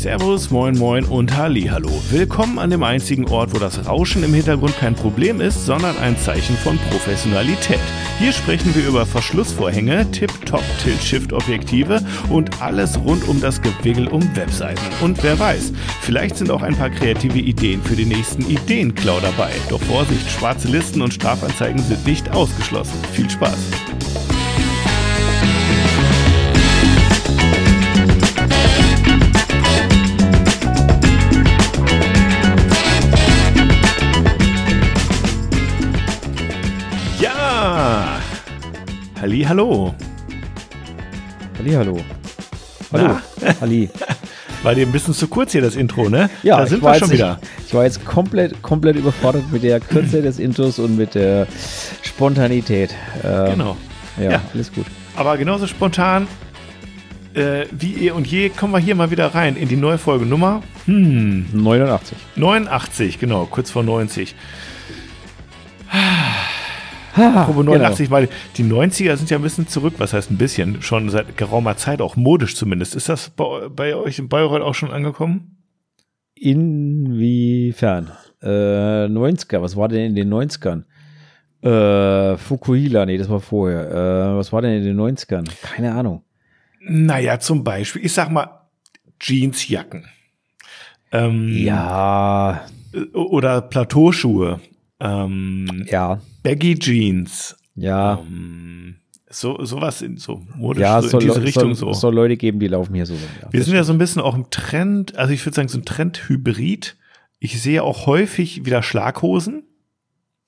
Servus, moin moin und halli, hallo. Willkommen an dem einzigen Ort, wo das Rauschen im Hintergrund kein Problem ist, sondern ein Zeichen von Professionalität. Hier sprechen wir über Verschlussvorhänge, Tip-Top Tilt-Shift-Objektive und alles rund um das Gewigel um Webseiten. Und wer weiß, vielleicht sind auch ein paar kreative Ideen für den nächsten Ideenklau dabei. Doch Vorsicht, schwarze Listen und Strafanzeigen sind nicht ausgeschlossen. Viel Spaß! Halli, hallo. Halli, hallo. Hallo. Halli. War dir ein bisschen zu kurz hier das Intro, ne? Ja, da sind wir schon wieder. Ich, ich war jetzt komplett, komplett überfordert mit der Kürze des Intros und mit der Spontanität. Ähm, genau. Ja, ja, alles gut. Aber genauso spontan äh, wie eh und je kommen wir hier mal wieder rein in die neue Folge Nummer hm, 89. 89, genau, kurz vor 90. Apropos 89 genau. mal, die 90er sind ja ein bisschen zurück, was heißt ein bisschen, schon seit geraumer Zeit, auch modisch zumindest. Ist das bei, bei euch in Bayreuth auch schon angekommen? Inwiefern? Äh, 90er, was war denn in den 90ern? Äh, Fukuhila, nee, das war vorher. Äh, was war denn in den 90ern? Keine Ahnung. Naja, zum Beispiel, ich sag mal, Jeansjacken. Ähm, ja. Oder Plateauschuhe. Ähm, ja. Baggy Jeans. Ja. Ähm, so, sowas in so modisch ja, so in diese Richtung soll, so. soll Leute geben, die laufen hier so. Ja, Wir sind ja so ein bisschen auch im Trend, also ich würde sagen, so ein Trend-Hybrid. Ich sehe auch häufig wieder Schlaghosen.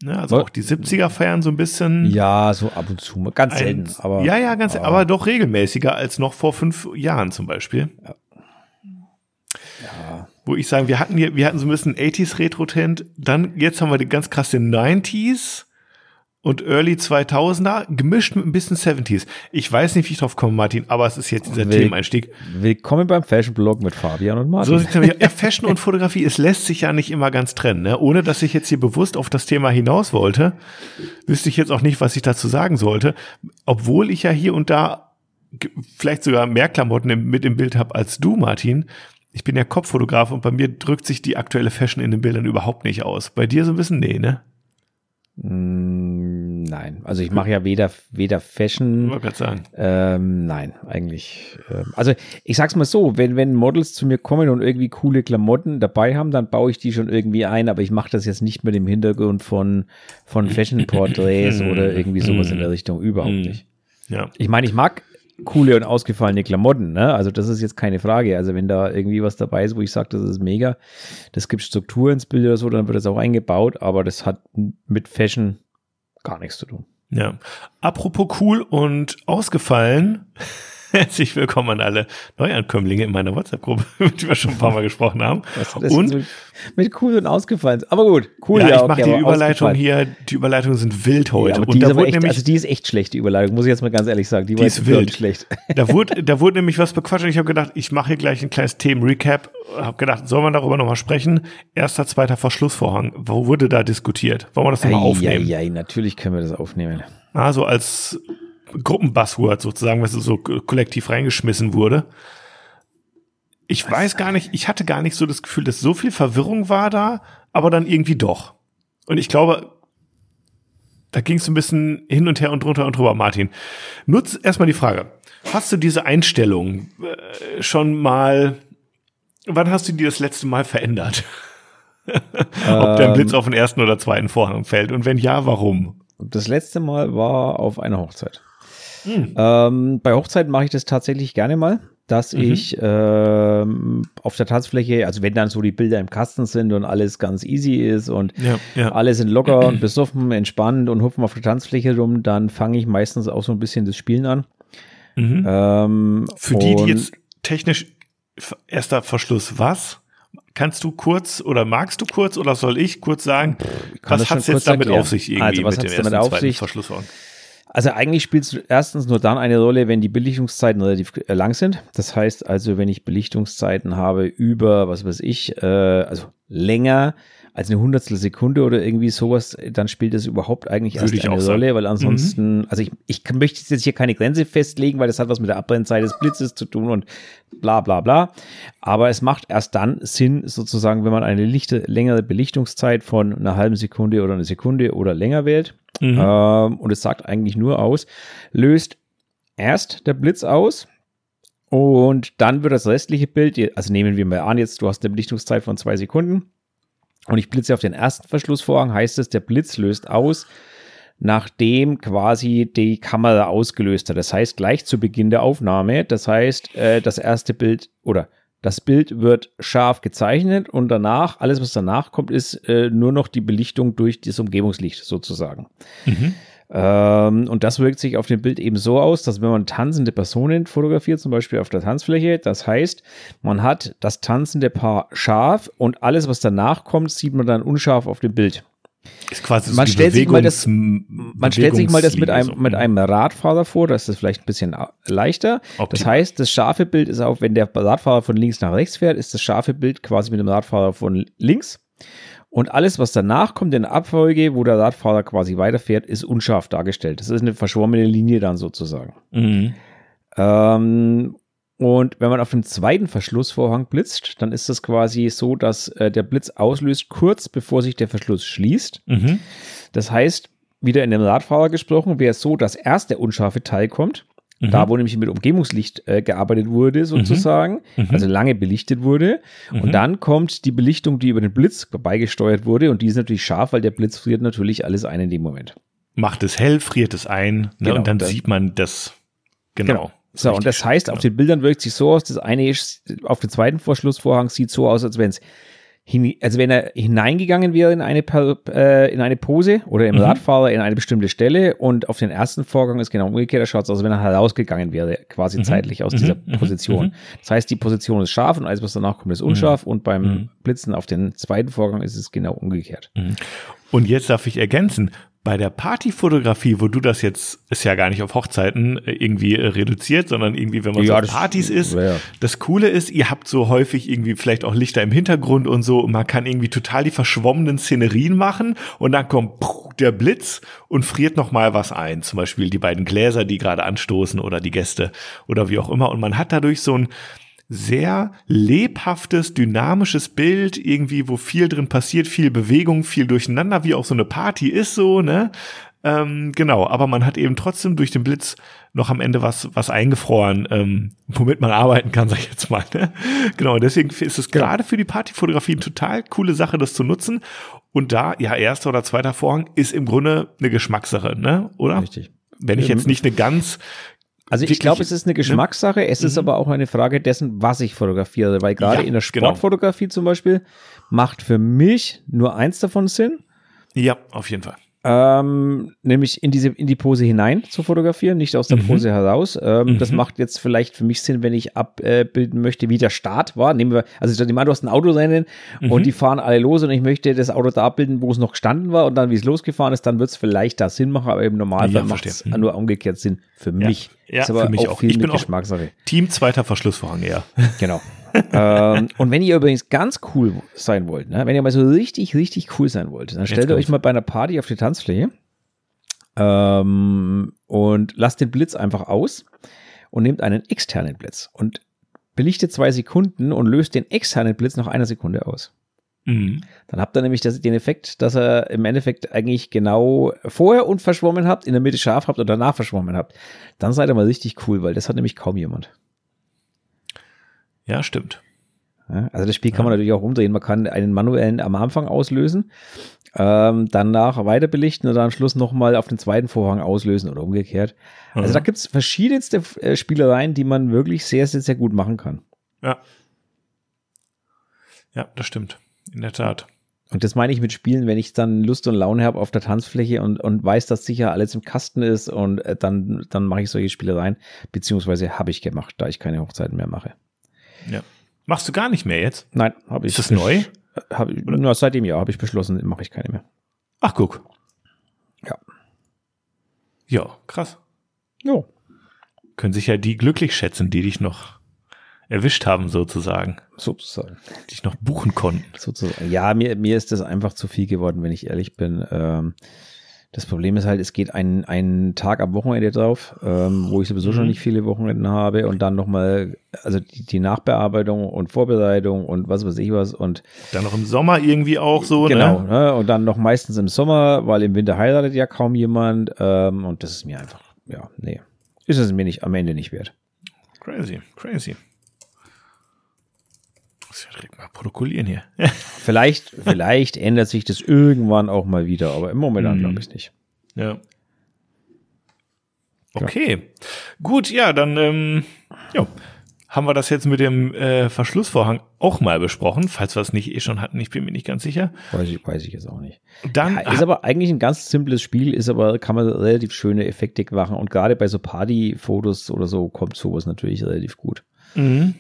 Ne, also auch die 70er feiern so ein bisschen. Ja, so ab und zu, ganz selten. aber, ja, ja, ganz, aber, aber doch regelmäßiger als noch vor fünf Jahren zum Beispiel. Ja. ja. Wo ich sagen, wir hatten hier, wir hatten so ein bisschen 80s Retro-Trend, dann, jetzt haben wir die ganz krass den 90s und Early 2000er gemischt mit ein bisschen 70s. Ich weiß nicht, wie ich drauf komme, Martin, aber es ist jetzt dieser Will Themeneinstieg. Willkommen beim Fashion Blog mit Fabian und Martin. So sieht's nämlich, ja, Fashion und Fotografie, es lässt sich ja nicht immer ganz trennen, ne? Ohne dass ich jetzt hier bewusst auf das Thema hinaus wollte, wüsste ich jetzt auch nicht, was ich dazu sagen sollte, obwohl ich ja hier und da vielleicht sogar mehr Klamotten mit im Bild habe als du, Martin. Ich bin ja Kopffotograf und bei mir drückt sich die aktuelle Fashion in den Bildern überhaupt nicht aus. Bei dir so ein bisschen nee, ne? Mm, nein, also ich mache ja weder, weder Fashion. Ich gerade sagen. Ähm, nein, eigentlich. Ähm, also ich sag's mal so, wenn, wenn Models zu mir kommen und irgendwie coole Klamotten dabei haben, dann baue ich die schon irgendwie ein, aber ich mache das jetzt nicht mit dem Hintergrund von, von Fashion-Porträts oder irgendwie sowas in der Richtung. Überhaupt nicht. Ja. Ich meine, ich mag coole und ausgefallene Klamotten. Ne? Also das ist jetzt keine Frage. Also wenn da irgendwie was dabei ist, wo ich sage, das ist mega, das gibt Struktur ins Bild oder so, dann wird das auch eingebaut, aber das hat mit Fashion gar nichts zu tun. Ja. Apropos cool und ausgefallen. Herzlich willkommen an alle Neuankömmlinge in meiner WhatsApp-Gruppe, mit der wir schon ein paar Mal gesprochen haben. und so mit cool und ausgefallen. Aber gut, cool. Ja, ja ich mache die Überleitung hier. Die Überleitungen sind wild heute. Ja, und die da wurde echt, nämlich, also die ist echt schlecht, die Überleitung, muss ich jetzt mal ganz ehrlich sagen. Die, die ist wild. schlecht. Da wurde, da wurde nämlich was bequatscht und ich habe gedacht, ich mache hier gleich ein kleines Themen-Recap. Habe gedacht, soll man darüber nochmal sprechen? Erster, zweiter Verschlussvorhang. Wo wurde da diskutiert? Wollen wir das nochmal aufnehmen? Ja, natürlich können wir das aufnehmen. Also als Gruppenbuzzword sozusagen, was so kollektiv reingeschmissen wurde. Ich was? weiß gar nicht, ich hatte gar nicht so das Gefühl, dass so viel Verwirrung war da, aber dann irgendwie doch. Und ich glaube, da ging es ein bisschen hin und her und drunter und drüber, Martin. Nutz erstmal die Frage. Hast du diese Einstellung äh, schon mal, wann hast du die das letzte Mal verändert? Ob der Blitz ähm. auf den ersten oder zweiten Vorhang fällt und wenn ja, warum? Das letzte Mal war auf einer Hochzeit. Hm. Ähm, bei Hochzeiten mache ich das tatsächlich gerne mal, dass mhm. ich ähm, auf der Tanzfläche, also wenn dann so die Bilder im Kasten sind und alles ganz easy ist und ja, ja. alle sind locker und besoffen, entspannt und hupfen auf der Tanzfläche rum, dann fange ich meistens auch so ein bisschen das Spielen an. Mhm. Ähm, Für die, die jetzt technisch erster Verschluss was? Kannst du kurz oder magst du kurz oder soll ich kurz sagen, ich was hat es jetzt damit erklären. auf sich irgendwie also, was mit dem ersten auf sich? Verschlussvorhang? Also eigentlich spielt es erstens nur dann eine Rolle, wenn die Belichtungszeiten relativ äh, lang sind. Das heißt also, wenn ich Belichtungszeiten habe über, was weiß ich, äh, also länger also eine Hundertstel Sekunde oder irgendwie sowas, dann spielt das überhaupt eigentlich Würde erst eine Rolle, sagen. weil ansonsten, also ich, ich möchte jetzt hier keine Grenze festlegen, weil das hat was mit der Abbrennzeit des Blitzes zu tun und bla bla bla. Aber es macht erst dann Sinn, sozusagen, wenn man eine lichte, längere Belichtungszeit von einer halben Sekunde oder eine Sekunde oder länger wählt. Mhm. Ähm, und es sagt eigentlich nur aus, löst erst der Blitz aus und dann wird das restliche Bild, also nehmen wir mal an, jetzt du hast eine Belichtungszeit von zwei Sekunden und ich blitze auf den ersten Verschlussvorhang, heißt es, der Blitz löst aus, nachdem quasi die Kamera ausgelöst hat. Das heißt, gleich zu Beginn der Aufnahme, das heißt, äh, das erste Bild oder das Bild wird scharf gezeichnet und danach, alles was danach kommt, ist äh, nur noch die Belichtung durch das Umgebungslicht sozusagen. Mhm. Ähm, und das wirkt sich auf dem Bild eben so aus, dass wenn man tanzende Personen fotografiert, zum Beispiel auf der Tanzfläche, das heißt, man hat das tanzende Paar scharf und alles, was danach kommt, sieht man dann unscharf auf dem Bild. Ist quasi so Man die stellt sich mal das- Man stellt sich mal das mit einem, so. mit einem Radfahrer vor, das ist vielleicht ein bisschen leichter. Das Optimal. heißt, das scharfe Bild ist auch, wenn der Radfahrer von links nach rechts fährt, ist das scharfe Bild quasi mit dem Radfahrer von links. Und alles, was danach kommt in der Abfolge, wo der Radfahrer quasi weiterfährt, ist unscharf dargestellt. Das ist eine verschwommene Linie dann sozusagen. Mhm. Ähm, und wenn man auf dem zweiten Verschlussvorhang blitzt, dann ist das quasi so, dass äh, der Blitz auslöst kurz bevor sich der Verschluss schließt. Mhm. Das heißt, wieder in dem Radfahrer gesprochen, wäre es so, dass erst der unscharfe Teil kommt, Mhm. da wo nämlich mit Umgebungslicht äh, gearbeitet wurde, sozusagen, Mhm. also lange belichtet wurde. Mhm. Und dann kommt die Belichtung, die über den Blitz beigesteuert wurde. Und die ist natürlich scharf, weil der Blitz friert natürlich alles ein in dem Moment. Macht es hell, friert es ein ne, Genau, und dann sieht man das. Genau. Genau. So, und das heißt, genau. auf den Bildern wirkt sich so aus, das eine ist, auf dem zweiten Verschlussvorhang sieht so aus, als wenn es also wenn er hineingegangen wäre in eine, äh, in eine Pose oder im Mhm. Radfahrer in eine bestimmte Stelle und auf den ersten Vorgang ist genau umgekehrt, da schaut es aus, als wenn er herausgegangen wäre, quasi Mhm. zeitlich aus Mhm. dieser Mhm. Position. Mhm. Das heißt, die Position ist scharf und alles, was danach kommt, ist unscharf und beim Mhm. Blitzen auf den zweiten Vorgang ist es genau umgekehrt. Und jetzt darf ich ergänzen, bei der Partyfotografie, wo du das jetzt, ist ja gar nicht auf Hochzeiten äh, irgendwie äh, reduziert, sondern irgendwie, wenn man so Ja, auf das- Partys ist, ja, das Coole ist, ihr habt so häufig irgendwie vielleicht auch Lichter im Hintergrund und so und man kann irgendwie total die verschwommenen Szenerien machen und dann kommt der Blitz und friert noch mal was ein, zum Beispiel die beiden Gläser, die gerade anstoßen oder die Gäste oder wie auch immer. Und man hat dadurch so ein sehr lebhaftes, dynamisches Bild, irgendwie, wo viel drin passiert, viel Bewegung, viel Durcheinander, wie auch so eine Party ist so, ne? Ähm, genau, aber man hat eben trotzdem durch den Blitz noch am Ende was, was eingefroren, ähm, womit man arbeiten kann, sag ich jetzt mal. Ne? Genau, deswegen ist es gerade für die Partyfotografie eine total coole Sache, das zu nutzen. Und da, ja, erster oder zweiter Vorhang ist im Grunde eine Geschmackssache, ne? Oder? Richtig. Wenn ich jetzt nicht eine ganz Also ich glaube, es ist eine Geschmackssache. Es ist aber auch eine Frage dessen, was ich fotografiere. Weil gerade Ja, in der genau. Sportfotografie zum Beispiel macht für mich nur eins davon Sinn. Ja, auf jeden Fall. Ähm, nämlich in diese in die Pose hinein zu fotografieren, nicht aus der Mhm. Pose heraus. Ähm, Das Mhm. macht jetzt vielleicht für mich Sinn, wenn ich abbilden möchte, wie der Start war. Nehmen wir, also stell dir mal, du hast ein Autorennen Mhm. und die fahren alle los und ich möchte das Auto da abbilden, wo es noch gestanden war und dann wie es losgefahren ist, dann wird es vielleicht da Sinn machen, aber im Normalfall Ja, macht es. Mhm. nur umgekehrt Sinn für mich. Ja, ist aber für mich auch auch. viel Ich bin auch- Geschmackssache. Team zweiter Verschlussvorhang eher. Genau. Ähm, und wenn ihr übrigens ganz cool sein wollt, ne, wenn ihr mal so richtig, richtig cool sein wollt, dann stellt ihr euch mal bei einer Party auf die Tanzfläche ähm, und lasst den Blitz einfach aus und nehmt einen externen Blitz und belichtet zwei Sekunden und löst den externen Blitz nach einer Sekunde aus. Mhm. Dann habt ihr nämlich das, den Effekt, dass ihr im Endeffekt eigentlich genau vorher unverschwommen habt, in der Mitte scharf habt und danach verschwommen habt. Dann seid ihr mal richtig cool, weil das hat nämlich kaum jemand. Ja, stimmt. Also das Spiel kann man natürlich auch umdrehen. Man kann einen manuellen am Anfang auslösen, ähm, danach weiter belichten und dann am Schluss nochmal auf den zweiten Vorhang auslösen oder umgekehrt. Also Mhm. da gibt's verschiedenste äh, Spielereien, die man wirklich sehr, sehr, sehr gut machen kann. Ja. Ja, das stimmt. In der Tat. Und das meine ich mit Spielen, wenn ich dann Lust und Laune habe auf der Tanzfläche und, und weiß, dass sicher alles im Kasten ist und äh, dann, dann mache ich solche Spielereien, beziehungsweise habe ich gemacht, da ich keine Hochzeiten mehr mache. Ja. Machst du gar nicht mehr jetzt? Nein, habe ich. Ist das neu? Hab, na, seit dem Jahr habe ich beschlossen, mache ich keine mehr. Ach, guck. Ja. Ja, krass. Jo. Können sich ja die glücklich schätzen, die dich noch erwischt haben, sozusagen. Sozusagen. Dich noch buchen konnten. Sozusagen. Ja, mir, mir ist das einfach zu viel geworden, wenn ich ehrlich bin. Ähm, das Problem ist halt, es geht ein, ein Tag am Wochenende drauf, ähm, wo ich sowieso mhm. schon nicht viele Wochenenden habe und dann nochmal, also die, die, Nachbearbeitung und Vorbereitung und was weiß ich was und dann noch im Sommer irgendwie auch so, ne? genau, ne? ne? Und dann noch meistens im Sommer, weil im Winter heiratet ja kaum jemand ähm, und das ist mir einfach, ja, nee, ist es mir nicht am Ende nicht wert. Crazy, crazy. Muss ja direkt mal protokollieren hier. vielleicht, vielleicht ändert sich das irgendwann auch mal wieder, aber im Moment mhm. glaube ich nicht. Ja. Okay. Ja. Gut, ja, dann ähm, ja, haben wir das jetzt mit dem äh, Verschlussvorhang auch mal besprochen, falls wir es nicht eh schon hatten, ich bin mir nicht ganz sicher. Weiß ich, weiß ich jetzt auch nicht. Dann ja, ist aber eigentlich ein ganz simples Spiel, ist aber, kann man relativ schöne Effekte machen und gerade bei so Party-Fotos oder so kommt sowas natürlich relativ gut. Mhm.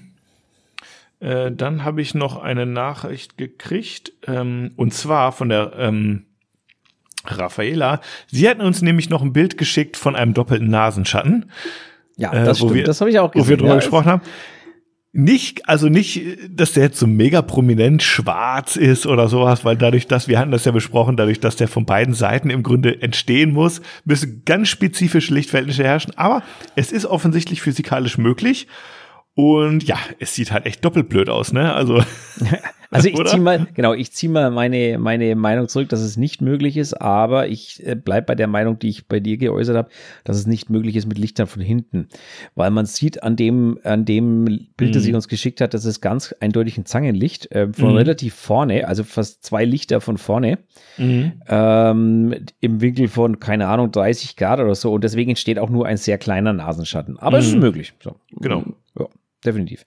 Äh, dann habe ich noch eine Nachricht gekriegt, ähm, und zwar von der ähm, Raffaela. Sie hatten uns nämlich noch ein Bild geschickt von einem doppelten Nasenschatten. Ja, äh, das äh, stimmt. das habe ich auch gesehen. Wo wir drüber ja, gesprochen haben. Nicht, also nicht, dass der jetzt so mega prominent schwarz ist oder sowas, weil dadurch, dass wir hatten das ja besprochen, dadurch, dass der von beiden Seiten im Grunde entstehen muss, müssen ganz spezifische Lichtverhältnisse herrschen. Aber es ist offensichtlich physikalisch möglich. Und ja, es sieht halt echt doppelt blöd aus, ne? Also, also ich ziehe mal, genau, ich ziehe mal meine, meine Meinung zurück, dass es nicht möglich ist, aber ich äh, bleib bei der Meinung, die ich bei dir geäußert habe, dass es nicht möglich ist mit Lichtern von hinten. Weil man sieht an dem, an dem Bild, mhm. das sie uns geschickt hat, das ist ganz eindeutig ein Zangenlicht äh, von mhm. relativ vorne, also fast zwei Lichter von vorne, mhm. ähm, im Winkel von, keine Ahnung, 30 Grad oder so. Und deswegen entsteht auch nur ein sehr kleiner Nasenschatten. Aber es ist mhm. möglich. So. Genau. Ja definitiv.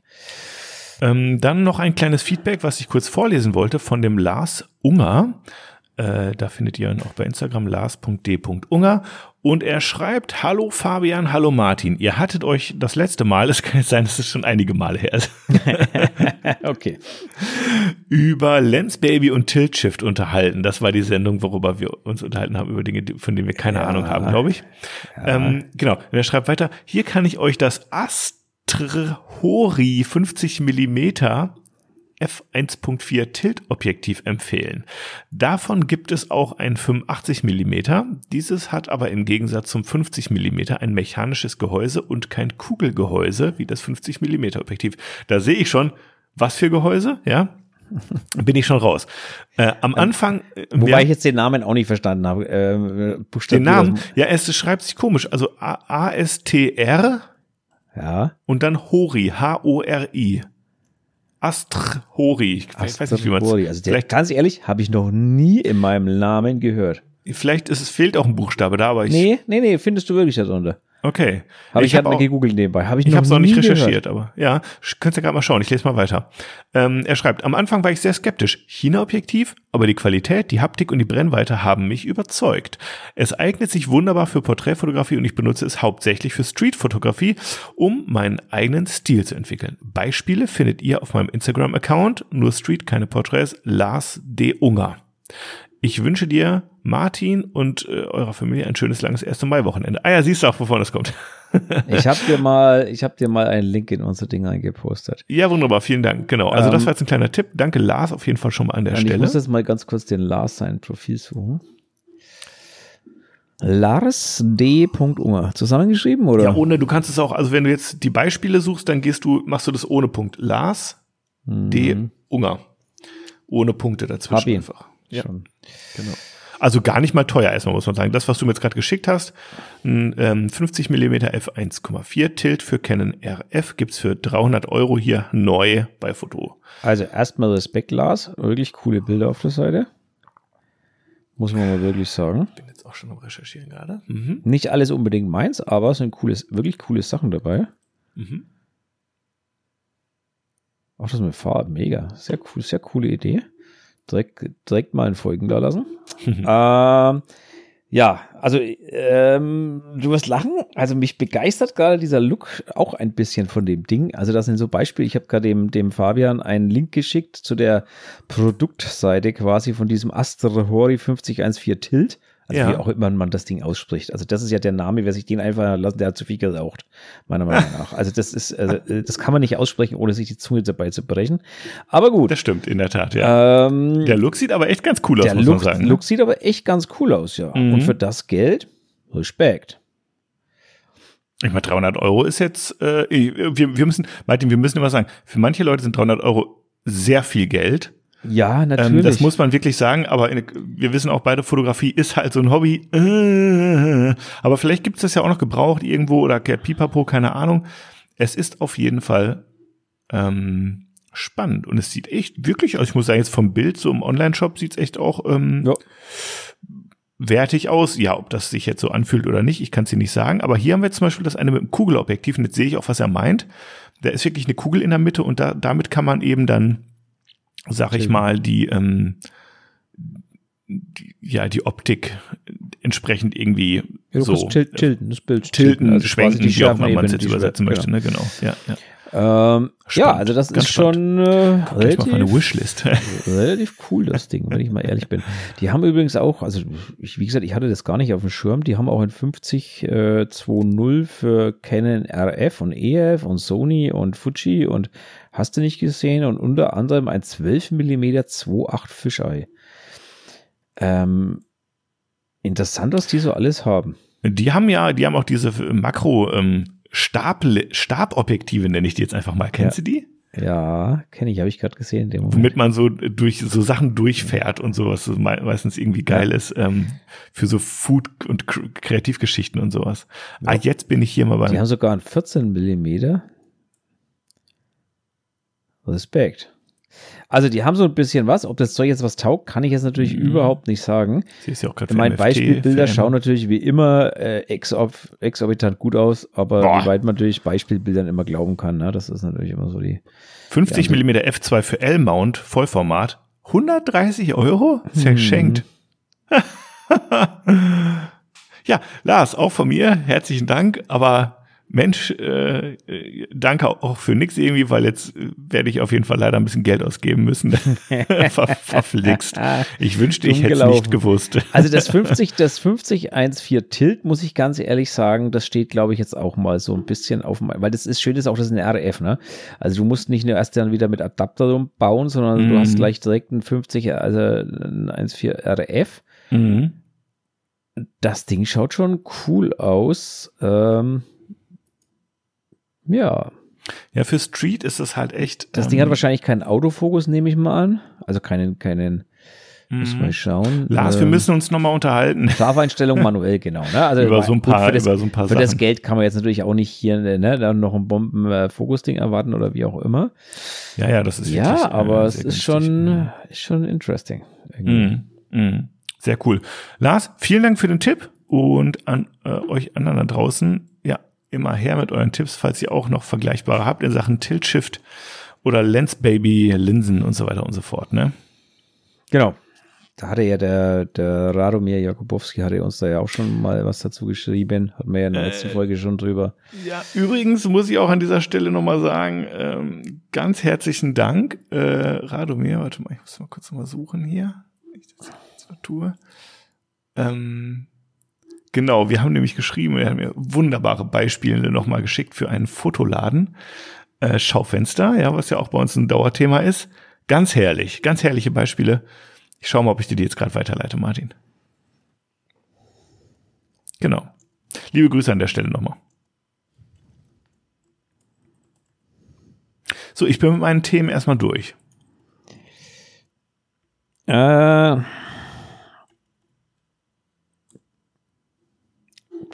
Ähm, dann noch ein kleines Feedback, was ich kurz vorlesen wollte von dem Lars Unger. Äh, da findet ihr ihn auch bei Instagram lars.d.unger. Und er schreibt, hallo Fabian, hallo Martin. Ihr hattet euch das letzte Mal, es kann jetzt sein, dass es schon einige Male her ist. okay. Über Lens Baby und Tilt Shift unterhalten. Das war die Sendung, worüber wir uns unterhalten haben, über Dinge, von denen wir keine ja. Ahnung haben, glaube ich. Ja. Ähm, genau. Und er schreibt weiter, hier kann ich euch das Ast Trhori 50 mm f1.4 Tilt-Objektiv empfehlen. Davon gibt es auch ein 85 mm. Dieses hat aber im Gegensatz zum 50 mm ein mechanisches Gehäuse und kein Kugelgehäuse wie das 50 mm Objektiv. Da sehe ich schon, was für Gehäuse, ja? Bin ich schon raus. Äh, am ähm, Anfang. Äh, Wobei ja, ich jetzt den Namen auch nicht verstanden habe. Äh, den Namen? Ja, es schreibt sich komisch. Also A-S-T-R ja. Und dann Hori, H-O-R-I. Astr Hori. Ich weiß nicht, wie man es. Also vielleicht, ganz ehrlich, habe ich noch nie in meinem Namen gehört. Vielleicht ist es fehlt auch ein Buchstabe da, aber ich. Nee, nee, nee, findest du wirklich darunter. Okay. Habe ich, ich hab gegoogelt nebenbei. Hab ich ich habe es auch nicht recherchiert, gehört. aber ja, könnt ihr gerade mal schauen. Ich lese mal weiter. Ähm, er schreibt, am Anfang war ich sehr skeptisch. China-Objektiv, aber die Qualität, die Haptik und die Brennweite haben mich überzeugt. Es eignet sich wunderbar für Porträtfotografie und ich benutze es hauptsächlich für Streetfotografie, um meinen eigenen Stil zu entwickeln. Beispiele findet ihr auf meinem Instagram-Account, nur Street, keine Porträts, Lars D. Unger. Ich wünsche dir, Martin und äh, eurer Familie ein schönes langes 1. Mai-Wochenende. Ah ja, siehst du auch, wovon es kommt. ich habe dir mal, ich habe dir mal einen Link in unser Ding eingepostet. Ja, wunderbar, vielen Dank. Genau. Also ähm, das war jetzt ein kleiner Tipp. Danke Lars auf jeden Fall schon mal an der Stelle. Ich muss jetzt mal ganz kurz den Lars sein Profil suchen. Lars D. Unger. Zusammengeschrieben, oder? Ja, ohne, du kannst es auch, also wenn du jetzt die Beispiele suchst, dann gehst du, machst du das ohne Punkt. Lars mhm. D. Unger. Ohne Punkte dazwischen einfach. Ja. Schon. Genau. Also gar nicht mal teuer erstmal, muss man sagen. Das, was du mir jetzt gerade geschickt hast, ein ähm, 50 mm f1,4 Tilt für Canon RF gibt's für 300 Euro hier neu bei Foto. Also erstmal Respekt, Lars. Wirklich coole Bilder auf der Seite. Muss man mal wirklich sagen. Bin jetzt auch schon am Recherchieren gerade. Mhm. Nicht alles unbedingt meins, aber es sind cooles, wirklich coole Sachen dabei. Mhm. Auch das mit Farben, mega. Sehr cool, sehr coole Idee direkt, direkt mal ein Folgen da lassen. ähm, ja, also ähm, du wirst lachen. Also mich begeistert gerade dieser Look auch ein bisschen von dem Ding. Also das sind so Beispiele. Ich habe gerade dem, dem Fabian einen Link geschickt zu der Produktseite quasi von diesem Astra Hori 5014 Tilt. Also Ja. wie auch immer man das Ding ausspricht. Also das ist ja der Name, wer sich den einfach lassen, der hat zu viel geraucht, meiner Meinung nach. Also das ist, also, äh, das kann man nicht aussprechen, ohne sich die Zunge dabei zu brechen. Aber gut. Das stimmt, in der Tat, ja. Ähm, der Look sieht aber echt ganz cool aus, der muss Look, man sagen. ne? Look sieht aber echt ganz cool aus, ja. Mhm. Und für das Geld, Respekt. Ich meine, 300 Euro ist jetzt, äh, wir, wir müssen, Martin, wir müssen immer sagen, für manche Leute sind 300 Euro sehr viel Geld. Ja, natürlich. Ähm, das muss man wirklich sagen, aber in, wir wissen auch beide, Fotografie ist halt so ein Hobby. Äh, aber vielleicht gibt es das ja auch noch gebraucht irgendwo oder der Pipapo, keine Ahnung. Es ist auf jeden Fall ähm, spannend und es sieht echt wirklich aus. Ich muss sagen, jetzt vom Bild so im Online-Shop sieht es echt auch ähm, Ja. wertig aus. Ja, ob das sich jetzt so anfühlt oder nicht, ich kann es dir nicht sagen. Aber hier haben wir zum Beispiel das eine mit dem Kugelobjektiv und jetzt sehe ich auch, was er meint. Da ist wirklich eine Kugel in der Mitte und da, damit kann man eben dann, sag ich Tilten. mal, die, ähm, die, ja, die Optik entsprechend irgendwie Ja, so til tilten, das Bild tilten, also quasi schwenken, die wie auch immer man es jetzt übersetzen möchte. Ne? Genau, ja, ja. Genau. Ähm, ja, Spannend, also das ganz ist schon äh, relativ, auf meine Wishlist. relativ cool, das Ding, wenn ich mal ehrlich bin. Die haben übrigens auch, also ich, wie gesagt, ich hatte das gar nicht auf dem Schirm, die haben auch ein 50 äh, 2.0 für Canon RF und EF und Sony und Fuji und hast du nicht gesehen und unter anderem ein 12 mm 2.8 Fisheye. Ähm, interessant, was die so alles haben. Die haben ja, die haben auch diese Makro ähm, Stab, Stabobjektive, nenne ich die jetzt einfach mal. Kennst du die? Ja, kenne ich, habe ich gerade gesehen in dem Moment. Womit man so durch so Sachen durchfährt und sowas, so mei- meistens irgendwie geil ist, ähm, für so Food- und Kreativgeschichten und sowas. Ah, jetzt bin ich hier mal Die beim. haben sogar ein 14 Millimeter. Respekt. Also die haben so ein bisschen was. Ob das Zeug jetzt was taugt, kann ich jetzt natürlich Mhm. überhaupt nicht sagen. Sie ist ja auch gerade Meine Beispielbilder schauen natürlich wie immer äh, exorb exorbitant gut aus, aber Boah. wie weit man natürlich Beispielbildern immer glauben kann, ne? das ist natürlich immer so die. 50 Ja, also- mm F2 für L-Mount, Vollformat. 130 Euro? Ja Mhm. ja, Lars, auch von mir herzlichen Dank, aber Mensch, äh, danke auch für nix irgendwie, weil jetzt äh, werde ich auf jeden Fall leider ein bisschen Geld ausgeben müssen. Ver verflixt. Ich wünschte, ich hätte es nicht gewusst. Also das 50, das 5014 Tilt, muss ich ganz ehrlich sagen, das steht, glaube ich, jetzt auch mal so ein bisschen auf dem, weil das ist schön, ist auch, das ist eine RF, ne? Also du musst nicht nur erst dann wieder mit Adapter bauen, sondern du Mhm. hast gleich direkt ein 50, also ein 1.4 RF. Mhm. Das Ding schaut schon cool aus. Ähm, ja, Ja, für Street ist das halt echt. das ähm, Ding hat wahrscheinlich keinen Autofokus, nehme ich mal an. Also keinen, keinen, muss mhm. mal schauen. Lars, wir Ähm, müssen uns nochmal unterhalten. Scharfeinstellung manuell, genau. Ne? Also Über so ein paar- das, über so ein paar für das Sachen. Geld kann man jetzt natürlich auch nicht hier ne, dann noch ein Bomben-Fokus-Ding erwarten oder wie auch immer. Ja, ja, das ist wirklich, Ja, äh, aber es sehr ist schon, ist schon interesting. Mhm. Mhm. Sehr cool. Lars, vielen Dank für den Tipp und an äh, euch anderen da draußen, ja, immer her mit euren Tipps, falls ihr auch noch vergleichbare habt in Sachen Tilt Shift oder Lens Baby, Linsen und so weiter und so fort, ne? Genau. Da hatte ja der, der Radomir Jakubowski hatte uns da ja auch schon mal was dazu geschrieben. Hatten wir ja in der letzten Äh, Folge schon drüber. Ja, übrigens muss ich auch an dieser Stelle nochmal sagen, ähm, ganz herzlichen Dank, äh, Radomir, warte mal, ich muss mal kurz mal suchen hier, ich das jetzt so tue. Ähm, genau, wir haben nämlich geschrieben, wir haben mir wunderbare Beispiele nochmal geschickt für einen Fotoladen, äh, Schaufenster, ja, was ja auch bei uns ein Dauerthema ist. Ganz herrlich, ganz herrliche Beispiele. Ich schau mal, ob ich dir die jetzt gerade weiterleite, Martin. Genau. Liebe Grüße an der Stelle nochmal. So, ich bin mit meinen Themen erstmal durch. Äh,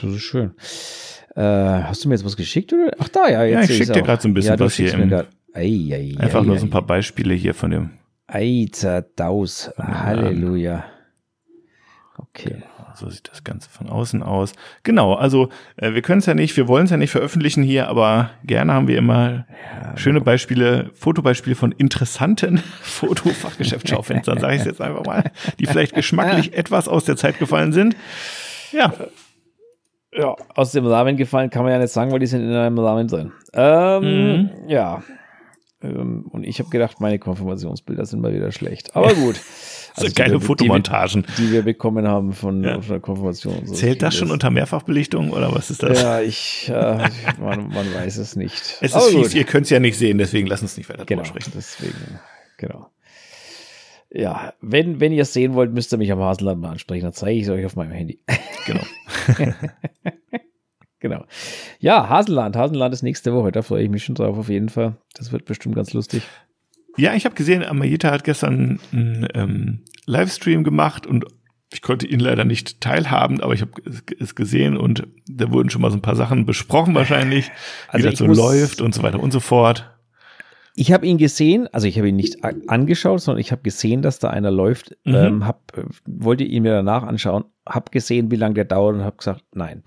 das ist schön. Äh, hast du mir jetzt was geschickt? Oder? Ach da, ja. Jetzt Ja, ich sehe schick ich's dir grad so ein bisschen ja, was hier im- Ei, ei, Einfach ei, nur so ein ei. paar Beispiele hier von dem. Alter Daus. Halleluja. Okay. So sieht das Ganze von außen aus. Genau, also äh, wir können es ja nicht, wir wollen es ja nicht veröffentlichen hier, aber gerne haben wir immer schöne Beispiele, Fotobeispiele von interessanten Fotofachgeschäftsschaufenstern, sage ich es jetzt einfach mal, die vielleicht geschmacklich etwas aus der Zeit gefallen sind. Ja, Ja, aus dem Rahmen gefallen kann man ja nicht sagen, weil die sind in einem Rahmen drin. Ähm, Mhm. Ja. Ähm, und ich habe gedacht, meine Konfirmationsbilder sind mal wieder schlecht. Aber gut. Also so geile die, Fotomontagen. Die, die, wir bekommen haben von ja. der Konfirmation. So Zählt das schon unter Mehrfachbelichtung oder was ist das? Ja, ich, äh, man, man, weiß es nicht. Es ist fies, ihr könnt es ja nicht sehen, deswegen lass uns nicht weiter genau, drüber sprechen. Deswegen, genau. Ja, wenn, wenn ihr es sehen wollt, müsst ihr mich am Hasenland mal ansprechen. Dann zeige ich es euch auf meinem Handy. Genau. genau. Ja, Hasenland. Hasenland ist nächste Woche. Da freue ich mich schon drauf, auf jeden Fall. Das wird bestimmt ganz lustig. Ja, ich habe gesehen, Amayeta hat gestern einen ähm, Livestream gemacht und ich konnte ihn leider nicht teilhaben, aber ich habe es gesehen und da wurden schon mal so ein paar Sachen besprochen wahrscheinlich, also wie das so läuft und so weiter und so fort. Ich habe ihn gesehen, also ich habe ihn nicht angeschaut, sondern ich habe gesehen, dass da einer läuft, mhm. ähm, hab, wollte ihn mir danach anschauen, habe gesehen, wie lange der dauert und habe gesagt, nein.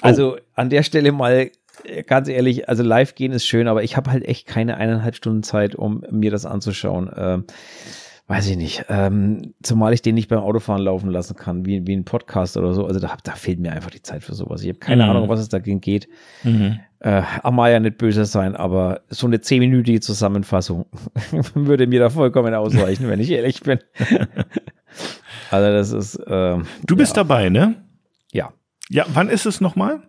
Also oh. an der Stelle mal ganz ehrlich, also live gehen ist schön, aber ich habe halt echt keine eineinhalb Stunden Zeit, um mir das anzuschauen. Ähm, weiß ich nicht. Ähm, zumal ich den nicht beim Autofahren laufen lassen kann, wie, wie ein Podcast oder so. Also da, da fehlt mir einfach die Zeit für sowas. Ich habe keine mhm. Ahnung, was es dagegen geht. Mhm. Äh, Amaya nicht böse sein, aber so eine zehnminütige Zusammenfassung würde mir da vollkommen ausreichen, wenn ich ehrlich bin. also das ist. Äh, du bist ja. dabei, ne? Ja. Ja, wann ist es nochmal?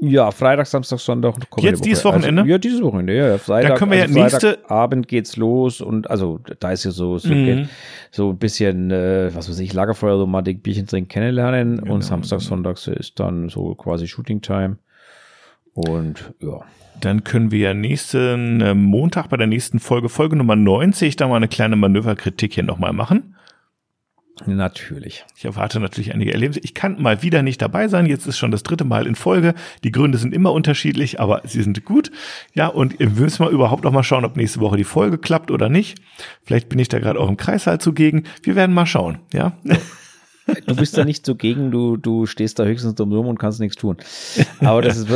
Ja, Freitag, Samstag, Sonntag. Jetzt dieses Wochenende? Also, ja, dieses Wochenende, ja. Freitag, da können wir also ja nächste Abend geht's los und also da ist ja so so, mhm. so ein bisschen, äh, was weiß ich, Lagerfeuerromantik, Bierchen trinken, kennenlernen genau. und Samstag, Sonntag ist dann so quasi Shooting Time und ja. Dann können wir ja nächsten äh, Montag bei der nächsten Folge, Folge Nummer 90, da mal eine kleine Manöverkritik hier nochmal machen. Natürlich. Ich erwarte natürlich einige Erlebnisse. Ich kann mal wieder nicht dabei sein. Jetzt ist schon das dritte Mal in Folge. Die Gründe sind immer unterschiedlich, aber sie sind gut. Ja, und wir müssen mal überhaupt noch mal schauen, ob nächste Woche die Folge klappt oder nicht. Vielleicht bin ich da gerade auch im Kreißsaal zugegen. Wir werden mal schauen, ja. Du bist da nicht zugegen, du, du stehst da höchstens dumm rum und kannst nichts tun. Aber das ist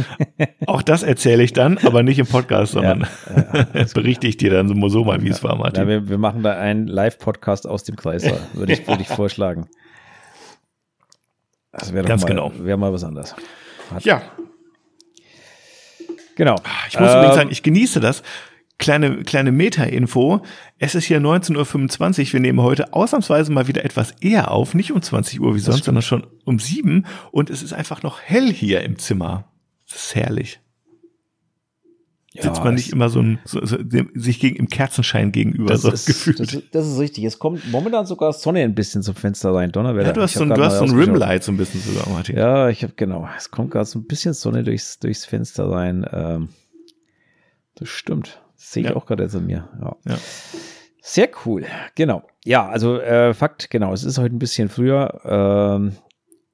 Auch das erzähle ich dann, aber nicht im Podcast, sondern ja, ja, berichte ich dir dann so, so mal, wie es war, Martin. Wir, wir, machen da einen Live-Podcast aus dem Kreis, würde ich, würde ich vorschlagen. Das wäre Ganz mal, genau. Wäre mal was anderes. Hat. Ja. Genau. Ich muss ähm, übrigens sagen, ich genieße das. Kleine, kleine Meta-Info. Es ist hier 19.25 Uhr. Wir nehmen heute ausnahmsweise mal wieder etwas eher auf. Nicht um 20 Uhr wie sonst, sondern schon um 7. Und es ist einfach noch hell hier im Zimmer. Das ist herrlich. Ja, Sitzt man nicht immer so, ein, so, so sich gegen, im Kerzenschein gegenüber das so ist, gefühlt. Das, das, ist richtig. Es kommt momentan sogar Sonne ein bisschen zum Fenster rein. Donnerwetter. Ja, du hast so ein, du hast so ein Rimlight so ein bisschen sogar, Martin. Ja, ich habe genau. Es kommt gerade so ein bisschen Sonne durchs, durchs Fenster rein. Ähm, das stimmt. Das sehe ich ja. auch gerade jetzt an mir. Ja. ja. Sehr cool. Genau. Ja, also äh, Fakt, genau. Es ist heute ein bisschen früher. Ähm,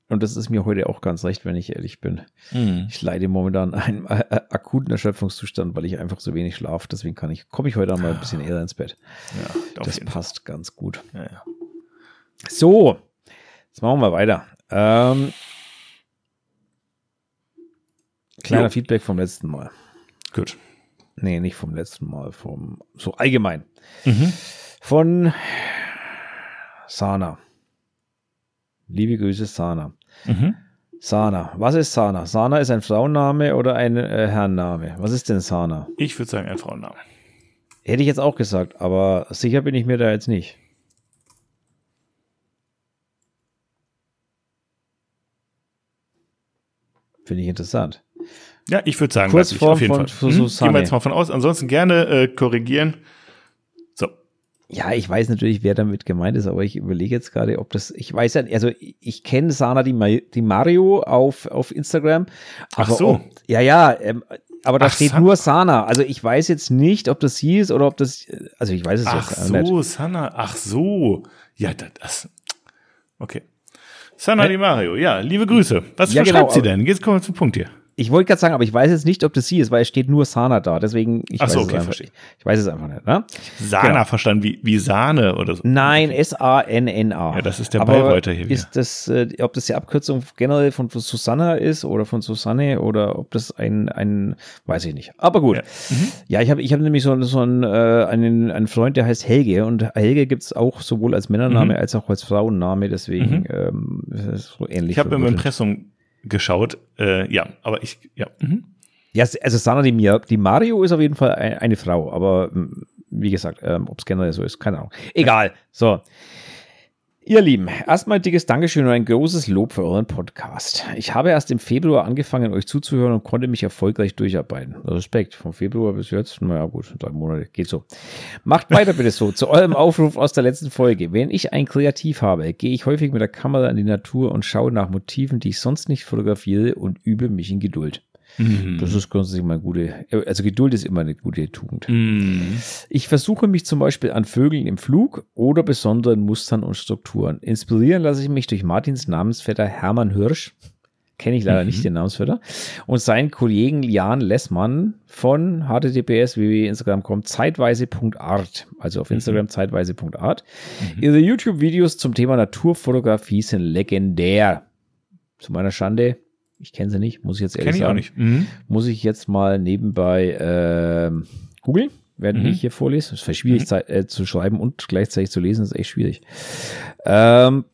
und das ist mir heute auch ganz recht, wenn ich ehrlich bin. Mhm. Ich leide momentan einen äh, äh, akuten Erschöpfungszustand, weil ich einfach so wenig schlafe. Deswegen kann ich, komme ich heute mal ein bisschen eher ins Bett. Ja, das passt Fall. ganz gut. Ja, ja. So, jetzt machen wir weiter. Ähm, kleiner jo. Feedback vom letzten Mal. Gut. Nee, nicht vom letzten Mal, vom so allgemein. Mhm. Von Sana. Liebe Grüße, Sana. Mhm. Sana. Was ist Sana? Sana ist ein Frauenname oder ein äh, Herrenname? Was ist denn Sana? Ich würde sagen ein Frauenname. Hätte ich jetzt auch gesagt, aber sicher bin ich mir da jetzt nicht. Finde ich interessant. Ja, ich würde sagen, Kurzform auf jeden von Fall. Hm, gehen wir jetzt mal von aus. Ansonsten gerne äh, korrigieren. Ja, ich weiß natürlich, wer damit gemeint ist, aber ich überlege jetzt gerade, ob das, ich weiß ja, also ich kenne Sana die, die Mario auf, auf Instagram. Ach so. Ob, ja, ja, ähm, aber da Ach, steht Sana. nur Sana. Also ich weiß jetzt nicht, ob das sie ist oder ob das, also ich weiß es Ach jetzt so, nicht. Ach so, Sana, ach so. Ja, das, okay. Sana Di Mario, ja, liebe Grüße. Was ja, genau, schreibt sie denn? Jetzt kommen wir zum Punkt hier. Ich wollte gerade sagen, aber ich weiß jetzt nicht, ob das sie ist, weil es steht nur Sana da. Deswegen, ich, Ach so, weiß, okay, es einfach, ich, ich weiß es einfach nicht. Ne? Sana genau. verstanden, wie, wie Sahne oder so. Nein, S-A-N-N-A. Ja, das ist der Bayreuther hier. Ist das, äh, ob das die Abkürzung generell von Susanna ist oder von Susanne oder ob das ein, ein weiß ich nicht. Aber gut. Ja, mhm. ja ich habe ich hab nämlich so, so einen, äh, einen, einen Freund, der heißt Helge und Helge gibt es auch sowohl als Männername mhm. als auch als Frauenname, deswegen mhm. ähm, so ähnlich. Ich habe im Impressum geschaut. Äh, ja, aber ich, ja. Mhm. Ja, also Sana Di, Mia- Di Mario ist auf jeden Fall ein, eine Frau, aber mm, wie gesagt, ähm, ob es generell so ist, keine Ahnung. Egal. So. Ihr Lieben, erstmal dickes Dankeschön und ein großes Lob für euren Podcast. Ich habe erst im Februar angefangen, euch zuzuhören und konnte mich erfolgreich durcharbeiten. Respekt, vom Februar bis jetzt, naja gut, drei Monate, geht so. Macht weiter bitte so. Zu eurem Aufruf aus der letzten Folge. Wenn ich ein Kreativ habe, gehe ich häufig mit der Kamera in die Natur und schaue nach Motiven, die ich sonst nicht fotografiere und übe mich in Geduld. Das ist grundsätzlich mal eine gute, also Geduld ist immer eine gute Tugend. Mhm. Ich versuche mich zum Beispiel an Vögeln im Flug oder besonderen Mustern und Strukturen. Inspirieren lasse ich mich durch Martins Namensvetter Hermann Hirsch. Kenne ich leider nicht den Namensvetter. Und seinen Kollegen Jan Lessmann von https www.instagram.com zeitweise.art. Also auf Instagram zeitweise.art. Ihre YouTube-Videos zum Thema Naturfotografie sind legendär. Zu meiner Schande, ich kenne sie nicht, muss ich jetzt ehrlich Kenn ich auch sagen nicht. Mhm. muss ich jetzt mal nebenbei ähm, googeln, während Mhm. ich hier vorlese. Es ist schwierig Zeit, äh, zu schreiben und gleichzeitig zu lesen, ist echt schwierig. Ähm,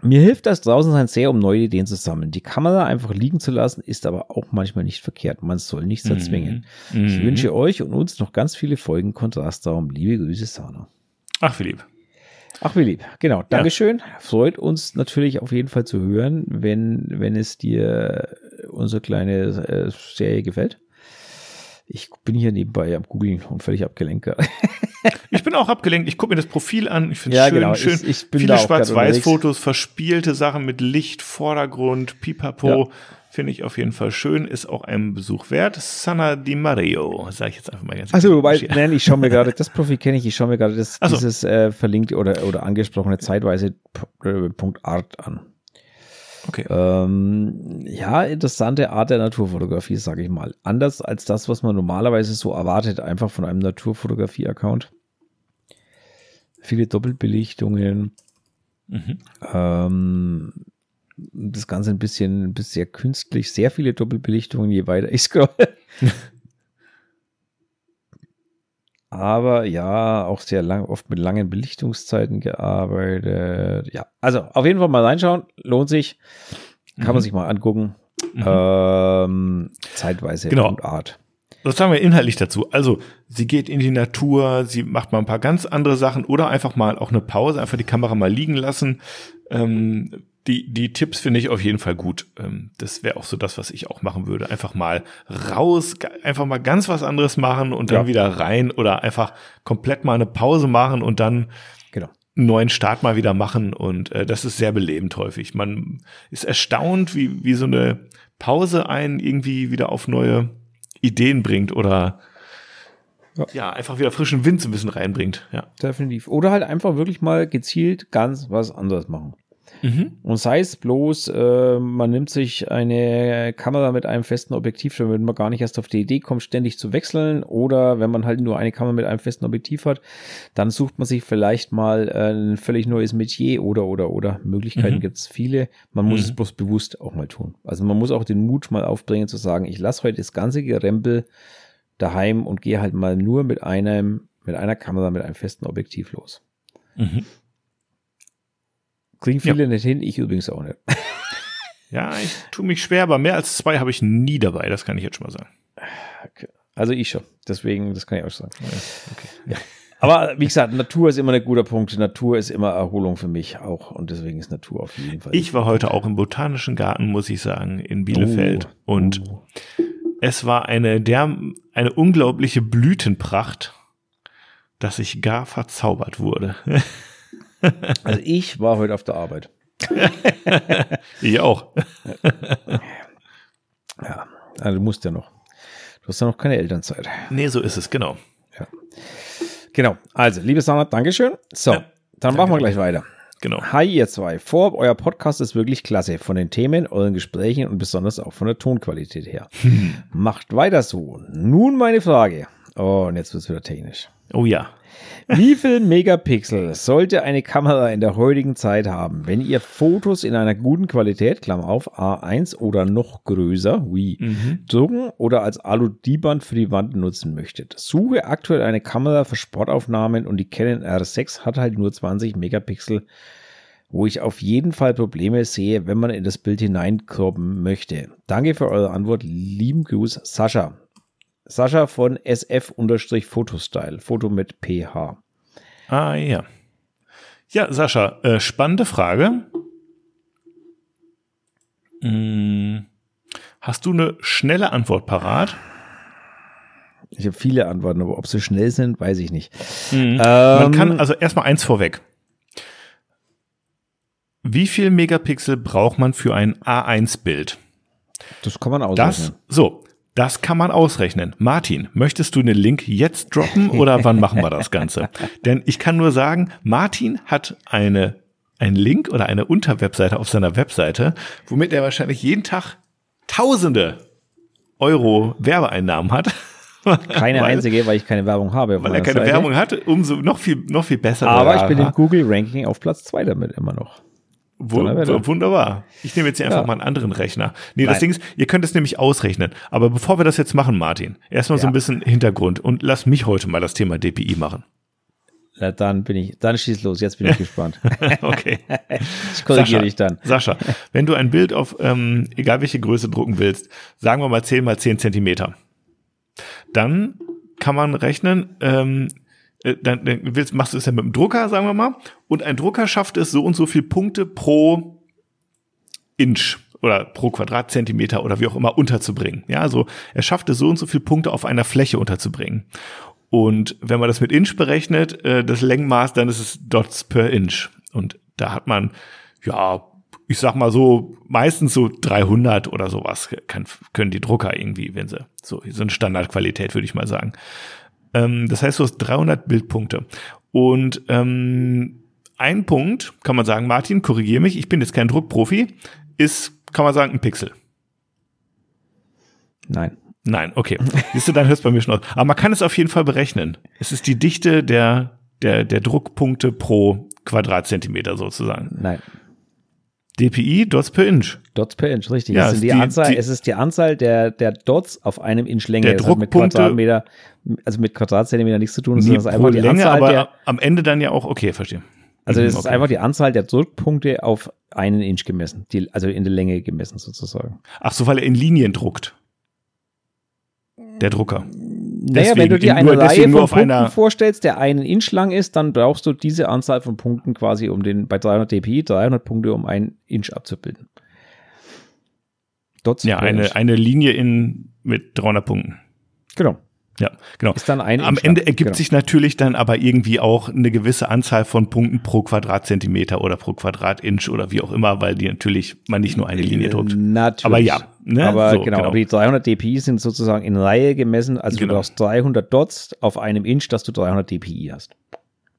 mir hilft das Draußensein sehr, um neue Ideen zu sammeln. Die Kamera einfach liegen zu lassen, ist aber auch manchmal nicht verkehrt. Man soll nichts erzwingen. Ich Mhm. wünsche euch und uns noch ganz viele Folgen Kontrastraum. Liebe Grüße, Sana. Ach, Philipp. Ach, wie lieb. Genau. Dankeschön. Freut uns natürlich auf jeden Fall zu hören, wenn, wenn es dir unsere kleine äh, Serie gefällt. Ich bin hier nebenbei am Googeln und völlig abgelenkt. Ich bin auch abgelenkt. Ich gucke mir das Profil an. Ich finde Ja, es schön. genau. schön. Ich- ich bin Viele Schwarz-Weiß-Fotos, verspielte Sachen mit Licht, Vordergrund, Pipapo. Finde ich auf jeden Fall schön. Ist auch ein Besuch wert. Sana Di Mario, sage ich jetzt einfach mal ganz Also, wobei, Ja. nein, ich schaue mir gerade, das Profil kenne ich, ich schaue mir gerade das, so. dieses äh, verlinkt oder, oder angesprochene zeitweise äh, Punkt Art an. Okay. Ähm, ja, interessante Art der Naturfotografie, sage ich mal. Anders als das, was man normalerweise so erwartet, einfach von einem Naturfotografie-Account. Viele Doppelbelichtungen. Mhm. Ähm, das Ganze ein bisschen, ein bisschen sehr künstlich, sehr viele Doppelbelichtungen, je weiter ich scroll. Aber ja, auch sehr lang, oft mit langen Belichtungszeiten gearbeitet. Ja, also auf jeden Fall mal reinschauen, lohnt sich. Kann man Mhm. sich mal angucken. Ähm, zeitweise Genau. und Art. Was sagen wir inhaltlich dazu? Also, sie geht in die Natur, sie macht mal ein paar ganz andere Sachen oder einfach mal auch eine Pause, einfach die Kamera mal liegen lassen. Ähm, die, die Tipps finde ich auf jeden Fall gut. Ähm, das wäre auch so das, was ich auch machen würde. Einfach mal raus, einfach mal ganz was anderes machen und dann Ja. wieder rein oder einfach komplett mal eine Pause machen und dann Genau. einen neuen Start mal wieder machen und äh, das ist sehr belebend häufig. Man ist erstaunt, wie, wie so eine Pause einen irgendwie wieder auf neue Ideen bringt oder Ja. ja, einfach wieder frischen Wind so ein bisschen reinbringt. Ja. Definitiv. Oder halt einfach wirklich mal gezielt ganz was anderes machen. Mhm. Und sei es bloß, äh, man nimmt sich eine Kamera mit einem festen Objektiv, damit man gar nicht erst auf die Idee kommt, ständig zu wechseln. Oder wenn man halt nur eine Kamera mit einem festen Objektiv hat, dann sucht man sich vielleicht mal äh, ein völlig neues Metier oder, oder, oder. Möglichkeiten Mhm. gibt es viele. Man muss Mhm. es bloß bewusst auch mal tun. Also man muss auch den Mut mal aufbringen zu sagen, ich lasse heute das ganze Gerempel daheim und gehe halt mal nur mit einem, mit einer Kamera mit einem festen Objektiv los. Mhm. Kriegen viele nicht hin, ich übrigens auch nicht. Ja, ich tue mich schwer, aber mehr als zwei habe ich nie dabei, das kann ich jetzt schon mal sagen. Also ich schon. Deswegen, das kann ich auch sagen. Okay. Aber wie gesagt, Natur ist immer ein guter Punkt. Natur ist immer Erholung für mich auch. Und deswegen ist Natur auf jeden Fall. Ich war heute auch im Botanischen Garten, muss ich sagen, in Bielefeld. Oh, und oh. es war eine der, eine unglaubliche Blütenpracht, dass ich gar verzaubert wurde. Also ich war heute auf der Arbeit. ich auch. Ja, also du musst ja noch. Du hast ja noch keine Elternzeit. Nee, so ist es, genau. Genau. Also, liebe Sana, Dankeschön. So, Ja, dann machen wir gleich weiter. Genau. Hi, ihr zwei. Vorab, euer Podcast ist wirklich klasse. Von den Themen, euren Gesprächen und besonders auch von der Tonqualität her. Macht weiter so. Nun meine Frage. Oh, und jetzt wird es wieder technisch. Oh ja. Wie viel Megapixel sollte eine Kamera in der heutigen Zeit haben, wenn ihr Fotos in einer guten Qualität, Klammer auf, A1 oder noch größer, wie, Mhm. drucken oder als Alu-D-Band für die Wand nutzen möchtet? Suche aktuell eine Kamera für Sportaufnahmen und die Canon R6 hat halt nur 20 Megapixel wo ich auf jeden Fall Probleme sehe, wenn man in das Bild hineinkroppen möchte. Danke für eure Antwort. Lieben Gruß, Sascha. Sascha von SF-Fotostyle. Foto mit PH. Ah, ja. Ja, Sascha, äh, spannende Frage. Hm, hast du eine schnelle Antwort parat? Ich habe viele Antworten, aber ob sie schnell sind, weiß ich nicht. Mhm. Ähm, Man kann also erstmal eins vorweg. Wie viel Megapixel braucht man für ein A1-Bild? Das kann man ausrechnen. Das, so, das kann man ausrechnen. Martin, möchtest du einen Link jetzt droppen oder wann machen wir das Ganze? Denn ich kann nur sagen, Martin hat eine, einen Link oder eine Unterwebseite auf seiner Webseite, womit er wahrscheinlich jeden Tag Tausende Euro Werbeeinnahmen hat. Keine weil, einzige, weil ich keine Werbung habe. Weil er keine Seite. Werbung hat, umso noch viel, noch viel besser. Aber ich bin im Google-Ranking auf Platz zwei damit immer noch. Wunderbar. Ich nehme jetzt hier einfach ja. mal einen anderen Rechner. Nee, Nein. das Ding ist, ihr könnt es nämlich ausrechnen. Aber bevor wir das jetzt machen, Martin, erstmal ja. so ein bisschen Hintergrund und lass mich heute mal das Thema DPI machen. Na, dann bin ich, dann schieß los, jetzt bin ich gespannt. okay. Ich korrigiere dich dann. Sascha, wenn du ein Bild auf, ähm, egal welche Größe drucken willst, sagen wir mal 10 mal 10 Zentimeter, dann kann man rechnen, ähm, äh, dann, dann willst, machst du es ja mit dem Drucker, sagen wir mal, und ein Drucker schafft es so und so viel Punkte pro Inch oder pro Quadratzentimeter oder wie auch immer unterzubringen. Ja, also er schafft es so und so viel Punkte auf einer Fläche unterzubringen. Und wenn man das mit Inch berechnet, äh, das Längenmaß, dann ist es Dots per Inch. Und da hat man, ja, ich sag mal so, meistens so 300 oder sowas können die Drucker irgendwie, wenn sie so, so eine Standardqualität, würde ich mal sagen. Ähm, das heißt, du hast 300 Bildpunkte. Und ähm, ein Punkt, kann man sagen, Martin, korrigier mich, ich bin jetzt kein Druckprofi, ist, kann man sagen, ein Pixel. Nein. Nein, okay. Siehst du, dann hörst du bei mir schon aus. Aber man kann es auf jeden Fall berechnen. Es ist die Dichte der, der, der Druckpunkte pro Quadratzentimeter sozusagen. Nein. DPI, Dots per Inch. Dots per Inch, richtig. Ja, es, ist die, die Anzahl, die, es ist die Anzahl der, der Dots auf einem Inch Länge. Der das Druckpunkte, mit Quadratmeter, also mit Quadratzentimeter nichts zu tun, sondern es ist einfach die Länge, Anzahl aber der, am Ende dann ja auch, okay, verstehe. Also es mhm, okay. ist einfach die Anzahl der Druckpunkte auf einen Inch gemessen, die, also in der Länge gemessen sozusagen. Ach so, weil er in Linien druckt. Der Drucker. Naja, deswegen, wenn du dir eine nur, Reihe von Punkten vorstellst, der einen Inch lang ist, dann brauchst du diese Anzahl von Punkten quasi um den, bei 300 dpi, 300 Punkte, um einen Inch abzubilden. Dots ja, eine, eine Linie in, mit 300 Punkten. Genau. Ja, genau. Ist dann ein Am Inch Ende ergibt genau. sich natürlich dann aber irgendwie auch eine gewisse Anzahl von Punkten pro Quadratzentimeter oder pro Quadratinch oder wie auch immer, weil die natürlich man nicht nur eine Linie druckt. Natürlich. Aber ja. Ne? Aber so, genau, genau, aber die 300 dpi sind sozusagen in Reihe gemessen. Also genau. du brauchst 300 Dots auf einem Inch, dass du 300 dpi hast.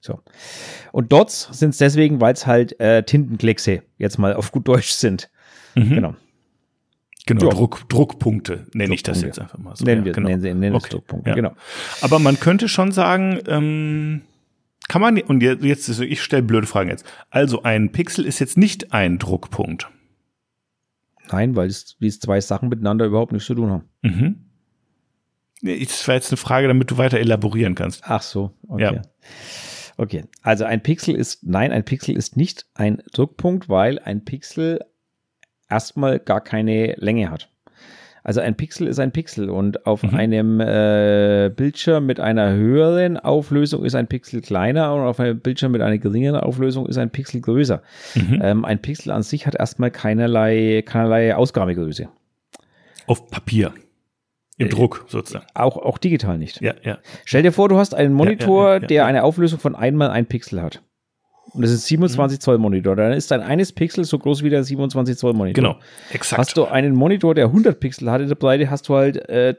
So. Und Dots sind es deswegen, weil es halt äh, Tintenkleckse jetzt mal auf gut Deutsch sind. Mhm. Genau. Genau, ja. Druck, Druckpunkte nenne ich das jetzt einfach mal so. Nennen wir genau. nennen, Sie, nennen okay. Druckpunkte, ja. genau. Aber man könnte schon sagen, ähm, kann man, und jetzt, ich stelle blöde Fragen jetzt. Also ein Pixel ist jetzt nicht ein Druckpunkt. Nein, weil es, diese zwei Sachen miteinander überhaupt nichts zu tun haben. Mhm. Das war jetzt eine Frage, damit du weiter elaborieren kannst. Ach so, okay. Ja. Okay, also ein Pixel ist, nein, ein Pixel ist nicht ein Druckpunkt, weil ein Pixel erstmal gar keine Länge hat. Also ein Pixel ist ein Pixel und auf mhm. einem äh, Bildschirm mit einer höheren Auflösung ist ein Pixel kleiner und auf einem Bildschirm mit einer geringeren Auflösung ist ein Pixel größer. Mhm. Ähm, ein Pixel an sich hat erstmal keinerlei, keinerlei Ausgabegröße. Auf Papier. Im äh, Druck sozusagen. Auch, auch digital nicht. Ja, ja. Stell dir vor, du hast einen Monitor, ja, ja, ja, der eine Auflösung von einmal ein Pixel hat. Und das ist 27 mhm. Zoll Monitor. Dann ist dein eines Pixel so groß wie der 27 Zoll Monitor. Genau, exakt. Hast du einen Monitor, der 100 Pixel hat in der Breite, hast du halt äh,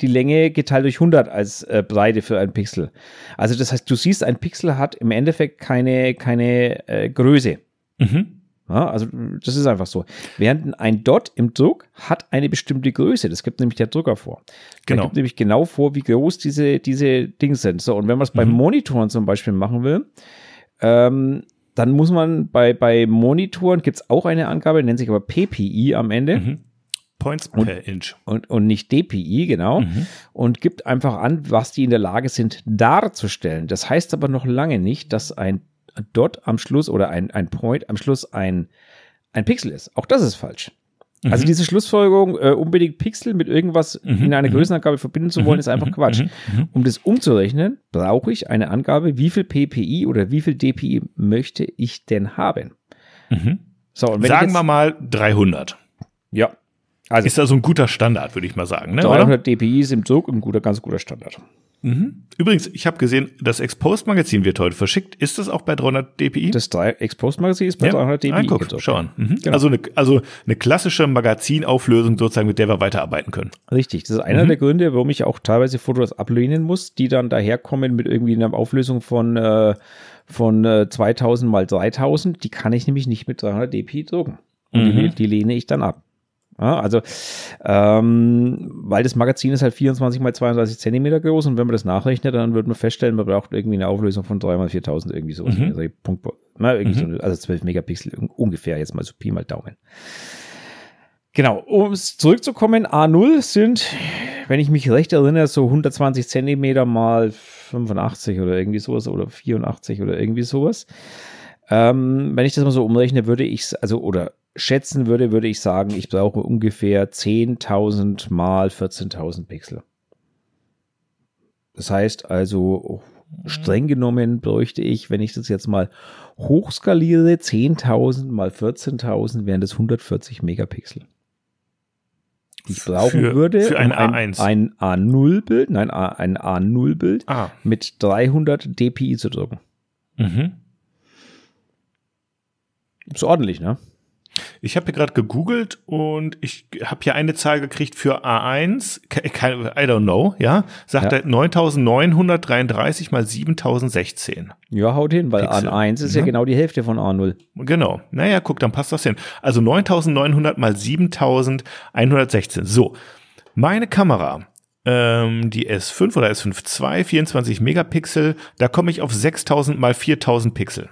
die Länge geteilt durch 100 als äh, Breite für einen Pixel. Also das heißt, du siehst, ein Pixel hat im Endeffekt keine, keine äh, Größe. Mhm. Ja, also das ist einfach so. Während ein Dot im Druck hat eine bestimmte Größe. Das gibt nämlich der Drucker vor. Genau. Der gibt nämlich genau vor, wie groß diese, diese Dinge sind. So, und wenn man es mhm. bei Monitoren zum Beispiel machen will, ähm, dann muss man bei, bei Monitoren gibt es auch eine Angabe, nennt sich aber PPI am Ende. Mhm. Points per und, Inch. Und, und nicht DPI, genau. Mhm. Und gibt einfach an, was die in der Lage sind darzustellen. Das heißt aber noch lange nicht, dass ein, Dot am Schluss oder ein, ein Point am Schluss ein, ein Pixel ist. Auch das ist falsch. Mhm. Also diese Schlussfolgerung, äh, unbedingt Pixel mit irgendwas mhm. in einer mhm. Größenangabe verbinden zu wollen, mhm. ist einfach Quatsch. Mhm. Um das umzurechnen, brauche ich eine Angabe, wie viel PPI oder wie viel DPI möchte ich denn haben. So, und Sagen wir mal 300. Ja. Also ist so ein guter Standard, würde ich mal sagen. Ne, 300 oder? DPI ist im Zug ein guter, ganz guter Standard. Mhm. Übrigens, ich habe gesehen, das Exposed-Magazin wird heute verschickt. Ist das auch bei 300 dpi? Das Exposed-Magazin ist bei ja. 300 dpi. Ah, guck, schauen. Mhm. Genau. Also, eine, also eine klassische Magazinauflösung sozusagen, mit der wir weiterarbeiten können. Richtig. Das ist einer mhm. der Gründe, warum ich auch teilweise Fotos ablehnen muss, die dann daherkommen mit irgendwie einer Auflösung von, äh, von äh, 2000 mal 3000. Die kann ich nämlich nicht mit 300 dpi drucken. Und die, mhm. die lehne ich dann ab. Ja, also, ähm, weil das Magazin ist halt 24 mal 32 Zentimeter groß und wenn man das nachrechnet, dann wird man feststellen, man braucht irgendwie eine Auflösung von 3 mal 4000 irgendwie sowas. Mhm. Also, Punkt, na, irgendwie mhm. so, also 12 Megapixel ungefähr, jetzt mal so Pi mal Daumen. Genau, um zurückzukommen, A0 sind, wenn ich mich recht erinnere, so 120 Zentimeter mal 85 oder irgendwie sowas oder 84 oder irgendwie sowas. Ähm, wenn ich das mal so umrechne, würde ich, also, oder schätzen würde, würde ich sagen, ich brauche ungefähr 10.000 mal 14.000 Pixel. Das heißt also, streng genommen bräuchte ich, wenn ich das jetzt mal hochskaliere, 10.000 mal 14.000 wären das 140 Megapixel. Ich brauchen für, würde für ein A1. Ein, ein A0-Bild, nein, ein A0-Bild ah. mit 300 dpi zu drucken. Mhm. Ist ordentlich, ne? Ich habe hier gerade gegoogelt und ich habe hier eine Zahl gekriegt für A1, I don't know, ja, sagt ja. er 9933 mal 7016. Ja, haut hin, weil Pixel. A1 ist ja. ja genau die Hälfte von A0. Genau. Naja, guck, dann passt das hin. Also 9900 mal 7116. So. Meine Kamera, ähm, die S5 oder S5 II, 24 Megapixel, da komme ich auf 6000 mal 4000 Pixel.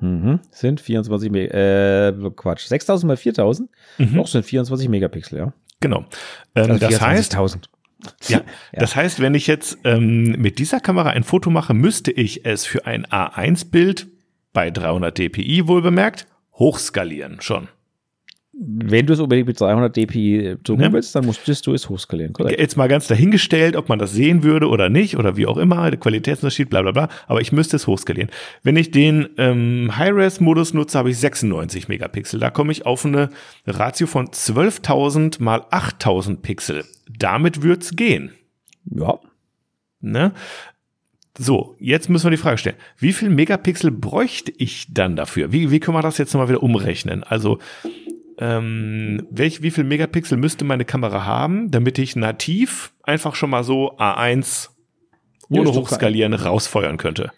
Mhm. Sind 24, äh, Quatsch, 6000 mal 4000? Mhm. Doch, sind 24 Megapixel, ja. Genau. Ähm, also das heißt, ja, ja, das heißt, wenn ich jetzt ähm, mit dieser Kamera ein Foto mache, müsste ich es für ein A1-Bild bei 300 dpi wohlbemerkt hochskalieren schon. Wenn du es unbedingt mit 300 dpi zoomen ja. willst, dann musstest du es hochskalieren. Korrekt. Jetzt mal ganz dahingestellt, ob man das sehen würde oder nicht oder wie auch immer, der Qualitätsunterschied, bla bla bla, aber ich müsste es hochskalieren. Wenn ich den ähm, High-Res-Modus nutze, habe ich 96 Megapixel. Da komme ich auf eine Ratio von 12.000 mal 8.000 Pixel. Damit wird's gehen. Ja. Ne? So, jetzt müssen wir die Frage stellen. Wie viel Megapixel bräuchte ich dann dafür? Wie, wie können wir das jetzt nochmal wieder umrechnen? Also, ähm, welch, wie viel Megapixel müsste meine Kamera haben, damit ich nativ einfach schon mal so A1 ohne ja, Hochskalieren rausfeuern könnte?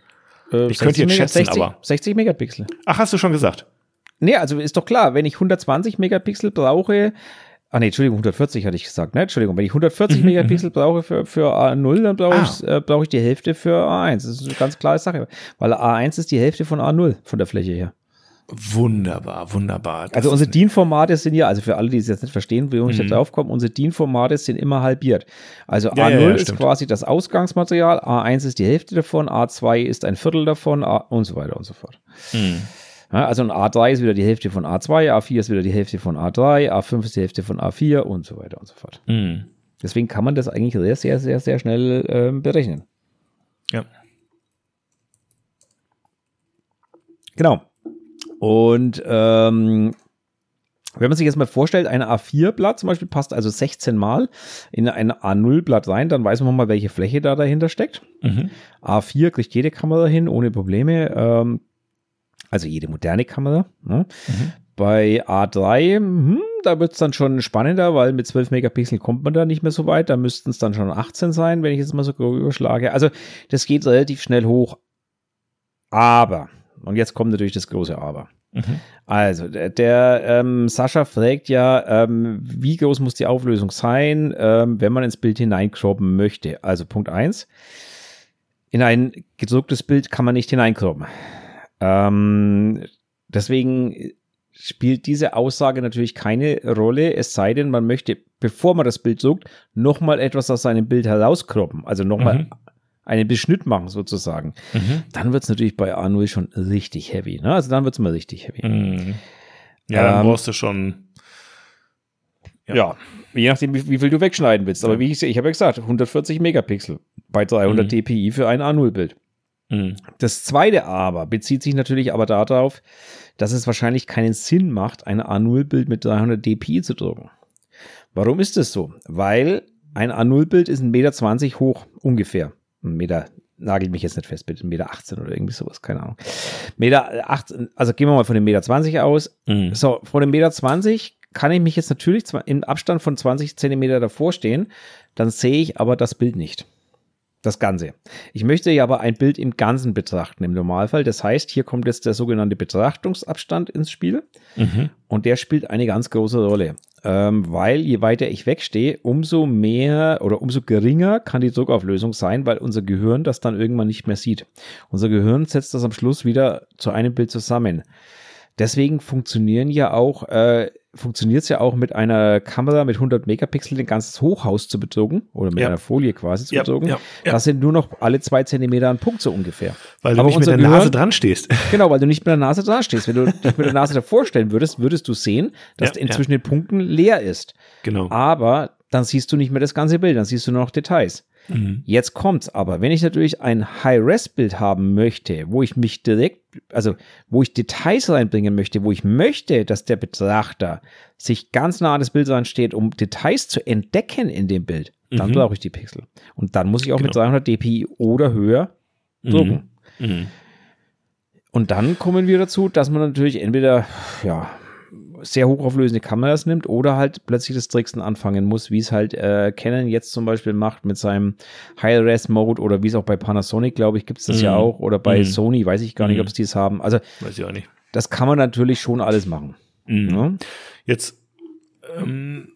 Äh, ich könnte jetzt schätzen, 60, aber. 60 Megapixel. Ach, hast du schon gesagt? Nee, also ist doch klar, wenn ich 120 Megapixel brauche, Ah nee, Entschuldigung, 140 hatte ich gesagt. Ne? Entschuldigung, wenn ich 140 mhm, Megapixel mhm. brauche für, für A0, dann brauche ah. ich, äh, brauch ich die Hälfte für A1. Das ist eine ganz klare Sache. Weil A1 ist die Hälfte von A0 von der Fläche her. Wunderbar, wunderbar. Das also unsere DIN-Formate sind ja, also für alle, die es jetzt nicht verstehen, wie ich mhm. da drauf komme, unsere DIN-Formate sind immer halbiert. Also ja, A0 ja, ja, ist quasi das Ausgangsmaterial, A1 ist die Hälfte davon, A2 ist ein Viertel davon A und so weiter und so fort. Mhm. also ein A3 ist wieder die Hälfte von A2, A4 ist wieder die Hälfte von A3, A5 ist die Hälfte von A4 und so weiter und so fort. Mhm. Deswegen kann man das eigentlich sehr, sehr, sehr, sehr schnell äh, berechnen. Ja. Genau. Und ähm, wenn man sich jetzt mal vorstellt, ein A4-Blatt zum Beispiel passt also 16 Mal in ein A0-Blatt rein, dann weiß man mal, welche Fläche da dahinter steckt. Mhm. A4 kriegt jede Kamera hin, ohne Probleme. Ähm, also jede moderne Kamera. Ne? Mhm. Bei A3, hm, da wird es dann schon spannender, weil mit 12 Megapixel kommt man da nicht mehr so weit. Da müssten es dann schon 18 sein, wenn ich jetzt mal so grob überschlage. Also das geht relativ schnell hoch. Aber und jetzt kommt natürlich das große Aber. Mhm. Also, der, der ähm, Sascha fragt ja, ähm, wie groß muss die Auflösung sein, ähm, wenn man ins Bild hineinkroppen möchte. Also Punkt 1. In ein gedrucktes Bild kann man nicht hineinkroppen. Ähm, deswegen spielt diese Aussage natürlich keine Rolle, es sei denn, man möchte, bevor man das Bild druckt, nochmal etwas aus seinem Bild herauskroppen. Also nochmal mhm einen Beschnitt machen sozusagen, Mhm. dann wird es natürlich bei A0 schon richtig heavy. Ne? Also dann wird es mal richtig heavy. Mhm. Ja, dann Ähm, brauchst du schon. Ja. Ja. je nachdem, wie, wie viel du wegschneiden willst. Aber wie ich, ich habe ja gesagt, 140 Megapixel bei 300 Mhm. dpi für ein A0-Bild. Mhm. Das zweite aber bezieht sich natürlich aber darauf, dass es wahrscheinlich keinen Sinn macht, ein A0-Bild mit 300 dpi zu drucken. Warum ist das so? Weil ein A0-Bild ist 1,20 Meter hoch, ungefähr. Ein Meter, nagelt mich jetzt nicht fest, bitte, 1,18 Meter oder irgendwie sowas, keine Ahnung. Meter 18, also gehen wir mal von dem Meter 20 aus. Mhm. So, von dem Meter 20 kann ich mich jetzt natürlich zwar im Abstand von 20 Zentimeter davor stehen, dann sehe ich aber das Bild nicht. Das Ganze. Ich möchte ja aber ein Bild im Ganzen betrachten im Normalfall. Das heißt, hier kommt jetzt der sogenannte Betrachtungsabstand ins Spiel Mhm. und der spielt eine ganz große Rolle. Ähm, weil je weiter ich wegstehe, umso mehr oder umso geringer kann die Druckauflösung sein, weil unser Gehirn das dann irgendwann nicht mehr sieht. Unser Gehirn setzt das am Schluss wieder zu einem Bild zusammen. Deswegen funktionieren ja auch, äh, funktioniert es ja auch mit einer Kamera mit 100 Megapixel ein ganzes Hochhaus zu bedrucken oder mit Ja. einer Folie quasi zu Ja, bedrucken. ja. Das sind nur noch alle zwei Zentimeter ein Punkt so ungefähr. Weil du Aber nicht mit der Nase Gehirn- dran stehst. Genau, weil du nicht mit der Nase da stehst. Wenn du dich mit der Nase davor stellen würdest, würdest du sehen, dass inzwischen den Punkten leer ist. Genau. Aber dann siehst du nicht mehr das ganze Bild, dann siehst du nur noch Details. Mhm. Jetzt kommt's aber, wenn ich natürlich ein High-Res-Bild haben möchte, wo ich mich direkt, also wo ich Details reinbringen möchte, wo ich möchte, dass der Betrachter sich ganz nah an das Bild ransteht, um Details zu entdecken in dem Bild, dann Mhm. brauche ich die Pixel. Und dann muss ich auch mit Genau. 300 dpi oder höher drucken. Mhm. Und dann kommen wir dazu, dass man natürlich entweder ja, sehr hochauflösende Kameras nimmt oder halt plötzlich das Tricksen anfangen muss, wie es halt äh, Canon jetzt zum Beispiel macht mit seinem High-Res-Mode oder wie es auch bei Panasonic, glaube ich, gibt es das ja Mhm. auch oder bei Mhm. Sony, weiß ich gar nicht, Mhm. ob es dies haben. Also Weiß ich auch nicht. das kann man natürlich schon alles machen. Mhm. Ne? Jetzt. Ähm,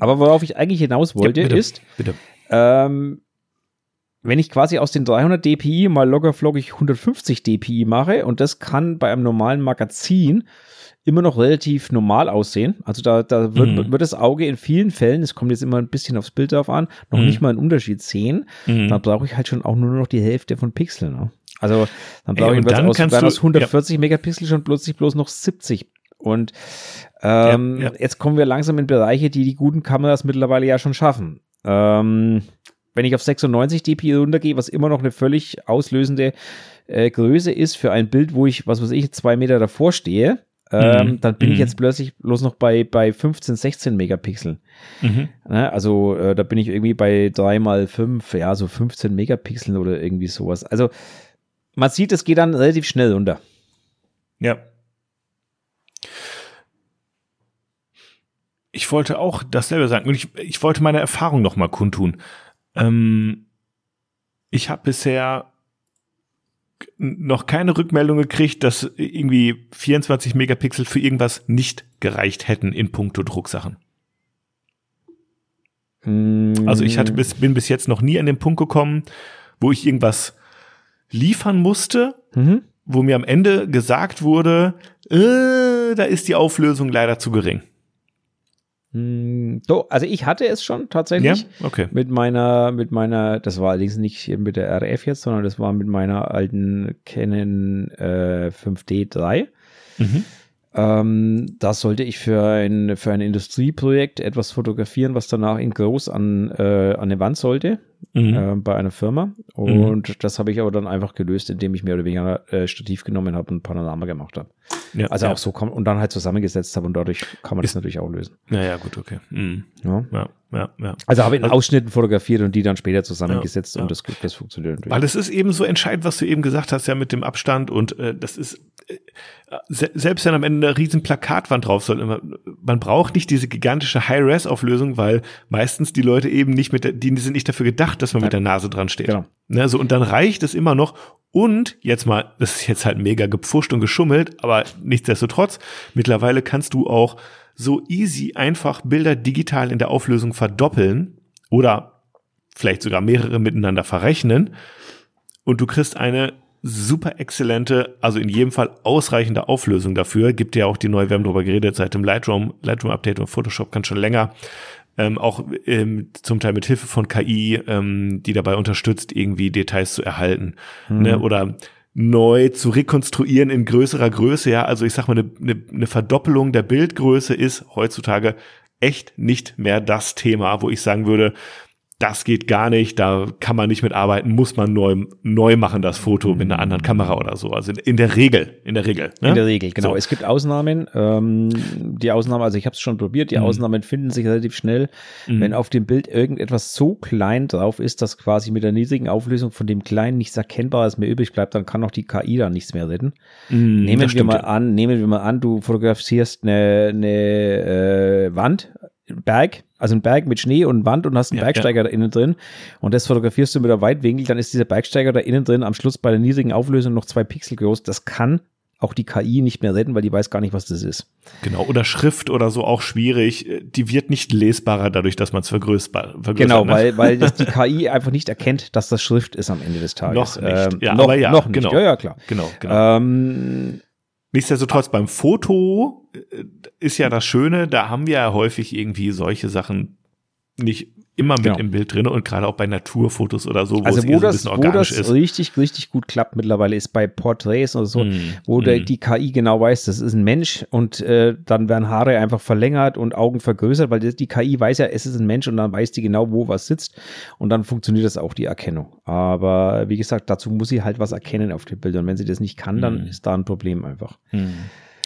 Aber worauf ich eigentlich hinaus wollte, ja, bitte, ist, Bitte. ähm, wenn ich quasi aus den 300 dpi mal locker flockig 150 dpi mache und das kann bei einem normalen Magazin immer noch relativ normal aussehen. Also da, da wird, Mhm. wird das Auge in vielen Fällen, es kommt jetzt immer ein bisschen aufs Bild drauf an, noch Mhm. nicht mal einen Unterschied sehen. Mhm. Dann brauche ich halt schon auch nur noch die Hälfte von Pixeln. Ne? Also dann Ey, brauche ich dann aus, kannst werden du- aus 140 Megapixel schon plötzlich bloß noch 70. Und ähm, Ja, ja. jetzt kommen wir langsam in Bereiche, die die guten Kameras mittlerweile ja schon schaffen. Ähm, wenn ich auf 96 dpi runtergehe, was immer noch eine völlig auslösende äh, Größe ist für ein Bild, wo ich, was weiß ich, zwei Meter davor stehe, ähm, Mhm. dann bin ich Mhm. jetzt plötzlich bloß noch bei, bei 15, 16 Megapixel. Mhm. Ne? Also äh, da bin ich irgendwie bei 3 mal 5, ja, so 15 Megapixel oder irgendwie sowas. Also man sieht, es geht dann relativ schnell runter. Ja. Ich wollte auch dasselbe sagen. Und ich, ich wollte meine Erfahrung noch mal kundtun. Ähm, ich habe bisher noch keine Rückmeldung gekriegt, dass irgendwie 24 Megapixel für irgendwas nicht gereicht hätten in puncto Drucksachen. Also ich hatte bis, bin bis jetzt noch nie an den Punkt gekommen, wo ich irgendwas liefern musste, Mhm. wo mir am Ende gesagt wurde, äh, da ist die Auflösung leider zu gering. Mm, So, also ich hatte es schon tatsächlich. Okay. Mit meiner, mit meiner, das war allerdings nicht mit der RF jetzt, sondern das war mit meiner alten Canon äh, 5D3. Mhm. Ähm, da sollte ich für ein, für ein Industrieprojekt etwas fotografieren, was danach in groß an, äh, an eine Wand sollte, Mhm. äh, bei einer Firma. Und das habe ich aber dann einfach gelöst, indem ich mehr oder weniger äh, Stativ genommen habe und Panorama gemacht habe. Ja, Also ja. auch so kom- und dann halt zusammengesetzt habe und dadurch kann man das natürlich auch lösen. Naja, gut, okay. Mhm. Ja. Ja, ja, ja. Also habe ich in Ausschnitten fotografiert und die dann später zusammengesetzt Ja, ja. und das, das funktioniert natürlich. Weil es ist eben so entscheidend, was du eben gesagt hast, ja, mit dem Abstand und äh, das ist äh, se selbst wenn am Ende eine riesen Plakatwand drauf soll, immer, man braucht nicht diese gigantische High-Res-Auflösung, weil meistens die Leute eben nicht mit der, die sind nicht dafür gedacht, dass man mit der Nase dran steht. Genau. Ne, so, und dann reicht es immer noch. Und jetzt mal, das ist jetzt halt mega gepfuscht und geschummelt, aber nichtsdestotrotz, mittlerweile kannst du auch so easy einfach Bilder digital in der Auflösung verdoppeln oder vielleicht sogar mehrere miteinander verrechnen und du kriegst eine super exzellente, also in jedem Fall ausreichende Auflösung dafür. Gibt ja auch die neue, wir haben darüber geredet, seit dem Lightroom, Lightroom Update und Photoshop kann schon länger ähm, auch ähm, zum Teil mit Hilfe von KI, ähm, die dabei unterstützt, irgendwie Details zu erhalten. Mhm. Ne? Oder neu zu rekonstruieren in größerer Größe. Ja, also ich sag mal, eine, eine, eine Verdoppelung der Bildgröße ist heutzutage echt nicht mehr das Thema, wo ich sagen würde, das geht gar nicht, da kann man nicht mit arbeiten, muss man neu, neu machen, das Foto mit einer anderen Kamera oder so. Also in der Regel, in der Regel. Ne? In der Regel, genau. So. Es gibt Ausnahmen. Ähm, die Ausnahmen, also ich habe es schon probiert, die Mhm. Ausnahmen finden sich relativ schnell. Mhm. Wenn auf dem Bild irgendetwas so klein drauf ist, dass quasi mit der niedrigen Auflösung von dem Kleinen nichts Erkennbares mehr übrig bleibt, dann kann auch die KI da nichts mehr retten. Mhm, Nehmen wir mal an, nehmen wir mal an, du fotografierst eine, eine äh, Wand, Berg, also ein Berg mit Schnee und Wand und hast einen Ja, Bergsteiger da innen drin und das fotografierst du mit der Weitwinkel, dann ist dieser Bergsteiger da innen drin am Schluss bei der niedrigen Auflösung noch zwei Pixel groß. Das kann auch die KI nicht mehr retten, weil die weiß gar nicht, was das ist. Genau, oder Schrift oder so auch schwierig. Die wird nicht lesbarer dadurch, dass man es vergrößert. Genau, ne? weil, weil das die KI einfach nicht erkennt, dass das Schrift ist am Ende des Tages. Noch nicht. Ja, noch, aber ja, noch nicht. genau. Ja, ja, klar. Genau, genau. Ähm, Nichtsdestotrotz, beim Foto äh, ist ja das Schöne, da haben wir ja häufig irgendwie solche Sachen nicht immer mit Genau. im Bild drin und gerade auch bei Naturfotos oder so, wo also es wo eher so ein das, bisschen wo organisch das ist. richtig, richtig gut klappt mittlerweile ist bei Porträts oder so, Mm, wo der, mm. die KI genau weiß, das ist ein Mensch und äh, dann werden Haare einfach verlängert und Augen vergrößert, weil die, die KI weiß ja, es ist ein Mensch und dann weiß die genau, wo was sitzt und dann funktioniert das auch, die Erkennung. Aber wie gesagt, dazu muss sie halt was erkennen auf dem Bild und wenn sie das nicht kann, dann Mm. ist da ein Problem einfach.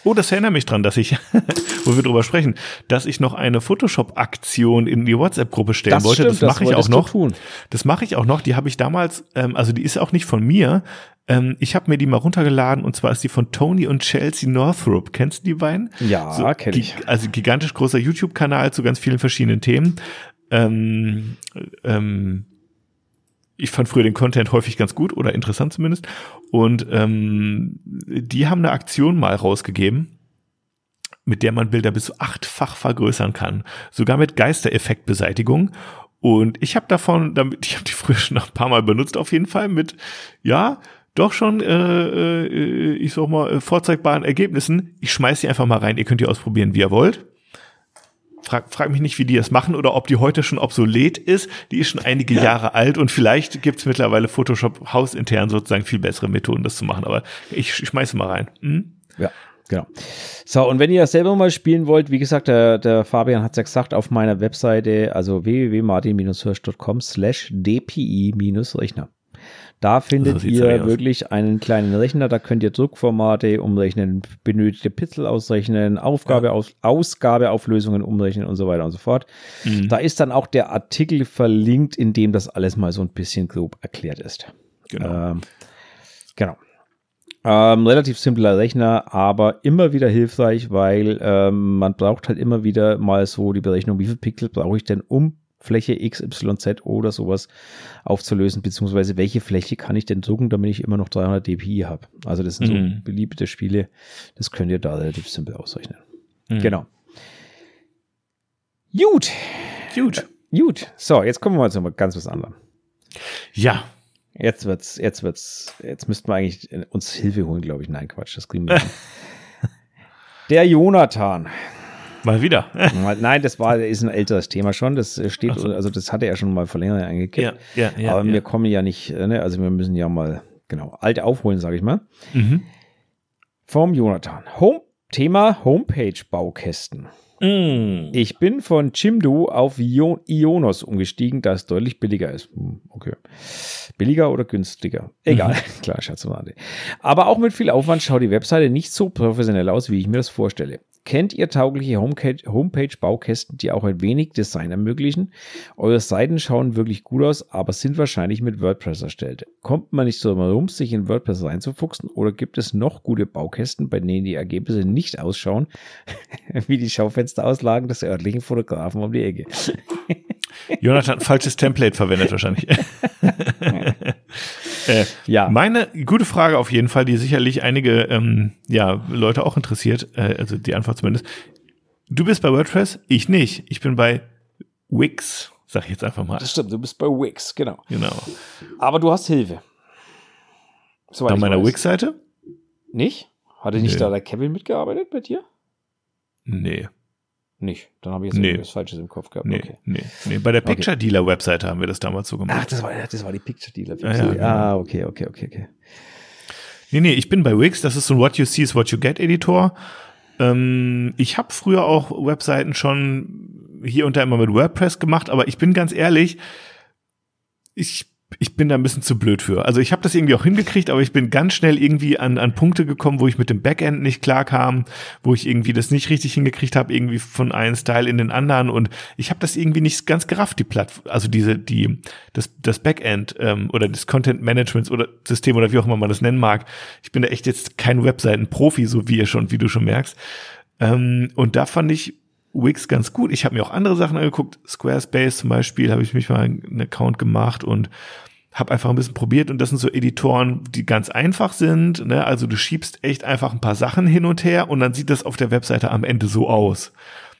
Oh, das erinnert mich dran, dass ich, wo wir drüber sprechen, dass ich noch eine Photoshop-Aktion in die WhatsApp-Gruppe stellen wollte. das mache ich auch noch. Tun. Das mache ich auch noch. Die habe ich damals, ähm, also die ist auch nicht von mir. Ähm, ich habe mir die mal runtergeladen und zwar ist die von Tony und Chelsea Northrup. Kennst du die beiden? Ja, kenn gi- ich. Also gigantisch großer YouTube-Kanal zu ganz vielen verschiedenen Themen. Ähm, ähm, ich fand früher den Content häufig ganz gut oder interessant zumindest. Und ähm, die haben eine Aktion mal rausgegeben, mit der man Bilder bis zu achtfach vergrößern kann. Sogar mit Geistereffektbeseitigung. Und ich habe davon, damit, ich habe die früher schon ein paar Mal benutzt, auf jeden Fall, mit, ja, doch schon, äh, äh, ich sag mal, äh, vorzeigbaren Ergebnissen. Ich schmeiß die einfach mal rein, ihr könnt die ausprobieren, wie ihr wollt. Frag, frag mich nicht, wie die das machen oder ob die heute schon obsolet ist. Die ist schon einige Jahre alt und vielleicht gibt's mittlerweile Photoshop hausintern sozusagen viel bessere Methoden, das zu machen. Aber ich, ich schmeiße mal rein. Hm? Ja, genau. So, und wenn ihr das selber mal spielen wollt, wie gesagt, der, der Fabian hat es ja gesagt, auf meiner Webseite, also www.martin-hirsch.com slash dpi-rechner. Da findet So ihr nämlich aus. wirklich einen kleinen Rechner, da könnt ihr Druckformate umrechnen, benötigte Pixel ausrechnen, Aufgabe, aus, Ausgabeauflösungen umrechnen und so weiter und so fort. Mhm. Da ist dann auch der Artikel verlinkt, in dem das alles mal so ein bisschen grob erklärt ist. Genau. Ähm, genau. Ähm, relativ simpler Rechner, aber immer wieder hilfreich, weil ähm, man braucht halt immer wieder mal so die Berechnung, wie viel Pixel brauche ich denn, um Fläche XYZ oder sowas aufzulösen, beziehungsweise welche Fläche kann ich denn drucken, damit ich immer noch 300 dpi habe. Also das sind Mhm. so beliebte Spiele, das könnt ihr da relativ simpel ausrechnen. Mhm. Genau. Gut, Gut. gut. So, jetzt kommen wir mal zu ganz was anderem. Ja. Jetzt wird's, jetzt wird's, jetzt müssten wir eigentlich uns Hilfe holen, glaube ich. Nein, Quatsch, das kriegen wir nicht. Der Jonathan. Mal wieder. Nein, das war, ist ein älteres Thema schon. Das steht, so. also das hatte er schon mal vor längerem angekippt. ja, ja. Aber ja. wir kommen ja nicht, äh, ne, also wir müssen ja mal, genau, alt aufholen, sage ich mal. Mhm. Vom Jonathan. Home, Thema Homepage-Baukästen. Mm. Ich bin von Jimdo auf Io- Ionos umgestiegen, da es deutlich billiger ist. Hm, Okay. Billiger oder günstiger? Egal. Klar, Schatz. Aber auch mit viel Aufwand schaut die Webseite nicht so professionell aus, wie ich mir das vorstelle. Kennt ihr taugliche Homepage- Homepage-Baukästen, die auch ein wenig Design ermöglichen? Eure Seiten schauen wirklich gut aus, aber sind wahrscheinlich mit WordPress erstellt. Kommt man nicht so herum, sich in WordPress reinzufuchsen oder gibt es noch gute Baukästen, bei denen die Ergebnisse nicht ausschauen, wie die Schaufensterauslagen des örtlichen Fotografen um die Ecke? Jonathan, falsches Template verwendet wahrscheinlich. äh, Ja. Meine gute Frage auf jeden Fall, die sicherlich einige ähm, ja, Leute auch interessiert, äh, also die Antwort zumindest. Du bist bei WordPress, ich nicht. Ich bin bei Wix, sag ich jetzt einfach mal. Das stimmt, du bist bei Wix, genau. Genau. Aber du hast Hilfe. Soweit An meiner. Wix-Seite? Nicht? Hatte nicht Nee. da der Kevin mitgearbeitet bei dir? Nee. Nicht. Dann habe ich jetzt Nee. was Falsches im Kopf gehabt. Nee, Okay. nee, nee. Bei der Picture Dealer Webseite haben wir das damals so gemacht. Ach, das war, das war die Picture Dealer. Ja, ja, genau. ah, okay, okay, okay, okay. Nee, nee, ich bin bei Wix. Das ist so ein What You See is What You Get Editor. Ähm, ich habe früher auch Webseiten schon hier und da immer mit WordPress gemacht, aber ich bin ganz ehrlich, ich ich bin da ein bisschen zu blöd für. Also ich habe das irgendwie auch hingekriegt, aber ich bin ganz schnell irgendwie an, an Punkte gekommen, wo ich mit dem Backend nicht klar kam, wo ich irgendwie das nicht richtig hingekriegt habe, irgendwie von einem Style in den anderen und ich habe das irgendwie nicht ganz gerafft, die Plattform, also diese, die, das, das Backend ähm, oder das Content Management oder System oder wie auch immer man das nennen mag. Ich bin da echt jetzt kein Webseiten-Profi, so wie ihr schon, wie du schon merkst. Ähm, und da fand ich Wix ganz gut. Ich habe mir auch andere Sachen angeguckt. Squarespace zum Beispiel habe ich mich mal einen Account gemacht und habe einfach ein bisschen probiert. Und das sind so Editoren, die ganz einfach sind. Ne? Also du schiebst echt einfach ein paar Sachen hin und her und dann sieht das auf der Webseite am Ende so aus.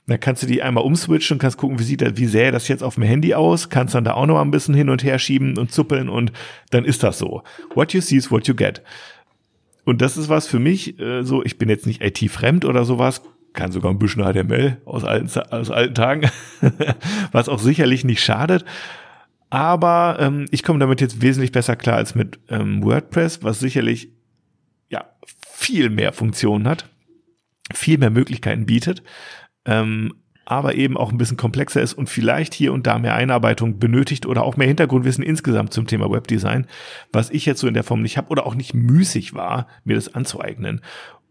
Dann kannst du die einmal umswitchen und kannst gucken, wie sieht das, wie sähe das jetzt auf dem Handy aus, kannst dann da auch noch ein bisschen hin und her schieben und zuppeln und dann ist das so. What you see is what you get. Und das ist was für mich, äh, so, ich bin jetzt nicht IT-fremd oder sowas, kann sogar ein bisschen HTML aus alten, aus alten Tagen, was auch sicherlich nicht schadet. Aber ähm, ich komme damit jetzt wesentlich besser klar als mit ähm, WordPress, was sicherlich ja viel mehr Funktionen hat, viel mehr Möglichkeiten bietet, ähm, aber eben auch ein bisschen komplexer ist und vielleicht hier und da mehr Einarbeitung benötigt oder auch mehr Hintergrundwissen insgesamt zum Thema Webdesign, was ich jetzt so in der Form nicht habe oder auch nicht müßig war, mir das anzueignen.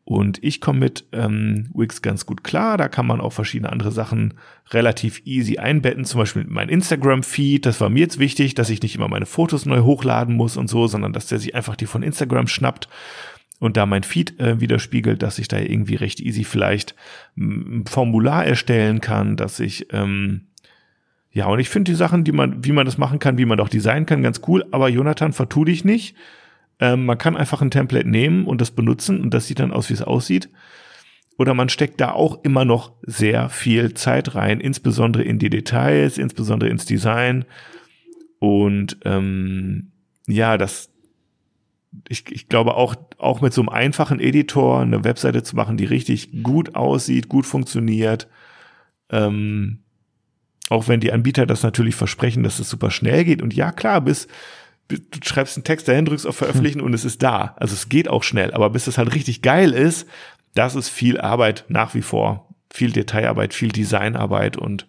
Und ich komme mit ähm, Wix ganz gut klar. Da kann man auch verschiedene andere Sachen relativ easy einbetten. Zum Beispiel mein Instagram-Feed. Das war mir jetzt wichtig, dass ich nicht immer meine Fotos neu hochladen muss und so, sondern dass der sich einfach die von Instagram schnappt und da mein Feed äh, widerspiegelt, dass ich da irgendwie recht easy vielleicht ein Formular erstellen kann, dass ich ähm, ja und ich finde die Sachen, die man, wie man das machen kann, wie man auch designen kann, ganz cool. Aber Jonathan, vertu dich nicht. Ähm, man kann einfach ein Template nehmen und das benutzen und das sieht dann aus, wie es aussieht. Oder man steckt da auch immer noch sehr viel Zeit rein, insbesondere in die Details, insbesondere ins Design. Und ähm, ja, das, ich, ich glaube auch, auch mit so einem einfachen Editor eine Webseite zu machen, die richtig gut aussieht, gut funktioniert. Ähm, auch wenn die Anbieter das natürlich versprechen, dass es super schnell geht. Und ja, klar, bis, bis du schreibst einen Text dahin, drückst auf Veröffentlichen und es ist da. Also es geht auch schnell. Aber bis es halt richtig geil ist, das ist viel Arbeit nach wie vor. Viel Detailarbeit, viel Designarbeit und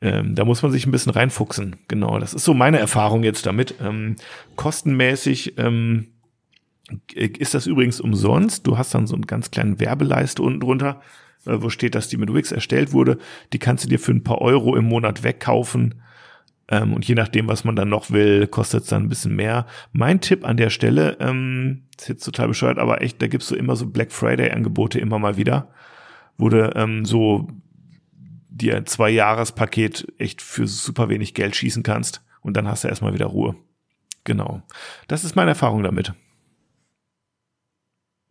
ähm, da muss man sich ein bisschen reinfuchsen. Genau, das ist so meine Erfahrung jetzt damit. Ähm, kostenmäßig ähm, ist das übrigens umsonst. Du hast dann so einen ganz kleinen Werbeleiste unten drunter, äh, wo steht, dass die mit Wix erstellt wurde. Die kannst du dir für ein paar Euro im Monat wegkaufen. Ähm, und je nachdem, was man dann noch will, kostet es dann ein bisschen mehr. Mein Tipp an der Stelle, ähm, ist jetzt total bescheuert, aber echt, da gibt's so immer so Black Friday-Angebote immer mal wieder, wo du ähm, so dir ein Zwei-Jahres-Paket echt für super wenig Geld schießen kannst und dann hast du erstmal wieder Ruhe. Genau. Das ist meine Erfahrung damit.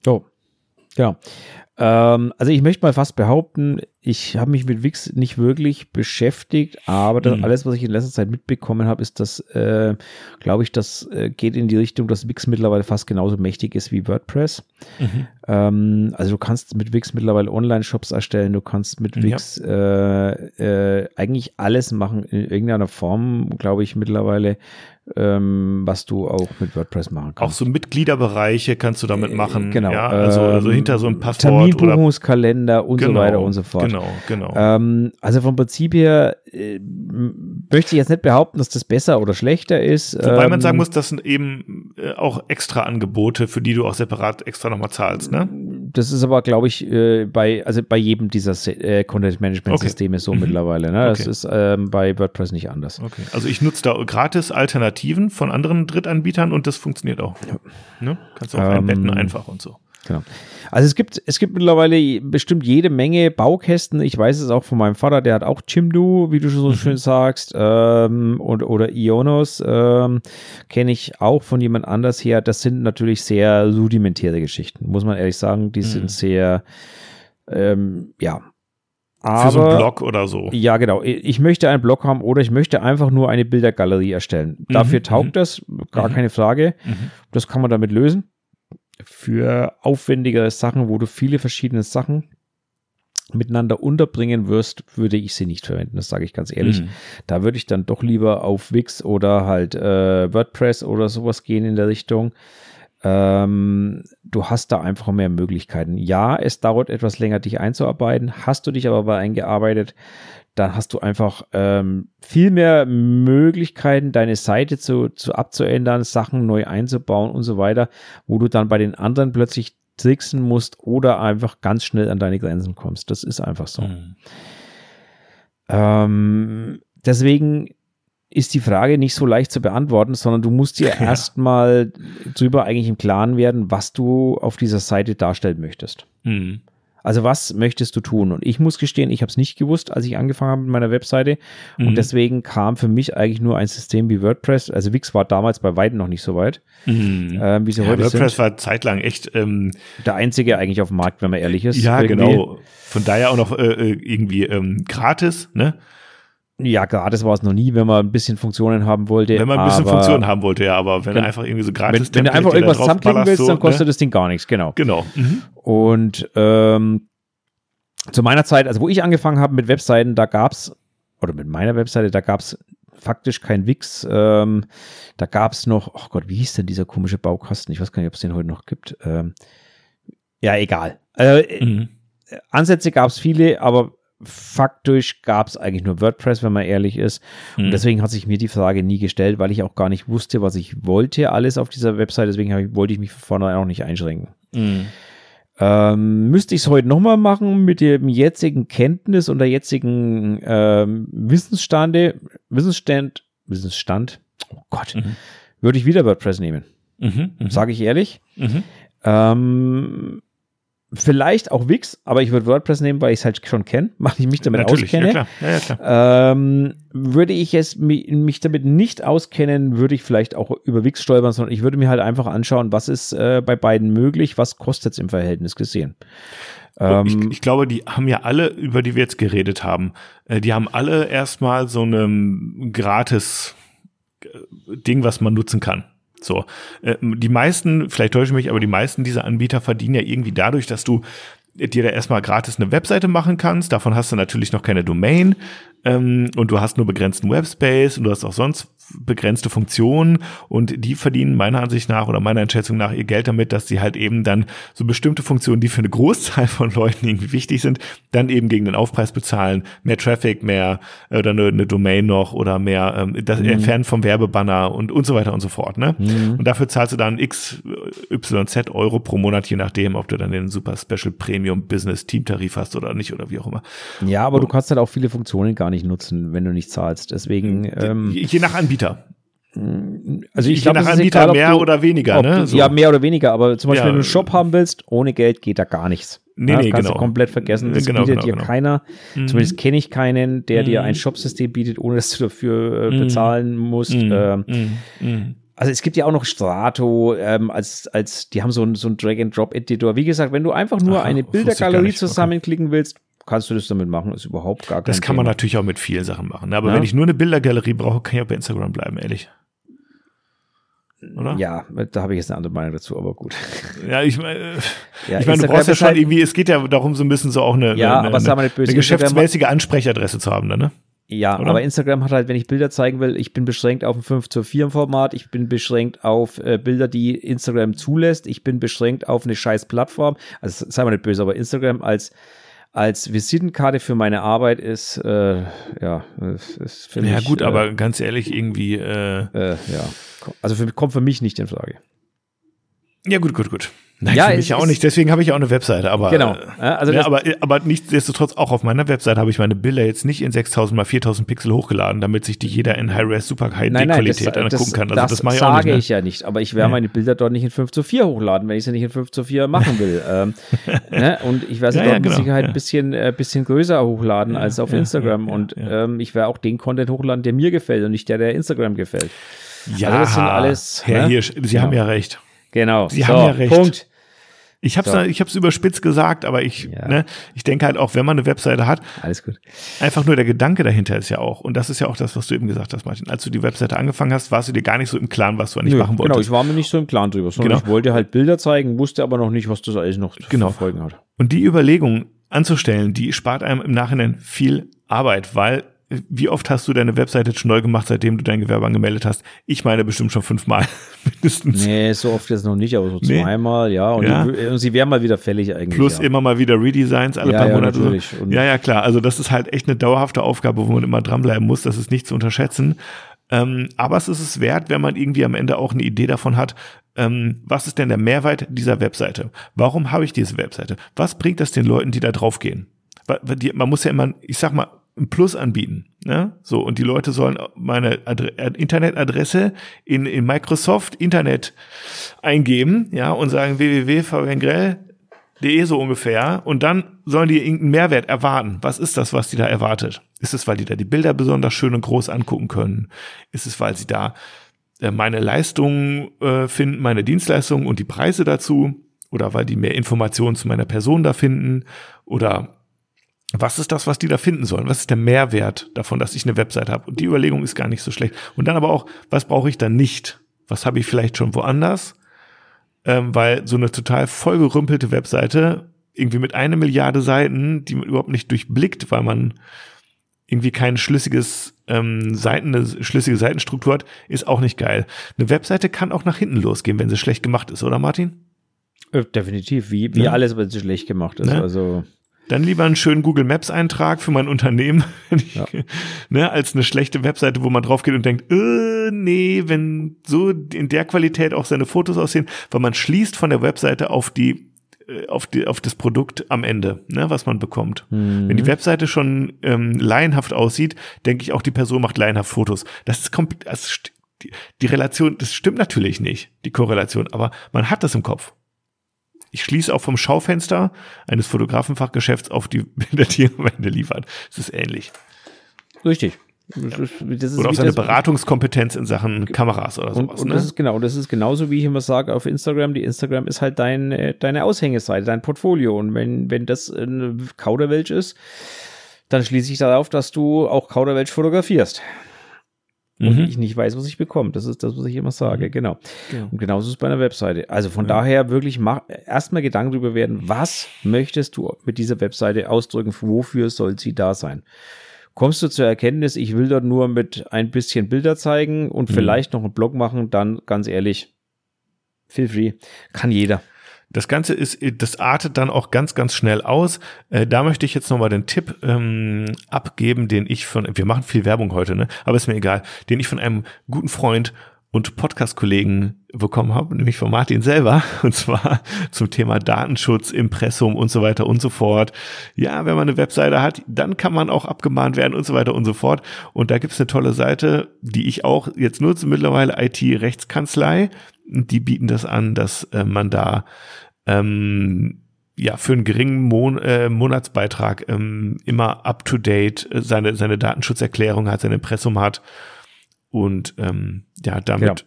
Oh, ja. Ähm, also ich möchte mal fast behaupten, ich habe mich mit Wix nicht wirklich beschäftigt, aber das, Mhm. alles, was ich in letzter Zeit mitbekommen habe, ist, dass, äh, glaube ich, das äh, geht in die Richtung, dass Wix mittlerweile fast genauso mächtig ist wie WordPress. Ähm, also du kannst mit Wix mittlerweile Online-Shops erstellen, du kannst mit Ja. Wix äh, äh, eigentlich alles machen in irgendeiner Form, glaube ich, mittlerweile, ähm, was du auch mit WordPress machen Auch kannst. so Mitgliederbereiche kannst du damit machen. Genau. Ja, also, also ähm, hinter so ein Passwort Terminbuchungskalender und so weiter und so fort. Genau, genau. Ähm, also vom Prinzip her äh, möchte ich jetzt nicht behaupten, dass das besser oder schlechter ist. Wobei man Ähm, sagen muss, das sind eben äh, auch extra Angebote, für die du auch separat extra nochmal zahlst, ne? Das ist aber, glaube ich, äh, bei, also bei jedem dieser Se- äh, Content-Management-Systeme so Mhm. mittlerweile. Ne? Das Okay. ist ähm, bei WordPress nicht anders. Okay. Also ich nutze da gratis Alternativen von anderen Drittanbietern und das funktioniert auch. Ne? Kannst du auch Ähm, einbetten einfach und so. Genau. Also es gibt, es gibt mittlerweile bestimmt jede Menge Baukästen. Ich weiß es auch von meinem Vater, der hat auch Jimdo, wie du so Mhm. schön sagst, ähm, und, oder Ionos, ähm, kenne ich auch von jemand anders her. Das sind natürlich sehr rudimentäre Geschichten, muss man ehrlich sagen. Die Mhm. sind sehr, ähm, ja. Für so einen Aber- Blog oder so. Ja, genau. Ich möchte einen Blog haben oder ich möchte einfach nur eine Bildergalerie erstellen. Dafür Mhm, taugt mhm. das, gar Mhm. keine Frage. Mhm. Das kann man damit lösen. Für aufwendigere Sachen, wo du viele verschiedene Sachen miteinander unterbringen wirst, würde ich sie nicht verwenden. Das sage ich ganz ehrlich. Mhm. Da würde ich dann doch lieber auf Wix oder halt äh, WordPress oder sowas gehen in der Richtung. Ähm, du hast da einfach mehr Möglichkeiten. Ja, es dauert etwas länger, dich einzuarbeiten. Hast du dich aber bei eingearbeitet, dann hast du einfach ähm, viel mehr Möglichkeiten, deine Seite zu, zu abzuändern, Sachen neu einzubauen und so weiter, wo du dann bei den anderen plötzlich tricksen musst oder einfach ganz schnell an deine Grenzen kommst. Das ist einfach so. Mhm. Ähm, deswegen ist die Frage nicht so leicht zu beantworten, sondern du musst dir ja. erstmal drüber eigentlich im Klaren werden, was du auf dieser Seite darstellen möchtest. Mhm. Also was möchtest du tun? Und ich muss gestehen, ich habe es nicht gewusst, als ich angefangen habe mit meiner Webseite. Mhm. Und deswegen kam für mich eigentlich nur ein System wie WordPress. Also Wix war damals bei weitem noch nicht so weit, mhm. ähm, wie sie ja, heute WordPress sind. war zeitlang echt ähm, der einzige eigentlich auf dem Markt, wenn man ehrlich ist. Ja, irgendwie. genau. Von daher auch noch äh, äh irgendwie ähm, gratis, ne? Ja, gratis war es noch nie, wenn man ein bisschen Funktionen haben wollte. Wenn man ein bisschen Funktionen haben wollte, ja, aber wenn, wenn du einfach irgendwie so gratis Wenn, wenn du einfach irgendwas zusammenklicken willst, so, dann kostet ne? das Ding gar nichts, genau. Genau. Mhm. Und ähm, zu meiner Zeit, also wo ich angefangen habe mit Webseiten, da gab es, oder mit meiner Webseite, da gab es faktisch kein Wix. Ähm, da gab es noch, oh Gott, wie hieß denn dieser komische Baukasten? Ich weiß gar nicht, ob es den heute noch gibt. Ähm, ja, egal. Äh, mhm. Ansätze gab es viele, aber faktisch gab es eigentlich nur WordPress, wenn man ehrlich ist. Mhm. Und deswegen hat sich mir die Frage nie gestellt, weil ich auch gar nicht wusste, was ich wollte, alles auf dieser Website. Deswegen ich, wollte ich mich von vornherein auch nicht einschränken. Mhm. Ähm, müsste ich es heute nochmal machen mit dem jetzigen Kenntnis und der jetzigen ähm, Wissensstande, Wissensstand, Wissensstand, oh Gott, mhm. würde ich wieder WordPress nehmen. Mhm, mhm. Sage ich ehrlich. Mhm. Ähm, Vielleicht auch Wix, aber ich würde WordPress nehmen, weil ich es halt schon kenne, weil ich mich damit Natürlich, auskenne. Ja, klar. Ja, klar. Ähm, würde ich es mich damit nicht auskennen, würde ich vielleicht auch über Wix stolpern, sondern ich würde mir halt einfach anschauen, was ist äh, bei beiden möglich, was kostet es im Verhältnis gesehen. Ähm, ich, ich, glaube, die haben ja alle, über die wir jetzt geredet haben, äh, die haben alle erstmal so ein gratis äh, Ding, was man nutzen kann. So, äh, die meisten, vielleicht täusche ich mich, aber die meisten dieser Anbieter verdienen ja irgendwie dadurch, dass du dir da erstmal gratis eine Webseite machen kannst. Davon hast du natürlich noch keine Domain ähm, und du hast nur begrenzten Webspace und du hast auch sonst begrenzte Funktionen und die verdienen meiner Ansicht nach oder meiner Einschätzung nach ihr Geld damit, dass sie halt eben dann so bestimmte Funktionen, die für eine Großzahl von Leuten irgendwie wichtig sind, dann eben gegen den Aufpreis bezahlen, mehr Traffic, mehr äh, oder eine, eine Domain noch oder mehr ähm, das mhm. Entfernen vom Werbebanner und und so weiter und so fort. Ne? Mhm. Und dafür zahlst du dann x YZ Euro pro Monat, je nachdem, ob du dann den Super Special Premium Business Team Tarif hast oder nicht oder wie auch immer. Ja, aber und, du kannst halt auch viele Funktionen gar nicht nutzen, wenn du nicht zahlst. Deswegen ähm, je nach Anbieter. Also ich glaube, nach Anbieter egal, mehr du, oder weniger, ne? So. Ja, mehr oder weniger, aber zum Beispiel, ja. wenn du einen Shop haben willst, ohne Geld geht da gar nichts. Nee, ja, das nee, kannst genau. du komplett vergessen. Das genau, bietet genau, dir genau. keiner. Mhm. Zumindest kenne ich keinen, der mhm. dir ein Shopsystem bietet, ohne dass du dafür äh, mhm. bezahlen musst. Mhm. Ähm, mhm. Mhm. also es gibt ja auch noch Strato ähm, als, als, die haben so ein, so Drag-and-Drop-Editor. Wie gesagt, wenn du einfach nur Ach, eine Bildergalerie zusammenklicken willst, kannst du das damit machen, ist überhaupt gar kein Das kann Thema. man natürlich auch mit vielen Sachen machen. Ne? Aber ja. wenn ich nur eine Bildergalerie brauche, kann ich auch bei Instagram bleiben, ehrlich. Oder? Ja, da habe ich jetzt eine andere Meinung dazu, aber gut. Ja, ich meine, ja, ich meine, du brauchst ja schon halt irgendwie, es geht ja darum, so ein bisschen so auch eine, ja, eine, aber eine, eine, eine geschäftsmäßige Ansprechadresse zu haben, dann, ne? Ja, Oder? aber Instagram hat halt, wenn ich Bilder zeigen will, ich bin beschränkt auf ein 5 zu 4 Format, ich bin beschränkt auf äh, Bilder, die Instagram zulässt, ich bin beschränkt auf eine scheiß Plattform. Also sei mal nicht böse, aber Instagram als als Visitenkarte für meine Arbeit ist, äh, ja, ist für mich. Ja, gut, äh, aber ganz ehrlich, irgendwie. Äh, äh, ja, also für, kommt für mich nicht in Frage. Ja, gut, gut, gut. Nein, ja, für mich auch nicht. Deswegen habe ich auch eine Webseite. Aber, genau. Ja, also ja, aber, aber nichtsdestotrotz auch auf meiner Webseite habe ich meine Bilder jetzt nicht in 6000 mal 4000 Pixel hochgeladen, damit sich die jeder in High-Res Super High nein, Qualität das, angucken kann. Also das, das mache ich auch nicht. sage ne? ich ja nicht. Aber ich werde meine Bilder dort nicht in 5 zu 4 hochladen, wenn ich sie nicht in 5 zu 4 machen will. ähm, ne? Und ich werde sie dort genau, mit Sicherheit ein bisschen, äh, bisschen größer hochladen als auf Instagram. Und ähm, ich werde auch den Content hochladen, der mir gefällt und nicht der, der Instagram gefällt. Ja, also das sind alles. Herr ne? Hirsch, Sie genau. haben ja recht. Genau. Sie so, haben ja recht. Punkt. Ich habe es so. ich hab's überspitzt gesagt, aber ich, ja. ne, ich denke halt auch, wenn man eine Webseite hat, alles gut. Einfach nur der Gedanke dahinter ist ja auch, und das ist ja auch das, was du eben gesagt hast, Martin. Als du die Webseite angefangen hast, warst du dir gar nicht so im Klaren, was du eigentlich Nö, machen wolltest. Genau, ich war mir nicht so im Klaren drüber, sondern genau. ich wollte halt Bilder zeigen, wusste aber noch nicht, was das alles noch genau. zu verfolgen hat. Und die Überlegung, anzustellen, die spart einem im Nachhinein viel Arbeit, weil wie oft hast du deine Webseite schon neu gemacht, seitdem du dein Gewerbe angemeldet hast? Ich meine bestimmt schon fünfmal mindestens. Nee, so oft jetzt noch nicht, aber so nee. zweimal, ja. Und, ja. Die, und sie wären mal wieder fällig eigentlich. Plus ja. immer mal wieder Redesigns alle ja, paar ja, Monate. Natürlich. ja, ja, klar. Also das ist halt echt eine dauerhafte Aufgabe, wo man immer dranbleiben muss. Das ist nicht zu unterschätzen. Ähm, aber es ist es wert, wenn man irgendwie am Ende auch eine Idee davon hat, ähm, was ist denn der Mehrwert dieser Webseite? Warum habe ich diese Webseite? Was bringt das den Leuten, die da draufgehen? Man muss ja immer, ich sag mal, ein Plus anbieten. Ne? So, und die Leute sollen meine Adre äh, Internetadresse in, in Microsoft Internet eingeben, ja, und sagen www.fabiangrell.de so ungefähr. Und dann sollen die irgendeinen Mehrwert erwarten. Was ist das, was die da erwartet? Ist es, weil die da die Bilder besonders schön und groß angucken können? Ist es, weil sie da äh, meine Leistungen äh, finden, meine Dienstleistungen und die Preise dazu? Oder weil die mehr Informationen zu meiner Person da finden? Oder was ist das, was die da finden sollen? Was ist der Mehrwert davon, dass ich eine Website habe? Und die Überlegung ist gar nicht so schlecht. Und dann aber auch, was brauche ich dann nicht? Was habe ich vielleicht schon woanders? Ähm, weil so eine total vollgerümpelte Webseite, irgendwie mit einer Milliarde Seiten, die man überhaupt nicht durchblickt, weil man irgendwie kein schlüssiges ähm, Seiten, eine schlüssige Seitenstruktur hat, ist auch nicht geil. Eine Webseite kann auch nach hinten losgehen, wenn sie schlecht gemacht ist, oder Martin? Äh, definitiv, wie, wie ja. alles, wenn sie schlecht gemacht ist. Ja. Also dann lieber einen schönen Google Maps Eintrag für mein Unternehmen, ja. ne, als eine schlechte Webseite, wo man drauf geht und denkt, äh, nee, wenn so in der Qualität auch seine Fotos aussehen, weil man schließt von der Webseite auf die äh, auf, die, auf das Produkt am Ende, ne, was man bekommt. Mhm. Wenn die Webseite schon ähm, laienhaft aussieht, denke ich auch, die Person macht laienhaft Fotos. Das ist komplett, die, die Relation, das stimmt natürlich nicht, die Korrelation, aber man hat das im Kopf. Ich schließe auch vom Schaufenster eines Fotografenfachgeschäfts auf die Bilder, die er am Ende liefert. Es ist ähnlich. Richtig. Das ist, das ist oder auf seine Beratungskompetenz in Sachen Kameras oder sowas. Und, und ne? das ist genau, das ist genauso wie ich immer sage auf Instagram. Die Instagram ist halt dein, äh, deine Aushängeseite, dein Portfolio. Und wenn, wenn das ein Kauderwelsch ist, dann schließe ich darauf, dass du auch Kauderwelsch fotografierst und mhm. ich nicht weiß, was ich bekomme. Das ist das, was ich immer sage, mhm. genau. Ja. Und genauso ist es bei einer Webseite. Also von ja. daher wirklich mach, erstmal Gedanken darüber werden, was möchtest du mit dieser Webseite ausdrücken, wofür soll sie da sein? Kommst du zur Erkenntnis, ich will dort nur mit ein bisschen Bilder zeigen und mhm. vielleicht noch einen Blog machen, dann ganz ehrlich, feel free, kann jeder. Das Ganze ist, das artet dann auch ganz, ganz schnell aus. Äh, da möchte ich jetzt nochmal den Tipp ähm, abgeben, den ich von, wir machen viel Werbung heute, ne? Aber ist mir egal, den ich von einem guten Freund und Podcast-Kollegen bekommen habe, nämlich von Martin selber, und zwar zum Thema Datenschutz, Impressum und so weiter und so fort. Ja, wenn man eine Webseite hat, dann kann man auch abgemahnt werden und so weiter und so fort. Und da gibt's eine tolle Seite, die ich auch jetzt nutze, mittlerweile IT-Rechtskanzlei. Die bieten das an, dass äh, man da ähm, ja, für einen geringen Mon äh, Monatsbeitrag ähm, immer up to date äh, seine, seine Datenschutzerklärung hat, sein Impressum hat und ähm, ja, damit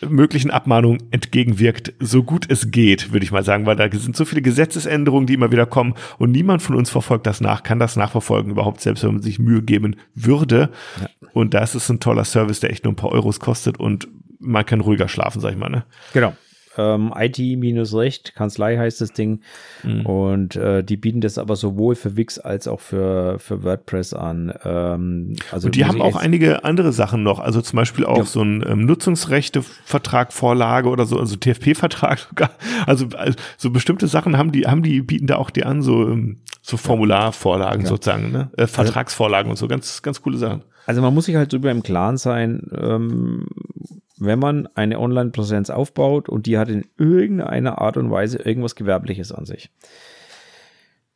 genau. möglichen Abmahnungen entgegenwirkt, so gut es geht, würde ich mal sagen, weil da sind so viele Gesetzesänderungen, die immer wieder kommen und niemand von uns verfolgt das nach, kann das nachverfolgen überhaupt, selbst wenn man sich Mühe geben würde. Ja. Und da ist ein toller Service, der echt nur ein paar Euros kostet und man kann ruhiger schlafen, sag ich mal. Ne? Genau ähm, IT-Recht, Kanzlei heißt das Ding. Mhm. Und äh, die bieten das aber sowohl für Wix als auch für, für WordPress an. Ähm, also und die haben auch einige andere Sachen noch, also zum Beispiel auch ja. so ein ähm, Nutzungsrechte-Vertrag, Vorlage oder so, also TFP-Vertrag sogar. Also, also so bestimmte Sachen haben die, haben die, bieten da auch die an, so, ähm, so Formularvorlagen ja. sozusagen, ne? Äh, also Vertragsvorlagen und so, ganz, ganz coole Sachen. Also man muss sich halt darüber im Klaren sein, ähm, wenn man eine Online-Präsenz aufbaut und die hat in irgendeiner Art und Weise irgendwas Gewerbliches an sich,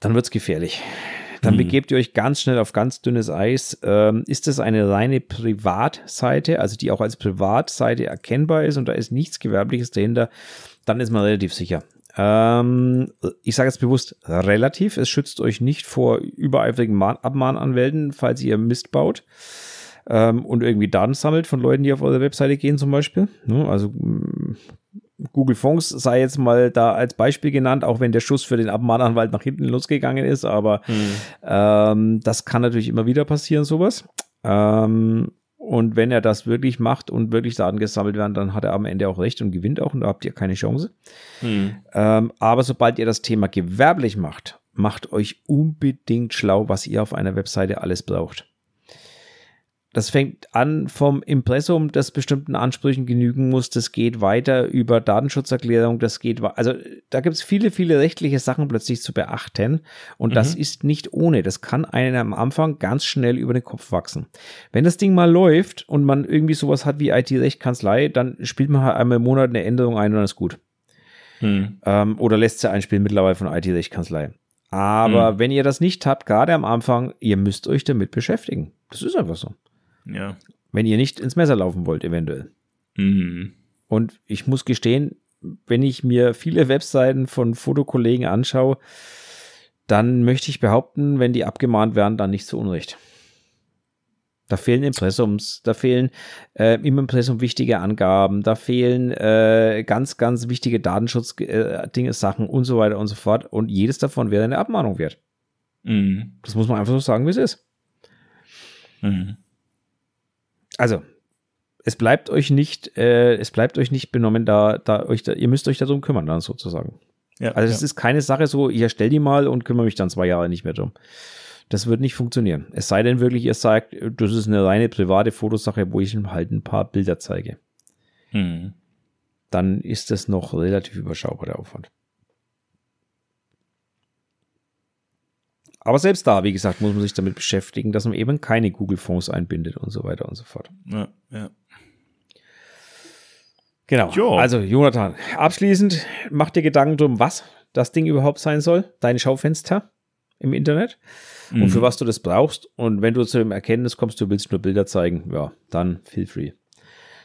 dann wird es gefährlich. Dann mhm. begebt ihr euch ganz schnell auf ganz dünnes Eis. Ähm, ist es eine reine Privatseite, also die auch als Privatseite erkennbar ist und da ist nichts Gewerbliches dahinter, dann ist man relativ sicher. Ähm, ich sage jetzt bewusst relativ. Es schützt euch nicht vor übereifrigen Abmahnanwälten, falls ihr Mist baut ähm, und irgendwie Daten sammelt von Leuten, die auf eure Webseite gehen zum Beispiel. Ne? Also mm, Google Fonds sei jetzt mal da als Beispiel genannt, auch wenn der Schuss für den Abmahnanwalt nach hinten losgegangen ist, aber hm. ähm, das kann natürlich immer wieder passieren, sowas. Ähm, und wenn er das wirklich macht und wirklich Daten gesammelt werden, dann hat er am Ende auch recht und gewinnt auch und da habt ihr keine Chance. Hm. Ähm, aber sobald ihr das Thema gewerblich macht, macht euch unbedingt schlau, was ihr auf einer Webseite alles braucht. Das fängt an vom Impressum, das bestimmten Ansprüchen genügen muss. Das geht weiter über Datenschutzerklärung. Das geht, also da gibt es viele, viele rechtliche Sachen plötzlich zu beachten. Und mhm. das ist nicht ohne. Das kann einen am Anfang ganz schnell über den Kopf wachsen. Wenn das Ding mal läuft und man irgendwie sowas hat wie IT-Rechtkanzlei, dann spielt man halt einmal im Monat eine Änderung ein und dann ist gut. Mhm. Ähm, oder lässt sie einspielen mittlerweile von IT-Rechtkanzlei. Aber mhm. wenn ihr das nicht habt, gerade am Anfang, ihr müsst euch damit beschäftigen. Das ist einfach so. Ja. Wenn ihr nicht ins Messer laufen wollt, eventuell. Mhm. Und ich muss gestehen, wenn ich mir viele Webseiten von Fotokollegen anschaue, dann möchte ich behaupten, wenn die abgemahnt werden, dann nicht zu Unrecht. Da fehlen Impressums, da fehlen äh, im Impressum wichtige Angaben, da fehlen äh, ganz, ganz wichtige Datenschutz-Dinge, äh, Sachen und so weiter und so fort. Und jedes davon wäre eine Abmahnung wert. Mhm. Das muss man einfach so sagen, wie es ist. Mhm also es bleibt euch nicht, äh, es bleibt euch nicht benommen, da, da euch, da, ihr müsst euch darum kümmern, dann sozusagen. Ja, also es ja. ist keine Sache so, ich erstelle die mal und kümmere mich dann zwei Jahre nicht mehr drum. Das wird nicht funktionieren. Es sei denn wirklich, ihr sagt, das ist eine reine private Fotosache, wo ich halt ein paar Bilder zeige. Mhm. Dann ist das noch relativ überschaubar, der Aufwand. Aber selbst da, wie gesagt, muss man sich damit beschäftigen, dass man eben keine Google-Fonds einbindet und so weiter und so fort. Ja, ja. Genau. Jo. Also, Jonathan, abschließend, mach dir Gedanken drum, was das Ding überhaupt sein soll, dein Schaufenster im Internet mhm. und für was du das brauchst. Und wenn du zu dem Erkenntnis kommst, du willst nur Bilder zeigen, ja, dann feel free.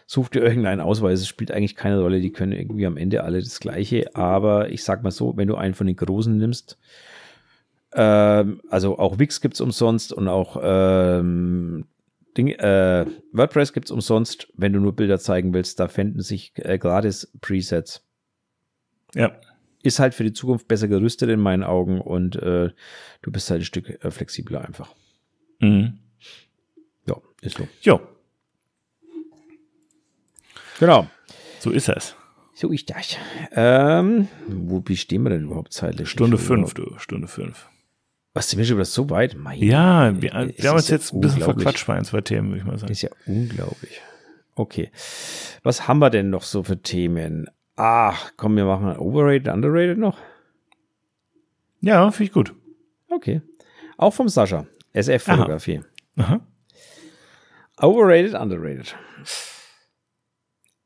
Such dir irgendeinen Ausweis, es spielt eigentlich keine Rolle, die können irgendwie am Ende alle das Gleiche. Aber ich sag mal so, wenn du einen von den Großen nimmst, ähm, also auch Wix gibt es umsonst und auch ähm, Ding, äh, WordPress gibt es umsonst, wenn du nur Bilder zeigen willst. Da fänden sich äh, gratis Presets. Ja. Ist halt für die Zukunft besser gerüstet in meinen Augen und äh, du bist halt ein Stück äh, flexibler einfach. Mhm. Ja, ist so. Ja. Genau. So ist es. So ist das. Ähm, wo wie stehen wir denn überhaupt zeitlich? Stunde fünf, du. Stunde fünf. Was, sind wir schon wieder so weit? Mein ja, wir, wir haben uns ja jetzt ein bisschen verquatscht bei ein, zwei Themen, würde ich mal sagen. Ist ja unglaublich. Okay. Was haben wir denn noch so für Themen? Ach, komm, wir machen Overrated, Underrated noch. Ja, finde ich gut. Okay. Auch vom Sascha. SF-Fotografie. Aha. Aha. Overrated, Underrated.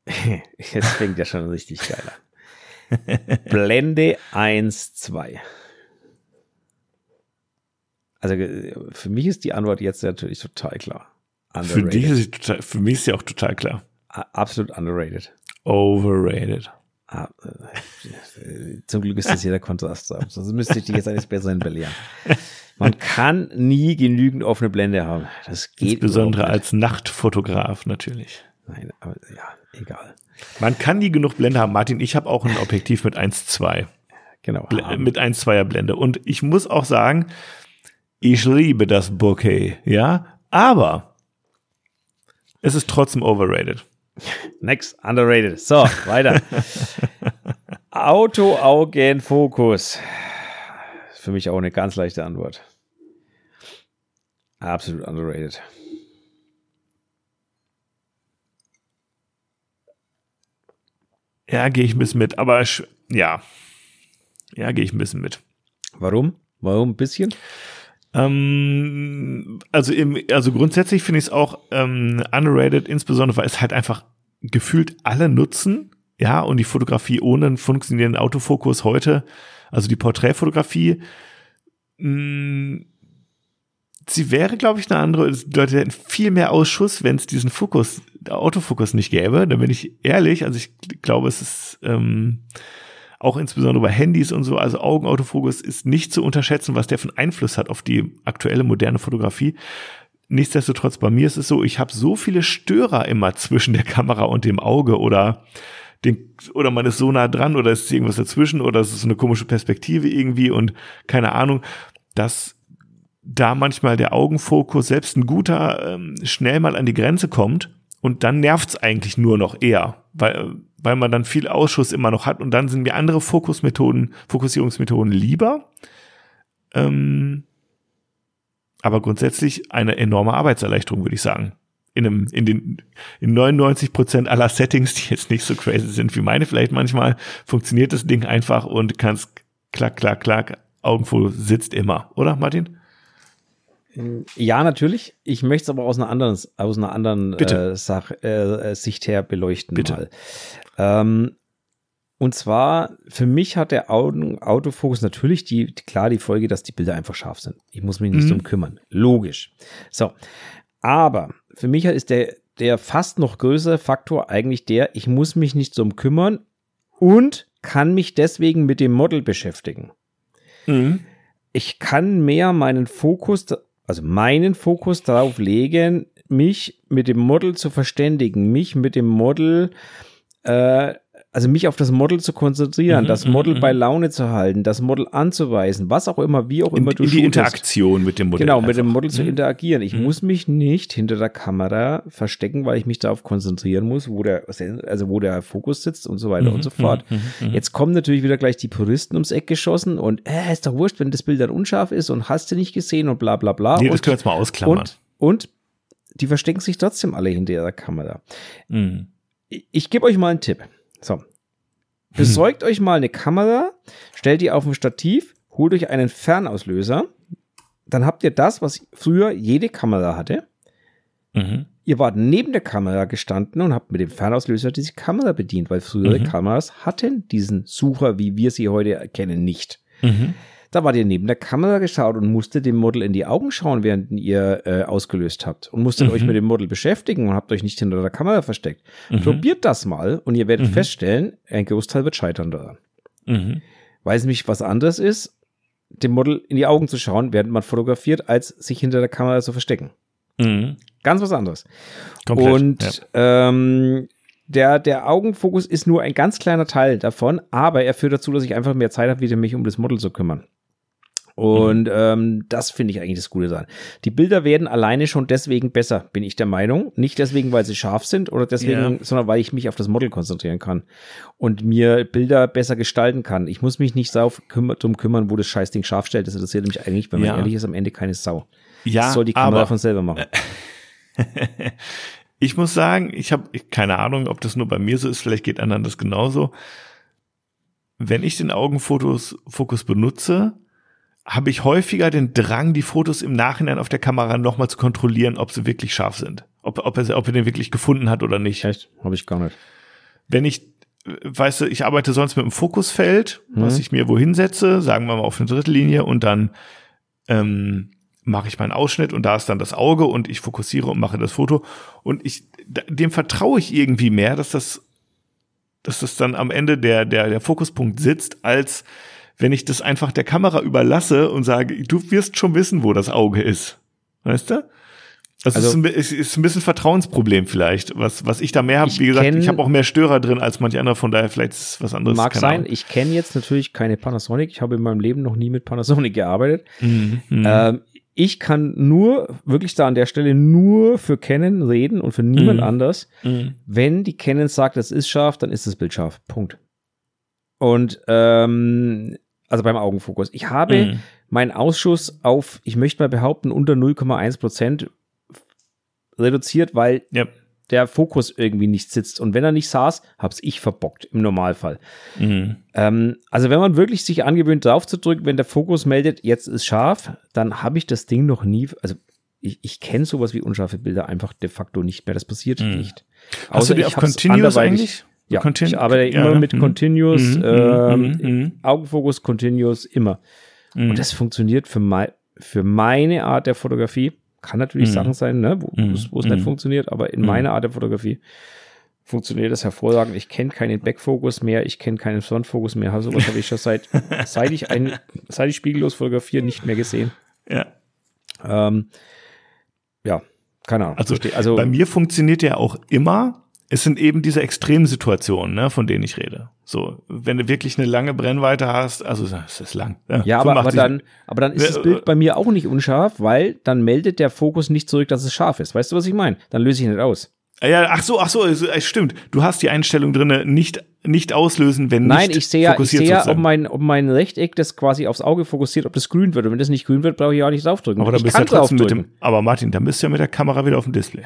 Jetzt fängt ja schon richtig geil an. Blende 1, 2. Also äh, für mich ist die Antwort jetzt natürlich total klar. Für dich ist sie total, für mich ist sie auch total klar. Absolut underrated. Overrated. Ah, äh, zum Glück ist das hier der Kontrast. Sonst müsste ich dich jetzt eines Besseren belehren. Man kann nie genügend offene Blende haben. Das geht Insbesondere als Nachtfotograf natürlich. Nein, aber ja, egal. Man kann nie genug Blende haben. Martin, ich habe auch ein Objektiv mit 1,2. Genau. Bl mit 1,2er Blende. Und ich muss auch sagen, ich liebe das Bouquet, ja, aber es ist trotzdem overrated. Next, underrated. So, weiter. Auto-Augen-Fokus. Für mich auch eine ganz leichte Antwort. Absolut underrated. Ja, gehe ich ein bisschen mit, aber ja. Ja, gehe ich ein bisschen mit. Warum? Warum ein bisschen? Ähm, also, im, also grundsätzlich finde ich es auch ähm, underrated, insbesondere weil es halt einfach gefühlt alle nutzen. Ja, und die Fotografie ohne einen funktionierenden Autofokus heute, also die Porträtfotografie, mm, sie wäre, glaube ich, eine andere. Die Leute hätten viel mehr Ausschuss, wenn es diesen Fokus, Autofokus nicht gäbe. Da bin ich ehrlich. Also ich glaube, es ist ähm, auch insbesondere bei Handys und so, also Augenautofokus ist nicht zu unterschätzen, was der einen Einfluss hat auf die aktuelle moderne Fotografie. Nichtsdestotrotz, bei mir ist es so, ich habe so viele Störer immer zwischen der Kamera und dem Auge oder den, oder man ist so nah dran oder ist irgendwas dazwischen oder es ist eine komische Perspektive irgendwie und keine Ahnung, dass da manchmal der Augenfokus selbst ein guter ähm, schnell mal an die Grenze kommt und dann nervt's eigentlich nur noch eher, weil weil man dann viel Ausschuss immer noch hat und dann sind mir andere Fokusmethoden, Fokussierungsmethoden lieber. Ähm, aber grundsätzlich eine enorme Arbeitserleichterung, würde ich sagen. In, einem, in den in 99 Prozent aller Settings, die jetzt nicht so crazy sind wie meine vielleicht manchmal, funktioniert das Ding einfach und kannst klack, klack, klack, Augenfoto sitzt immer, oder Martin? Ja, natürlich. Ich möchte es aber aus einer anderen, aus einer anderen äh, Sach, äh, Sicht her beleuchten Bitte. mal. Ähm, und zwar, für mich hat der Autofokus natürlich die, klar die Folge, dass die Bilder einfach scharf sind. Ich muss mich nicht Mhm. drum kümmern. Logisch. So. Aber für mich ist der, der fast noch größere Faktor eigentlich der, ich muss mich nicht drum kümmern und kann mich deswegen mit dem Model beschäftigen Mhm. ich kann mehr meinen Fokus, also meinen Fokus darauf legen, mich mit dem Model zu verständigen, mich mit dem Model, äh, also mich auf das Model zu konzentrieren, Mhm, das mhm, Model mhm. bei Laune zu halten, das Model anzuweisen, was auch immer, wie auch In, immer du in die. Interaktion mit dem Modell. Genau, mit dem einfach. Model zu Mhm. interagieren. Ich Mhm. muss mich nicht hinter der Kamera verstecken, weil ich mich darauf konzentrieren muss, wo der, also wo der Fokus sitzt und so weiter und so fort. Mhm, mhm, mhm. Jetzt kommen natürlich wieder gleich die Puristen ums Eck geschossen und äh, ist doch wurscht, wenn das Bild dann unscharf ist und hast du nicht gesehen und bla bla bla. Nee, das und, können wir jetzt mal ausklammern. und, und die verstecken sich trotzdem alle hinter ihrer Kamera. Mhm. Ich, gebe euch mal einen Tipp. So. Besorgt euch mal eine Kamera, stellt die auf ein Stativ, holt euch einen Fernauslöser, dann habt ihr das, was früher jede Kamera hatte. Mhm. Ihr wart neben der Kamera gestanden und habt mit dem Fernauslöser diese Kamera bedient, weil frühere Mhm. Kameras hatten diesen Sucher, wie wir sie heute erkennen, nicht. Mhm. Da wart ihr neben der Kamera geschaut und musstet dem Model in die Augen schauen, während ihr äh, ausgelöst habt. Und musstet Mhm. euch mit dem Model beschäftigen und habt euch nicht hinter der Kamera versteckt. Mhm. Probiert das mal und ihr werdet Mhm. feststellen, ein Großteil wird scheitern daran. Mhm. Weil es nämlich was anderes ist, dem Model in die Augen zu schauen, während man fotografiert, als sich hinter der Kamera zu verstecken. Mhm. Ganz was anderes. Komplett. Und ähm, der, der Augenfokus ist nur ein ganz kleiner Teil davon, aber er führt dazu, dass ich einfach mehr Zeit habe, wieder mich um das Model zu kümmern. Und ähm, das finde ich eigentlich das Gute daran. Die Bilder werden alleine schon deswegen besser, bin ich der Meinung. Nicht deswegen, weil sie scharf sind oder deswegen, Ja. sondern weil ich mich auf das Model konzentrieren kann und mir Bilder besser gestalten kann. Ich muss mich nicht darauf kümmer, drum kümmern, wo das Scheißding scharf stellt. Das interessiert mich eigentlich, wenn man Ja. ehrlich ist, am Ende keine Sau. ja, das soll die Kamera aber von selber machen. ich muss sagen, ich habe keine Ahnung, ob das nur bei mir so ist, vielleicht geht anderen das genauso. Wenn ich den Augenfotos Fokus benutze, habe ich häufiger den Drang, die Fotos im Nachhinein auf der Kamera nochmal zu kontrollieren, ob sie wirklich scharf sind. Ob, ob, er, ob er den wirklich gefunden hat oder nicht. Echt? Habe ich gar nicht. Wenn ich, weißt du, ich arbeite sonst mit einem Fokusfeld, was Mhm. ich mir wohin setze, sagen wir mal auf eine Drittellinie und dann ähm, mache ich meinen Ausschnitt und da ist dann das Auge und ich fokussiere und mache das Foto und ich dem vertraue ich irgendwie mehr, dass das dass das dann am Ende der der der Fokuspunkt sitzt, als wenn ich das einfach der Kamera überlasse und sage, du wirst schon wissen, wo das Auge ist. Weißt du? Das Also- ist, ein, ist, ist ein bisschen Vertrauensproblem vielleicht, was, was ich da mehr habe. Ich Wie gesagt, kenn- ich habe auch mehr Störer drin als manche andere, von daher vielleicht ist es was anderes. Mag sein. Ahnung. Ich kenne jetzt natürlich keine Panasonic. Ich habe in meinem Leben noch nie mit Panasonic gearbeitet. Mhm. Mhm. Ähm, ich kann nur, wirklich da an der Stelle nur für Canon reden und für niemand Mhm. anders. Mhm. Wenn die Canon sagt, es ist scharf, dann ist das Bild scharf. Punkt. Und ähm, also beim Augenfokus. Ich habe Mhm. meinen Ausschuss auf, ich möchte mal behaupten, unter 0,1 Prozent reduziert, weil Ja. der Fokus irgendwie nicht sitzt. Und wenn er nicht saß, hab's ich verbockt im Normalfall. Mhm. Ähm, also wenn man wirklich sich angewöhnt, drauf zu drücken, wenn der Fokus meldet, jetzt ist scharf, dann habe ich das Ding noch nie, also ich, ich kenne sowas wie unscharfe Bilder einfach de facto nicht mehr. Das passiert Mhm. nicht. Hast du die auf Continuous eigentlich? Ja, Continu- ich arbeite ja, immer ne? mit Mhm. Continuous, Mhm, ähm, mhm, mhm. Augenfokus Continuous, immer. Mhm. Und das funktioniert für, mei für meine Art der Fotografie. Kann natürlich Mhm. Sachen sein, ne, wo es nicht funktioniert, aber in meiner Art der Fotografie funktioniert das hervorragend. Ich kenne keinen Backfokus mehr, ich kenne keinen Frontfokus mehr. Also was habe ich schon seit, seit ich ein, seit ich spiegellos fotografiere, nicht mehr gesehen. ja. Ähm, ja, keine Ahnung. Also, also bei mir funktioniert ja auch immer. Es sind eben diese Extremsituationen, ne, von denen ich rede. So, wenn du wirklich eine lange Brennweite hast, also es ist lang. ja, aber, aber 85 dann, aber dann ist Ja, das äh, Bild bei mir auch nicht unscharf, weil dann meldet der Fokus nicht zurück, dass es scharf ist. Weißt du, was ich meine? Dann löse ich nicht aus. Ah Ja, ach so, ach so, stimmt. Du hast die Einstellung drinne, nicht nicht auslösen, wenn Nein, nicht ich sehe ja, ich sehe ja ob, mein, ob mein Rechteck das quasi aufs Auge fokussiert, ob das grün wird. Und wenn das nicht grün wird, brauche ich auch nicht draufdrücken. Aber da ich bist du ja trotzdem mit dem. Aber Martin, da bist du ja mit der Kamera wieder auf dem Display.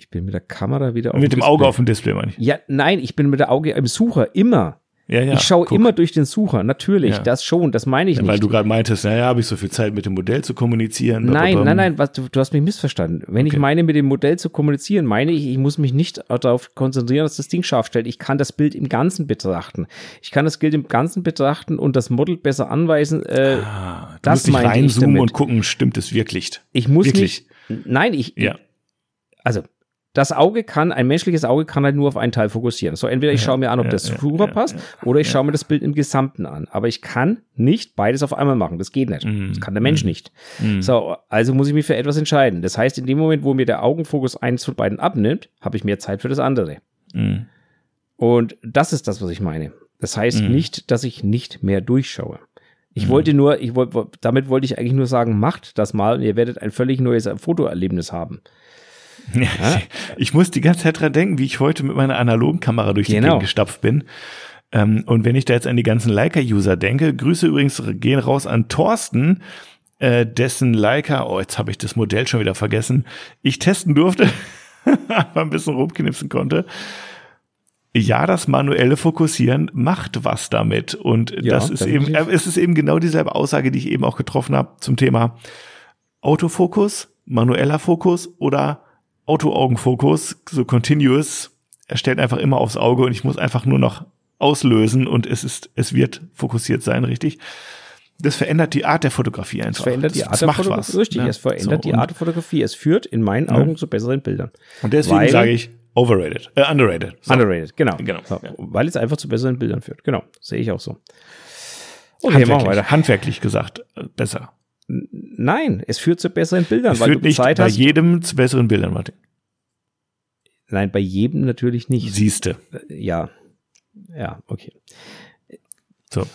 Ich bin mit der Kamera wieder auf mit dem dem Auge auf dem Display, meine ich. Ja, nein, ich bin mit der Auge im Sucher, immer. Ja, ja. ich schaue guck. immer durch den Sucher, natürlich, Ja. das schon, das meine ich Ja, nicht. weil du gerade meintest, naja, habe ich so viel Zeit mit dem Modell zu kommunizieren. Nein, nein, nein, was, du, du hast mich missverstanden. Wenn ich Okay. meine, mit dem Modell zu kommunizieren, meine ich, ich muss mich nicht darauf konzentrieren, dass das Ding scharf stellt. Ich kann das Bild im Ganzen betrachten. Ich kann das Bild im Ganzen betrachten und das Model besser anweisen. Äh, Ah, du das musst ich reinzoomen und gucken, stimmt es wirklich? ich muss Wirklich? nicht. Nein, ich. Ja. Also, das Auge kann, ein menschliches Auge kann halt nur auf einen Teil fokussieren. So, entweder ich schaue mir an, ob das ja, rüber ja, passt, oder ich schaue mir das Bild im Gesamten an. Aber ich kann nicht beides auf einmal machen. Das geht nicht. Mhm. Das kann der Mensch nicht. Mhm. So, also muss ich mich für etwas entscheiden. Das heißt, in dem Moment, wo mir der Augenfokus eins von beiden abnimmt, habe ich mehr Zeit für das andere. Mhm. Und das ist das, was ich meine. Das heißt Mhm. nicht, dass ich nicht mehr durchschaue. Ich Mhm. wollte nur, ich wollte, damit wollte ich eigentlich nur sagen, macht das mal und ihr werdet ein völlig neues Fotoerlebnis haben. Ja. Ich muss die ganze Zeit dran denken, wie ich heute mit meiner analogen Kamera durch die Genau. Gegend gestapft bin. Ähm, und wenn ich da jetzt an die ganzen Leica-User denke, Grüße übrigens gehen raus an Thorsten, äh, dessen Leica, oh, jetzt habe ich das Modell schon wieder vergessen, ich testen durfte, aber ein bisschen rumknipsen konnte. Ja, das manuelle Fokussieren macht was damit. Und Ja, das ist eben, äh, es ist eben genau dieselbe Aussage, die ich eben auch getroffen habe zum Thema Autofokus, manueller Fokus oder Autoaugenfokus, so continuous. Er stellt einfach immer aufs Auge und ich muss einfach nur noch auslösen und es ist, es wird fokussiert sein, richtig? Das verändert die Art der Fotografie einfach. Es verändert die das, Art das der macht Fotografie. was. Richtig, ne? es verändert So, die Art der Fotografie. Es führt in meinen Augen zu besseren Bildern. Und deswegen sage ich overrated, äh, underrated. So. Underrated, genau. Genau, So, ja. Weil es einfach zu besseren Bildern führt. Genau, sehe ich auch so. Okay, machen wir handwerklich, weiter. handwerklich gesagt, äh, besser. Nein, es führt zu besseren Bildern, Es weil führt du nicht Zeit bei hast. jedem zu besseren Bildern, Martin. Nein, bei jedem natürlich nicht. Siehste. Ja. Ja, okay. So.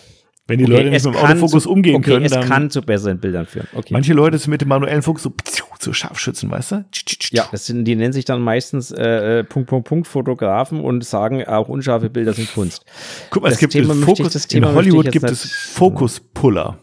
Wenn die okay Leute nicht mit dem Autofokus umgehen okay, können, es dann kann zu besseren Bildern führen. Okay. manche Leute sind mit dem manuellen Fokus so, so Scharfschützen, weißt du? ja, das sind, die nennen sich dann meistens äh, äh, Punkt, Punkt, Punkt Fotografen und sagen, auch unscharfe Bilder sind Kunst. Guck mal, Das es gibt Thema möchte ich- Fokus, das Thema in Hollywood gibt es Fokuspuller.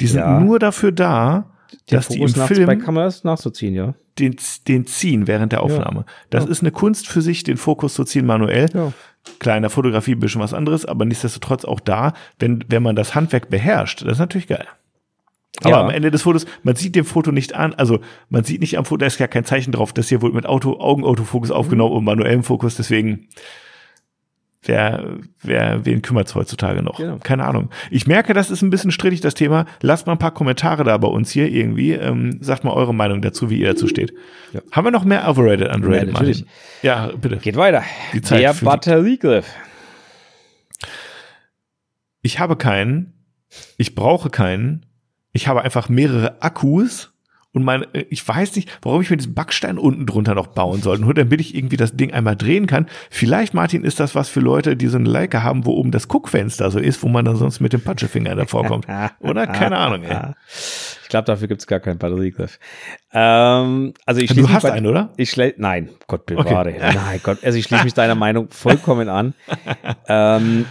Die sind Ja. nur dafür da, Den dass die im Fokus Film bei Kameras nachzuziehen, ja. den, den ziehen während der Aufnahme. Das Ja. ist eine Kunst für sich, den Fokus zu ziehen manuell. Ja. Klar, in der Fotografie ein bisschen was anderes, aber nichtsdestotrotz auch da, wenn, wenn man das Handwerk beherrscht, das ist natürlich geil. Aber Ja. am Ende des Fotos, man sieht dem Foto nicht an, also man sieht nicht am Foto, da ist ja kein Zeichen drauf, das hier wohl mit Auto, Augenautofokus aufgenommen und manuellem Fokus, deswegen wer, wer, wen kümmert's heutzutage noch? Genau. Keine Ahnung. Ich merke, das ist ein bisschen strittig, das Thema. Lasst mal ein paar Kommentare da bei uns hier irgendwie. Ähm, sagt mal eure Meinung dazu, wie ihr dazu steht. Ja. Haben wir noch mehr overrated, underrated, Ja, natürlich. Martin? Ja, bitte. Geht weiter. Die Zeit Der. Batteriegriff. Ich habe keinen, ich brauche keinen, ich habe einfach mehrere Akkus und meine, äh, ich weiß nicht, warum ich mir diesen Backstein unten drunter noch bauen soll, nur damit ich irgendwie das Ding einmal drehen kann. Vielleicht, Martin, ist das was für Leute, die so eine Leica haben, wo oben das Guckfenster so ist, wo man dann sonst mit dem Patschefinger davor kommt. Oder? Keine Ahnung, ey. Ich glaube, dafür gibt es gar keinen Batteriegriff. Ähm, also ich Du schließe mich hast bei- einen, oder? Ich Nein, Gott bewahre. Okay. Nein, Gott. Also ich schließe mich deiner Meinung vollkommen an. Ähm,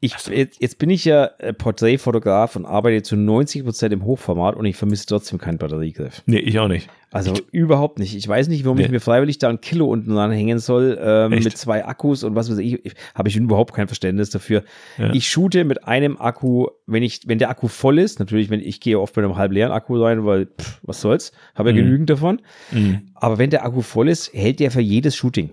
ich, jetzt, jetzt bin ich ja äh, Porträtfotograf und arbeite zu 90 Prozent im Hochformat und ich vermisse trotzdem keinen Batteriegriff. Nee, ich auch nicht. Also überhaupt nicht. Ich weiß nicht, warum Nee. ich mir freiwillig da ein Kilo unten dranhängen soll ähm, mit zwei Akkus und was weiß ich. ich Habe ich überhaupt kein Verständnis dafür. Ja. Ich shoote mit einem Akku, wenn ich, wenn der Akku voll ist, natürlich, wenn ich gehe oft mit einem halb leeren Akku rein, weil pff, was soll's, habe ja Mhm. genügend davon. Mhm. Aber wenn der Akku voll ist, hält der für jedes Shooting.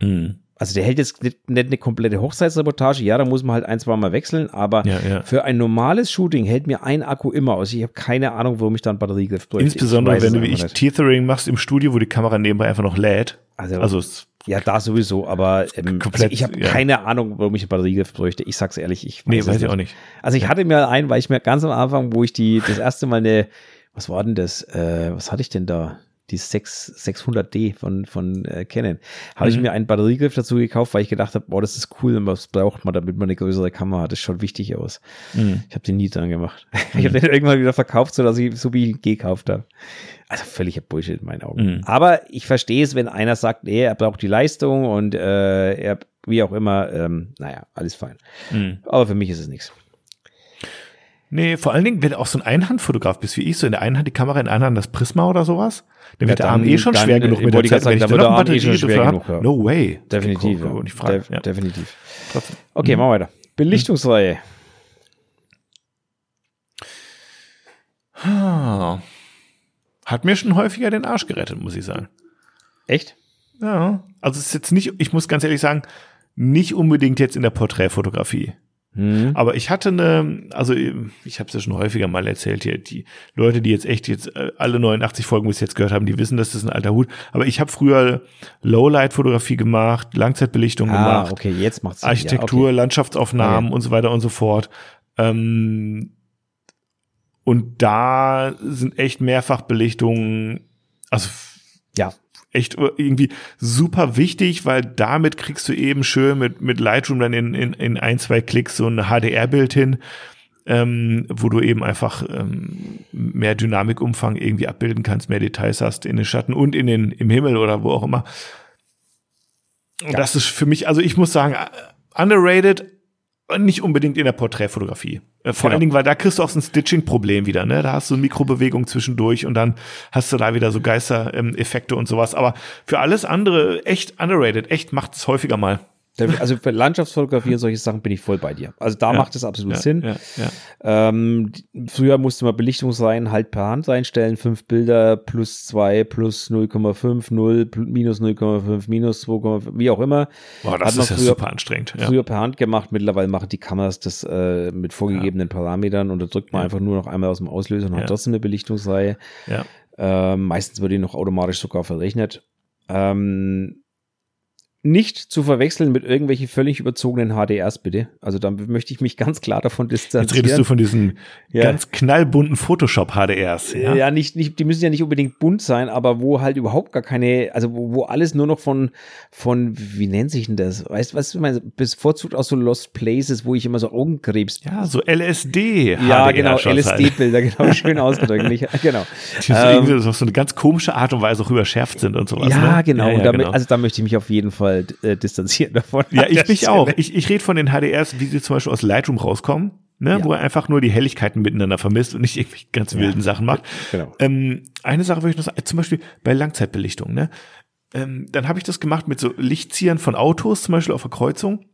Mhm. Also der hält jetzt nicht, nicht eine komplette Hochzeitsreportage, ja, da muss man halt ein, zwei Mal wechseln, aber Ja, ja. für ein normales Shooting hält mir ein Akku immer aus. Ich habe keine Ahnung, warum ich da einen Batteriegriff bräuchte. Insbesondere, wenn du wie ich nicht. Tethering machst im Studio, wo die Kamera nebenbei einfach noch lädt. Also, Also, ja, da sowieso, aber ähm, Komplett, also ich habe ja. keine Ahnung, warum ich einen Batteriegriff bräuchte. Ich sag's ehrlich, ich weiß, nee, es weiß ich auch nicht. Also ich hatte mir einen, weil ich mir ganz am Anfang, wo ich die das erste Mal eine, was war denn das? Äh, was hatte ich denn da? Die 6, 600D von, von äh, Canon. Habe mhm. ich mir einen Batteriegriff dazu gekauft, weil ich gedacht habe, boah, das ist cool was braucht man, damit man eine größere Kamera hat. Das schaut wichtig aus. Mhm. Ich habe den nie dran gemacht. Mhm. Ich habe den irgendwann wieder verkauft, so dass ich so wie ich ihn gekauft habe. Also völliger Bullshit in meinen Augen. Mhm. Aber ich verstehe es, wenn einer sagt, nee, er braucht die Leistung und äh, er, wie auch immer, ähm, naja, alles fein. Mhm. Aber für mich ist es nichts. Nee, vor allen Dingen, wenn du auch so ein Einhandfotograf bist wie ich, so in der einen Hand die Kamera, in der anderen Hand das Prisma oder sowas, dann wird ja, der Arm eh schon schwer genug mit der Zeit. Sagen, wenn ich dann noch eh schon schwer genug, ja. No way. Definitiv. Ja. Ich frage, De ja. Definitiv. Okay, mhm. machen wir weiter. Belichtungsreihe. Hat mir schon häufiger den Arsch gerettet, muss ich sagen. Echt? Ja. Also es ist jetzt nicht, ich muss ganz ehrlich sagen, nicht unbedingt jetzt in der Porträtfotografie. Mhm. Aber ich hatte eine, also ich habe es ja schon häufiger mal erzählt hier, die Leute, die jetzt echt jetzt äh, alle 89 Folgen bis jetzt gehört haben, die wissen, dass das ein alter Hut. Aber ich habe früher Lowlight-Fotografie gemacht, Langzeitbelichtung ah, gemacht, okay, jetzt macht's Architektur, okay. Landschaftsaufnahmen okay. und so weiter und so fort. Ähm, und da sind echt Mehrfachbelichtungen, also echt irgendwie super wichtig, weil damit kriegst du eben schön mit, mit Lightroom dann in, in, in ein, zwei Klicks so ein HDR-Bild hin, ähm, wo du eben einfach ähm, mehr Dynamikumfang irgendwie abbilden kannst, mehr Details hast in den Schatten und in den, im Himmel oder wo auch immer. Ja. das ist für mich, also ich muss sagen, underrated, nicht unbedingt in der Porträtfotografie. Äh, vor genau. allen Dingen, weil da kriegst du auch so ein Stitching-Problem wieder, ne? Da hast du eine Mikrobewegung zwischendurch und dann hast du da wieder so Geistereffekte und sowas. Aber für alles andere echt underrated, echt macht es häufiger mal. Also für Landschaftsfotografie und solche Sachen bin ich voll bei dir. Also da ja, macht es absolut ja, Sinn. Ja, ähm, früher musste man Belichtungsreihen halt per Hand einstellen. Fünf Bilder plus zwei plus 0,5, 0, minus 0,5, minus 2, wie auch immer. Boah, das ist ja früher, super anstrengend. Früher per Hand gemacht. Mittlerweile machen die Kameras das äh, mit vorgegebenen Parametern und da drückt man einfach nur noch einmal aus dem Auslöser und hat trotzdem eine Belichtungsreihe. Ja. Ähm, meistens wird die noch automatisch sogar verrechnet. Ähm, nicht zu verwechseln mit irgendwelchen völlig überzogenen HDRs, bitte. Also da möchte ich mich ganz klar davon distanzieren. Jetzt redest du von diesen ja. ganz knallbunten Photoshop-HDRs. Ja, ja nicht, nicht, die müssen ja nicht unbedingt bunt sein, aber wo halt überhaupt gar keine, also wo, wo alles nur noch von, von, wie nennt sich denn das? Weißt du, was ich meine? Bevorzugt aus so Lost Places, wo ich immer so Augenkrebs. Ja, so LSD. Ja, genau, LSD-Bilder, halt. genau, schön ausgedrückt. genau. Die ähm, so, so eine ganz komische Art und Weise auch überschärft sind und sowas. Ja, ne? genau. Ja, ja, damit, genau. Also da möchte ich mich auf jeden Fall Fall äh, distanzieren davon. Ja, ich mich auch. Ich, ich rede von den HDRs, wie sie zum Beispiel aus Lightroom rauskommen. Ne, ja. wo er einfach nur die Helligkeiten miteinander vermisst und nicht irgendwie ganz wilden ja. Sachen macht. Genau. Ähm, eine Sache würde ich noch sagen, zum Beispiel bei Langzeitbelichtung, ne? Ähm, dann habe ich das gemacht mit so Lichtziehern von Autos, zum Beispiel auf der Kreuzung.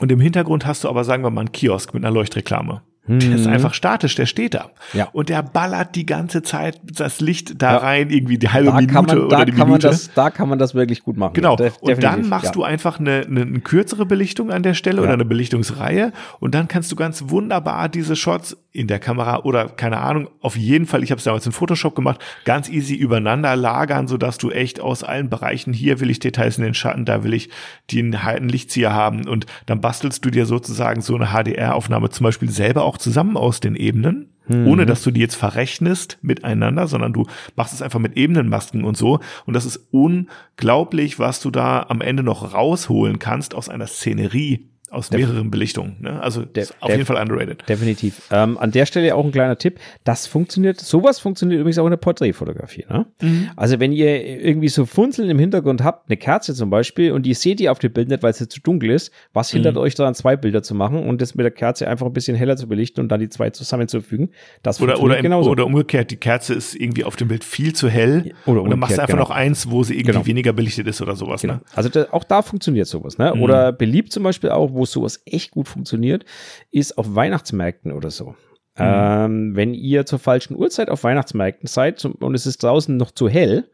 Und im Hintergrund hast du aber, sagen wir mal, einen Kiosk mit einer Leuchtreklame. Der ist mhm. einfach statisch, der steht da. Ja. Und der ballert die ganze Zeit das Licht da ja. rein, irgendwie die halbe da Minute man, oder die kann Minute. Man das, da kann man das wirklich gut machen. Genau. Def und dann machst ja. du einfach eine, eine, eine, kürzere Belichtung an der Stelle ja. oder eine Belichtungsreihe und dann kannst du ganz wunderbar diese Shots in der Kamera oder keine Ahnung, auf jeden Fall, ich habe es damals in Photoshop gemacht, ganz easy übereinander lagern, sodass du echt aus allen Bereichen, hier will ich Details in den Schatten, da will ich den einen Lichtzieher haben und dann bastelst du dir sozusagen so eine HDR-Aufnahme zum Beispiel selber auch zusammen aus den Ebenen. Mhm. Ohne dass du die jetzt verrechnest miteinander, sondern du machst es einfach mit Ebenenmasken und so. Und das ist unglaublich, was du da am Ende noch rausholen kannst aus einer Szenerie, aus Def mehreren Belichtungen. Ne? Also auf jeden Fall underrated. Definitiv. Ähm, an der Stelle auch ein kleiner Tipp. Das funktioniert, sowas funktioniert übrigens auch in der Porträtfotografie. Ne? Mhm. Also wenn ihr irgendwie so Funzeln im Hintergrund habt, eine Kerze zum Beispiel, und ihr seht die auf dem Bild nicht, weil es jetzt zu dunkel ist, was hindert mhm. euch daran, zwei Bilder zu machen und das mit der Kerze einfach ein bisschen heller zu belichten und dann die zwei zusammenzufügen? Das oder, oder, im, genauso. oder umgekehrt, die Kerze ist irgendwie auf dem Bild viel zu hell oder und dann machst du einfach genau. noch eins, wo sie irgendwie genau. weniger belichtet ist oder sowas. Genau. Ne? Also da, auch da funktioniert sowas. Ne? Mhm. Oder beliebt zum Beispiel auch, wo wo sowas echt gut funktioniert, ist auf Weihnachtsmärkten oder so. Mhm. Ähm, wenn ihr zur falschen Uhrzeit auf Weihnachtsmärkten seid und es ist draußen noch zu hell,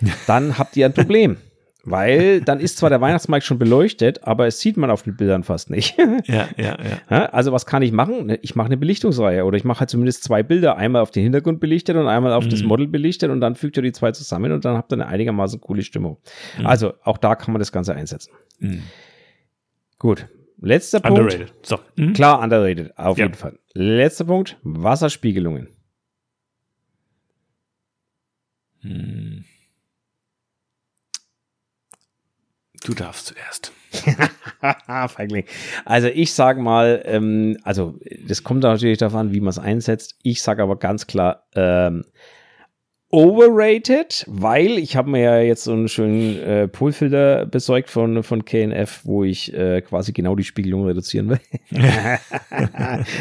dann habt ihr ein Problem. Weil dann ist zwar der Weihnachtsmarkt schon beleuchtet, aber es sieht man auf den Bildern fast nicht. Ja, ja, ja. Also was kann ich machen? Ne, ich mache eine Belichtungsreihe oder ich mache halt zumindest zwei Bilder, einmal auf den Hintergrund belichtet und einmal auf mhm. das Model belichtet und dann fügt ihr die zwei zusammen und dann habt ihr eine einigermaßen coole Stimmung. Mhm. Also auch da kann man das Ganze einsetzen. Mhm. Gut, Letzter Punkt. Underrated. So. Mhm. Klar, underrated, auf ja. jeden Fall. Letzter Punkt, Wasserspiegelungen. Hm. Du darfst zuerst. Feigling. Also ich sage mal, ähm, also das kommt natürlich darauf an, wie man es einsetzt. Ich sage aber ganz klar, ähm, overrated, weil ich habe mir ja jetzt so einen schönen äh, Polfilter besorgt von, von KNF, wo ich äh, quasi genau die Spiegelung reduzieren will.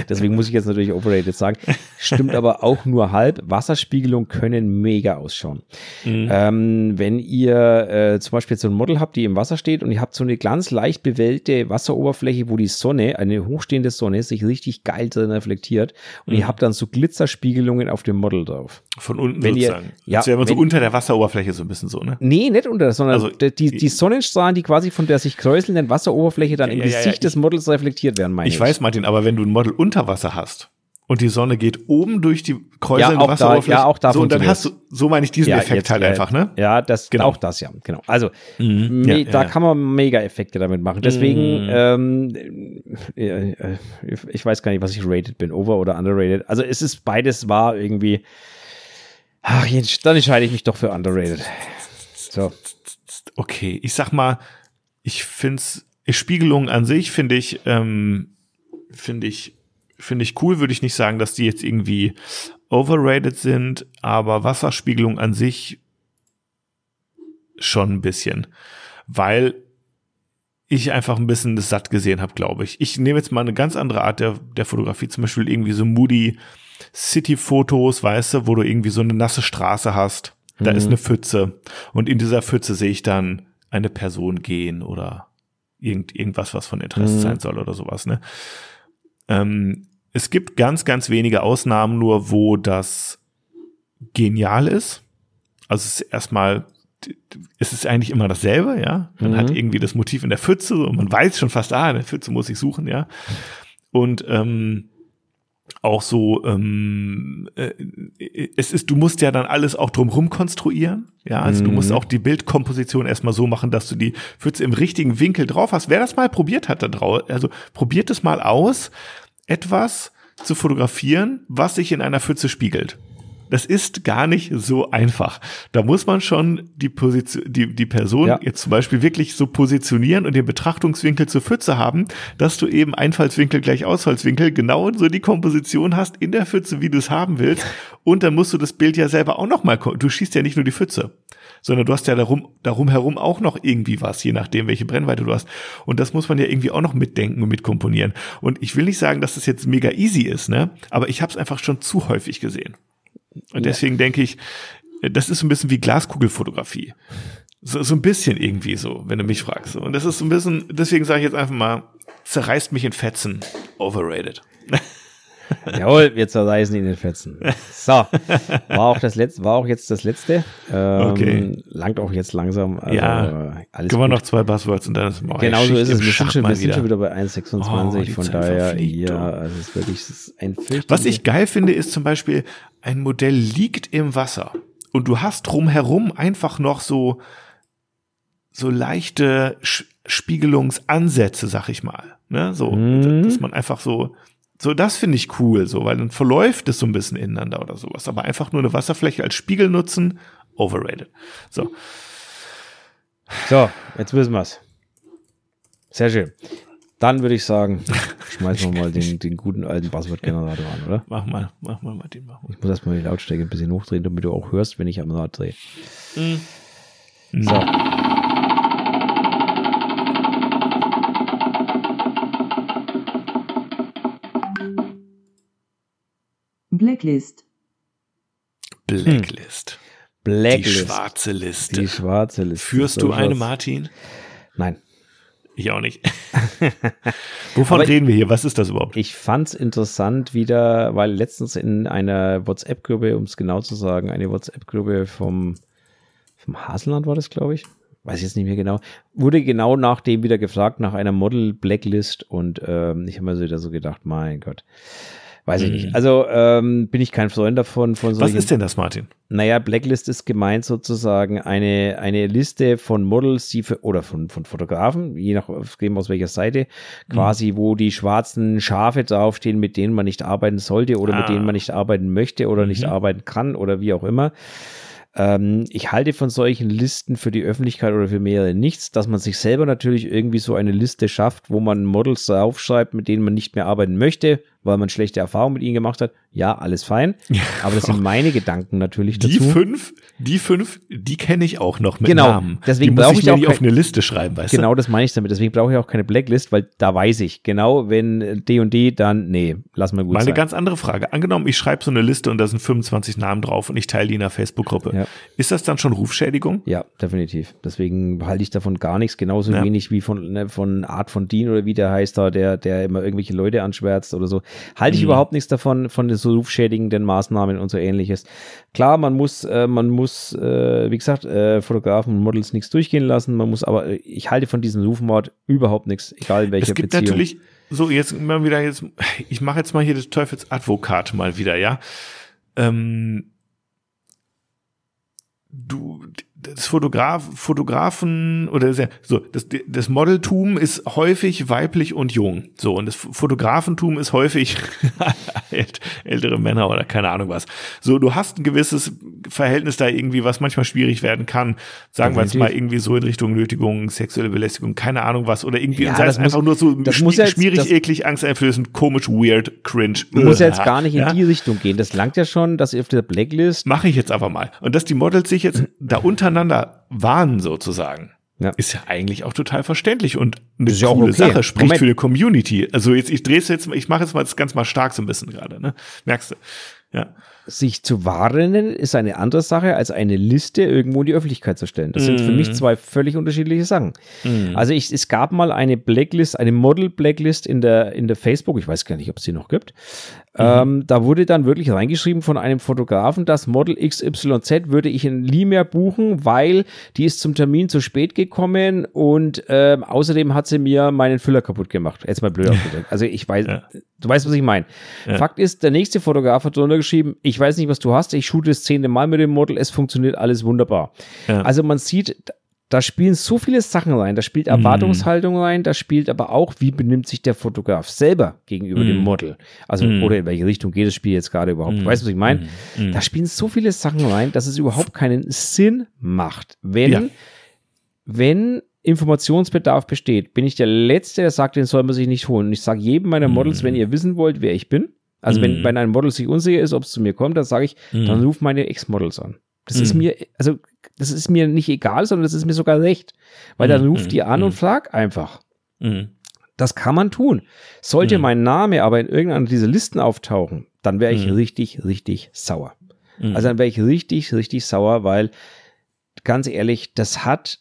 Deswegen muss ich jetzt natürlich overrated sagen. Stimmt aber auch nur halb. Wasserspiegelung können mega ausschauen. Mhm. Ähm, wenn ihr äh, zum Beispiel so ein Model habt, die im Wasser steht und ihr habt so eine ganz leicht bewellte Wasseroberfläche, wo die Sonne, eine hochstehende Sonne, sich richtig geil drin reflektiert und mhm. ihr habt dann so Glitzerspiegelungen auf dem Model drauf. Von unten wenn sozusagen sozusagen. Ja, also ja wenn, so unter der Wasseroberfläche so ein bisschen so, ne? Nee, nicht unter, sondern also, die, die Sonnenstrahlen, die quasi von der sich kräuselnden Wasseroberfläche dann ja, im ja, Gesicht des Models reflektiert werden, meine ich. Ich weiß, Martin, aber wenn du ein Model unter Wasser hast und die Sonne geht oben durch die kräuselnde ja, Wasseroberfläche. Da, ja, auch da so, und dann hast du, so meine ich diesen Effekt jetzt, halt einfach, ne? Ja, das, genau. auch das, ja, genau. Also, mhm, da kann man mega Effekte damit machen. Deswegen, mhm. ähm, äh, ich weiß gar nicht, was ich rated bin, over oder underrated. Also, es ist beides war irgendwie, Ach, dann entscheide ich mich doch für underrated. So. Okay, ich sag mal, ich finde es, Spiegelung an sich finde ich, ähm, finde ich, finde ich cool, würde ich nicht sagen, dass die jetzt irgendwie overrated sind, aber Wasserspiegelung an sich schon ein bisschen, weil ich einfach ein bisschen das satt gesehen habe, glaube ich. Ich nehme jetzt mal eine ganz andere Art der, der Fotografie, zum Beispiel irgendwie so moody City-Fotos, weißt du, wo du irgendwie so eine nasse Straße hast. Da mhm. ist eine Pfütze. Und in dieser Pfütze sehe ich dann eine Person gehen oder irgend, irgendwas, was von Interesse mhm. sein soll oder sowas, ne? Ähm, es gibt ganz, ganz wenige Ausnahmen nur, wo das genial ist. Also es ist erstmal, es ist eigentlich immer dasselbe, ja. Man mhm. hat irgendwie das Motiv in der Pfütze und man weiß schon fast, ah, in der Pfütze muss ich suchen, ja. Und ähm, auch so, ähm, äh, es ist, du musst ja dann alles auch drumherum konstruieren. Ja, also mhm. du musst mhm. auch die Bildkomposition erstmal so machen, dass du die Pfütze im richtigen Winkel drauf hast. Wer das mal probiert hat da drauf, also probiert es mal aus, etwas zu fotografieren, was sich in einer Pfütze spiegelt. Das ist gar nicht so einfach. Da muss man schon die Position, die, die Person ja. jetzt zum Beispiel wirklich so positionieren und den Betrachtungswinkel zur Pfütze haben, dass du eben Einfallswinkel gleich Ausfallswinkel genau so die Komposition hast in der Pfütze, wie du es haben willst. Und dann musst du das Bild ja selber auch noch mal, du schießt ja nicht nur die Pfütze, sondern du hast ja darum, darum herum auch noch irgendwie was, je nachdem, welche Brennweite du hast. Und das muss man ja irgendwie auch noch mitdenken und mitkomponieren. Und ich will nicht sagen, dass das jetzt mega easy ist, ne? Aber ich habe es einfach schon zu häufig gesehen. Und deswegen ja. denke ich, das ist so ein bisschen wie Glaskugelfotografie. So, so ein bisschen irgendwie so, wenn du mich fragst. Und das ist so ein bisschen, deswegen sage ich jetzt einfach mal, zerreißt mich in Fetzen. Overrated. Jawohl, wir zerreißen ihn in Fetzen. So, war auch das letzte, war auch jetzt das letzte. Ähm, okay. Langt auch jetzt langsam. Also, ja, alles können wir noch zwei Buzzwords und dann ist es Genau so ist es. Wir sind, schon, wir sind schon wieder bei 1,26. Oh, von Zeit daher, verfliegt, ja, also es ist wirklich ein Was ich geil finde, ist zum Beispiel, ein Modell liegt im Wasser und du hast drumherum einfach noch so, so leichte Spiegelungsansätze, sag ich mal. Ne? So, mhm. dass man einfach so, so, das finde ich cool, so, weil dann verläuft es so ein bisschen ineinander oder sowas. Aber einfach nur eine Wasserfläche als Spiegel nutzen, overrated. So. So, jetzt wissen wir's. Sehr schön. Dann würde ich sagen, schmeißen wir mal den, den guten alten Buzzword-Generator an, oder? Mach mal, mach mal, Martin, mach mal. Ich muss erstmal die Lautstärke ein bisschen hochdrehen, damit du auch hörst, wenn ich am Rad drehe. Mhm. So. Blacklist. Blacklist. Blacklist. Die schwarze Liste. Die schwarze Liste. Führst du eine, Martin? Nein. Ich auch nicht. Wovon Aber reden wir hier? Was ist das überhaupt? Ich fand es interessant wieder, weil letztens in einer WhatsApp-Gruppe, um es genau zu sagen, eine WhatsApp-Gruppe vom, vom Haselland war das, glaube ich. Weiß ich jetzt nicht mehr genau. Wurde genau nach dem wieder gefragt, nach einer Model-Blacklist und ähm, ich habe mir wieder so gedacht, mein Gott. Weiß ich nicht. Mhm. Also ähm, bin ich kein Freund davon. Von Was ist denn das, Martin? Naja, Blacklist ist gemeint sozusagen eine, eine Liste von Models, die für, oder von, von Fotografen, je nachdem aus welcher Seite, quasi, mhm. wo die schwarzen Schafe draufstehen, mit denen man nicht arbeiten sollte oder ah. mit denen man nicht arbeiten möchte oder mhm. nicht arbeiten kann oder wie auch immer. Ähm, ich halte von solchen Listen für die Öffentlichkeit oder für mehrere nichts, dass man sich selber natürlich irgendwie so eine Liste schafft, wo man Models aufschreibt, mit denen man nicht mehr arbeiten möchte, weil man schlechte Erfahrungen mit ihnen gemacht hat. Ja, alles fein. Aber das sind meine Gedanken natürlich dazu. Die fünf, die fünf, die kenne ich auch noch mit Genau, Namen. deswegen die muss brauche ich ich mir auch nicht kein- auf eine Liste schreiben, weißt Genau das meine ich damit. Deswegen brauche ich auch keine Blacklist, weil da weiß ich genau, wenn D und D, dann nee, lass mal du? gut Mal eine sein. ganz andere Frage. Angenommen, ich schreibe so eine Liste und da sind 25 Namen drauf und ich teile die in der Facebook-Gruppe. Ja. Ist das dann schon Rufschädigung? Ja, definitiv. Deswegen halte ich davon gar nichts, genauso Ja. wenig wie von, ne, von Art von Dean oder wie der heißt da, der, der immer irgendwelche Leute anschwärzt oder so. Halte ich Mhm. überhaupt nichts davon, von den so rufschädigenden Maßnahmen und so ähnliches. Klar, man muss, äh, man muss, äh, wie gesagt, äh, Fotografen und Models nichts durchgehen lassen. Man muss aber, äh, ich halte von diesem Rufmord überhaupt nichts, egal in welcher Es gibt Beziehung. natürlich so jetzt immer wieder jetzt, ich mache jetzt mal hier das Teufelsadvokat mal wieder, ja. Ähm, du, das Fotograf, Fotografen oder so, das, das Modeltum ist häufig weiblich und jung. So, und das Fotografentum ist häufig ält- ältere Männer oder keine Ahnung was. So, du hast ein gewisses Verhältnis da irgendwie, was manchmal schwierig werden kann. Sagen wir jetzt Definitiv. mal irgendwie so in Richtung Nötigung, sexuelle Belästigung, keine Ahnung was. Oder irgendwie, Ja, sei das es einfach muss- nur so das muss ja jetzt- schmierig, das- eklig, angsteinflößend, komisch, weird, cringe. muss ja jetzt gar nicht in Ja? die Richtung gehen. Das langt ja schon, dass ihr auf der Blacklist Mache ich jetzt aber mal. Und dass die Models sich jetzt da untereinander warnen sozusagen, Ja. ist ja eigentlich auch total verständlich und eine Ist ja coole okay. Sache, spricht Moment. für die Community. Also jetzt, ich drehe es jetzt, ich mache jetzt mal das ganz mal stark so ein bisschen gerade, ne? Merkst du? Ja. sich zu warnen ist eine andere Sache, als eine Liste irgendwo in die Öffentlichkeit zu stellen. Das sind für Mhm. mich zwei völlig unterschiedliche Sachen. Also ich, es gab mal eine Blacklist, eine Model-Blacklist in der, in der Facebook, ich weiß gar nicht, ob es die noch gibt. Ähm, da wurde dann wirklich reingeschrieben von einem Fotografen, das Model XYZ würde ich in nie mehr buchen, weil die ist zum Termin zu spät gekommen und ähm, außerdem hat sie mir meinen Füller kaputt gemacht. Jetzt mal blöd ausgedrückt. Also ich weiß, Ja. du weißt, was ich meine. Fakt ist, der nächste Fotograf hat drunter geschrieben, ich weiß nicht, was du hast, ich shoote das zehnte Mal mit dem Model, es funktioniert alles wunderbar. Ja. Also man sieht, da spielen so viele Sachen rein, da spielt Erwartungshaltung rein, da spielt aber auch, wie benimmt sich der Fotograf selber gegenüber dem Model. Also, oder in welche Richtung geht das Spiel jetzt gerade überhaupt. Weißt du, was ich meine? Da spielen so viele Sachen rein, dass es überhaupt keinen Sinn macht, wenn, Ja. wenn Informationsbedarf besteht, bin ich der Letzte, der sagt, den soll man sich nicht holen. Und ich sage jedem meiner Models, wenn ihr wissen wollt, wer ich bin, also wenn, wenn ein Model sich unsicher ist, ob es zu mir kommt, dann sage ich, dann ruf meine Ex-Models an. Das ist mir, also, das ist mir nicht egal, sondern das ist mir sogar recht. Weil dann ruft die an und frag einfach. Mhm. Das kann man tun. Sollte mein Name aber in irgendeiner dieser Listen auftauchen, dann wäre ich richtig, richtig sauer. Also dann wäre ich richtig, richtig sauer, weil ganz ehrlich, das hat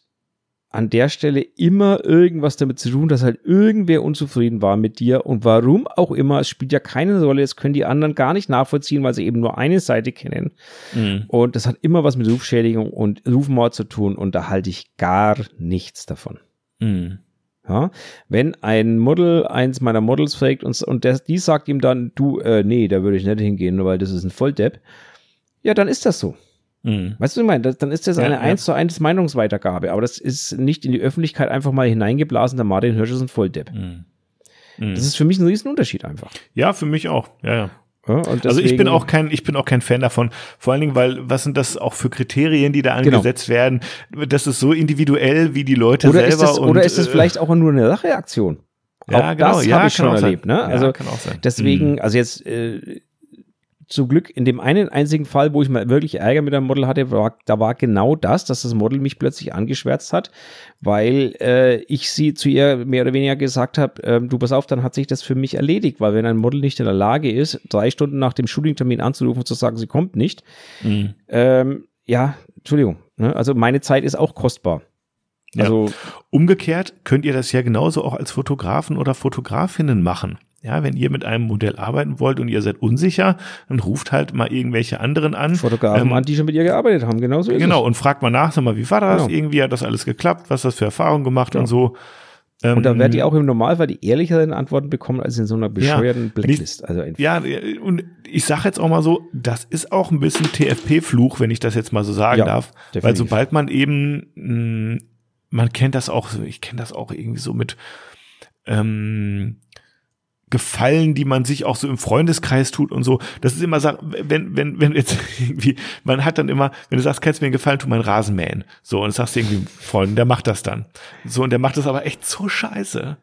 an der Stelle immer irgendwas damit zu tun, dass halt irgendwer unzufrieden war mit dir und warum auch immer, es spielt ja keine Rolle, es können die anderen gar nicht nachvollziehen, weil sie eben nur eine Seite kennen. Mhm. Und das hat immer was mit Rufschädigung und Rufmord zu tun und da halte ich gar nichts davon. Mhm. Ja, wenn ein Model eins meiner Models fragt und, und der, die sagt ihm dann, du, äh, nee, da würde ich nicht hingehen, weil das ist ein Volldepp, ja, dann ist das so. Mhm. Weißt du, was ich meine? Das, dann ist das Ja, eine ja. 1 zu 1 Meinungsweitergabe, aber das ist nicht in die Öffentlichkeit einfach mal hineingeblasen, der Martin Hirsch ist ein Volldepp. Mhm. Das ist für mich ein Riesenunterschied einfach. Ja, für mich auch. Ja, ja. Ja, Also ich bin deswegen- auch kein, ich bin auch kein Fan davon. Vor allen Dingen, weil was sind das auch für Kriterien, die da Genau. angesetzt werden? Das ist so individuell wie die Leute oder selber. ist das, und, oder ist das äh, vielleicht auch nur eine Racheaktion? Ja, auch genau. das Ja, habe ich schon erlebt. Ne? Ja, Also kann auch sein. Mhm. deswegen, also jetzt äh, zum Glück in dem einen einzigen Fall, wo ich mal wirklich Ärger mit einem Model hatte, war, da war genau das, dass das Model mich plötzlich angeschwärzt hat, weil äh, ich sie zu ihr mehr oder weniger gesagt habe, ähm, du pass auf, dann hat sich das für mich erledigt, weil wenn ein Model nicht in der Lage ist, drei Stunden nach dem Shootingtermin anzurufen und zu sagen, sie kommt nicht, Mhm. ähm, ja, Entschuldigung, ne? also meine Zeit ist auch kostbar. Ja. Also Umgekehrt könnt ihr das ja genauso auch als Fotografen oder Fotografinnen machen. Ja, wenn ihr mit einem Modell arbeiten wollt und ihr seid unsicher, dann ruft halt mal irgendwelche anderen an. Fotografen Ähm, an, die schon mit ihr gearbeitet haben, genauso ist Genau, und fragt mal nach, sag mal, wie war das? Genau. Irgendwie hat das alles geklappt? Was du für Erfahrungen gemacht und so? es. Und da Ähm, werdet ihr auch im Normalfall die ehrlicheren Antworten bekommen als in so einer bescheuerten Blacklist. Also Ja, und ich sage jetzt auch mal so, das ist auch ein bisschen TFP-Fluch, wenn ich das jetzt mal so sagen Ja, darf. Weil definitiv. sobald man eben, mh, man kennt das auch so, ich kenne das auch irgendwie so mit, ähm, Gefallen, die man sich auch so im Freundeskreis tut und so. Das ist immer, so, wenn, wenn, wenn jetzt irgendwie, man hat dann immer, wenn du sagst, kannst du mir einen Gefallen, tu mein Rasenmähen. So, und sagst du irgendwie Freund, der macht das dann. So, und der macht das aber echt so scheiße.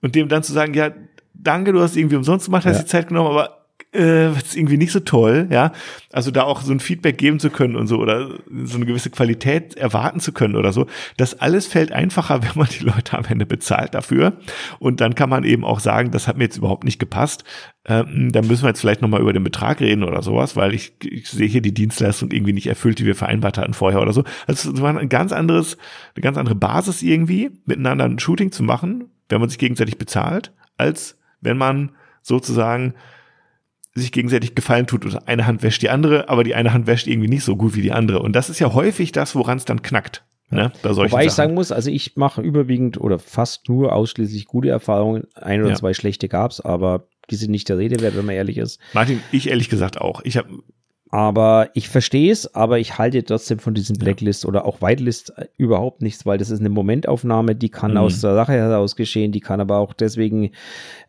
Und dem dann zu sagen, ja, danke, du hast irgendwie umsonst gemacht, hast Ja. die Zeit genommen, aber äh, ist irgendwie nicht so toll, ja. Also da auch so ein Feedback geben zu können und so oder so eine gewisse Qualität erwarten zu können oder so. Das alles fällt einfacher, wenn man die Leute am Ende bezahlt dafür. Und dann kann man eben auch sagen, das hat mir jetzt überhaupt nicht gepasst. Ähm, da müssen wir jetzt vielleicht nochmal über den Betrag reden oder sowas, weil ich, ich sehe hier die Dienstleistung irgendwie nicht erfüllt, die wir vereinbart hatten vorher oder so. Also es war ein ganz anderes, eine ganz andere Basis irgendwie, miteinander ein Shooting zu machen, wenn man sich gegenseitig bezahlt, als wenn man sozusagen sich gegenseitig Gefallen tut und eine Hand wäscht die andere, aber die eine Hand wäscht irgendwie nicht so gut wie die andere. Und das ist ja häufig das, woran es dann knackt. Ne, Wobei ich Sachen. sagen muss, also ich mache überwiegend oder fast nur ausschließlich gute Erfahrungen. Ein oder Ja. zwei schlechte gab's, aber die sind nicht der Rede wert, wenn man ehrlich ist. Martin, ich ehrlich gesagt auch. Ich habe Aber ich verstehe es, aber ich halte trotzdem von diesen Blacklist oder auch Whitelist äh, überhaupt nichts, weil das ist eine Momentaufnahme, die kann Mhm. aus der Sache heraus geschehen, die kann aber auch deswegen,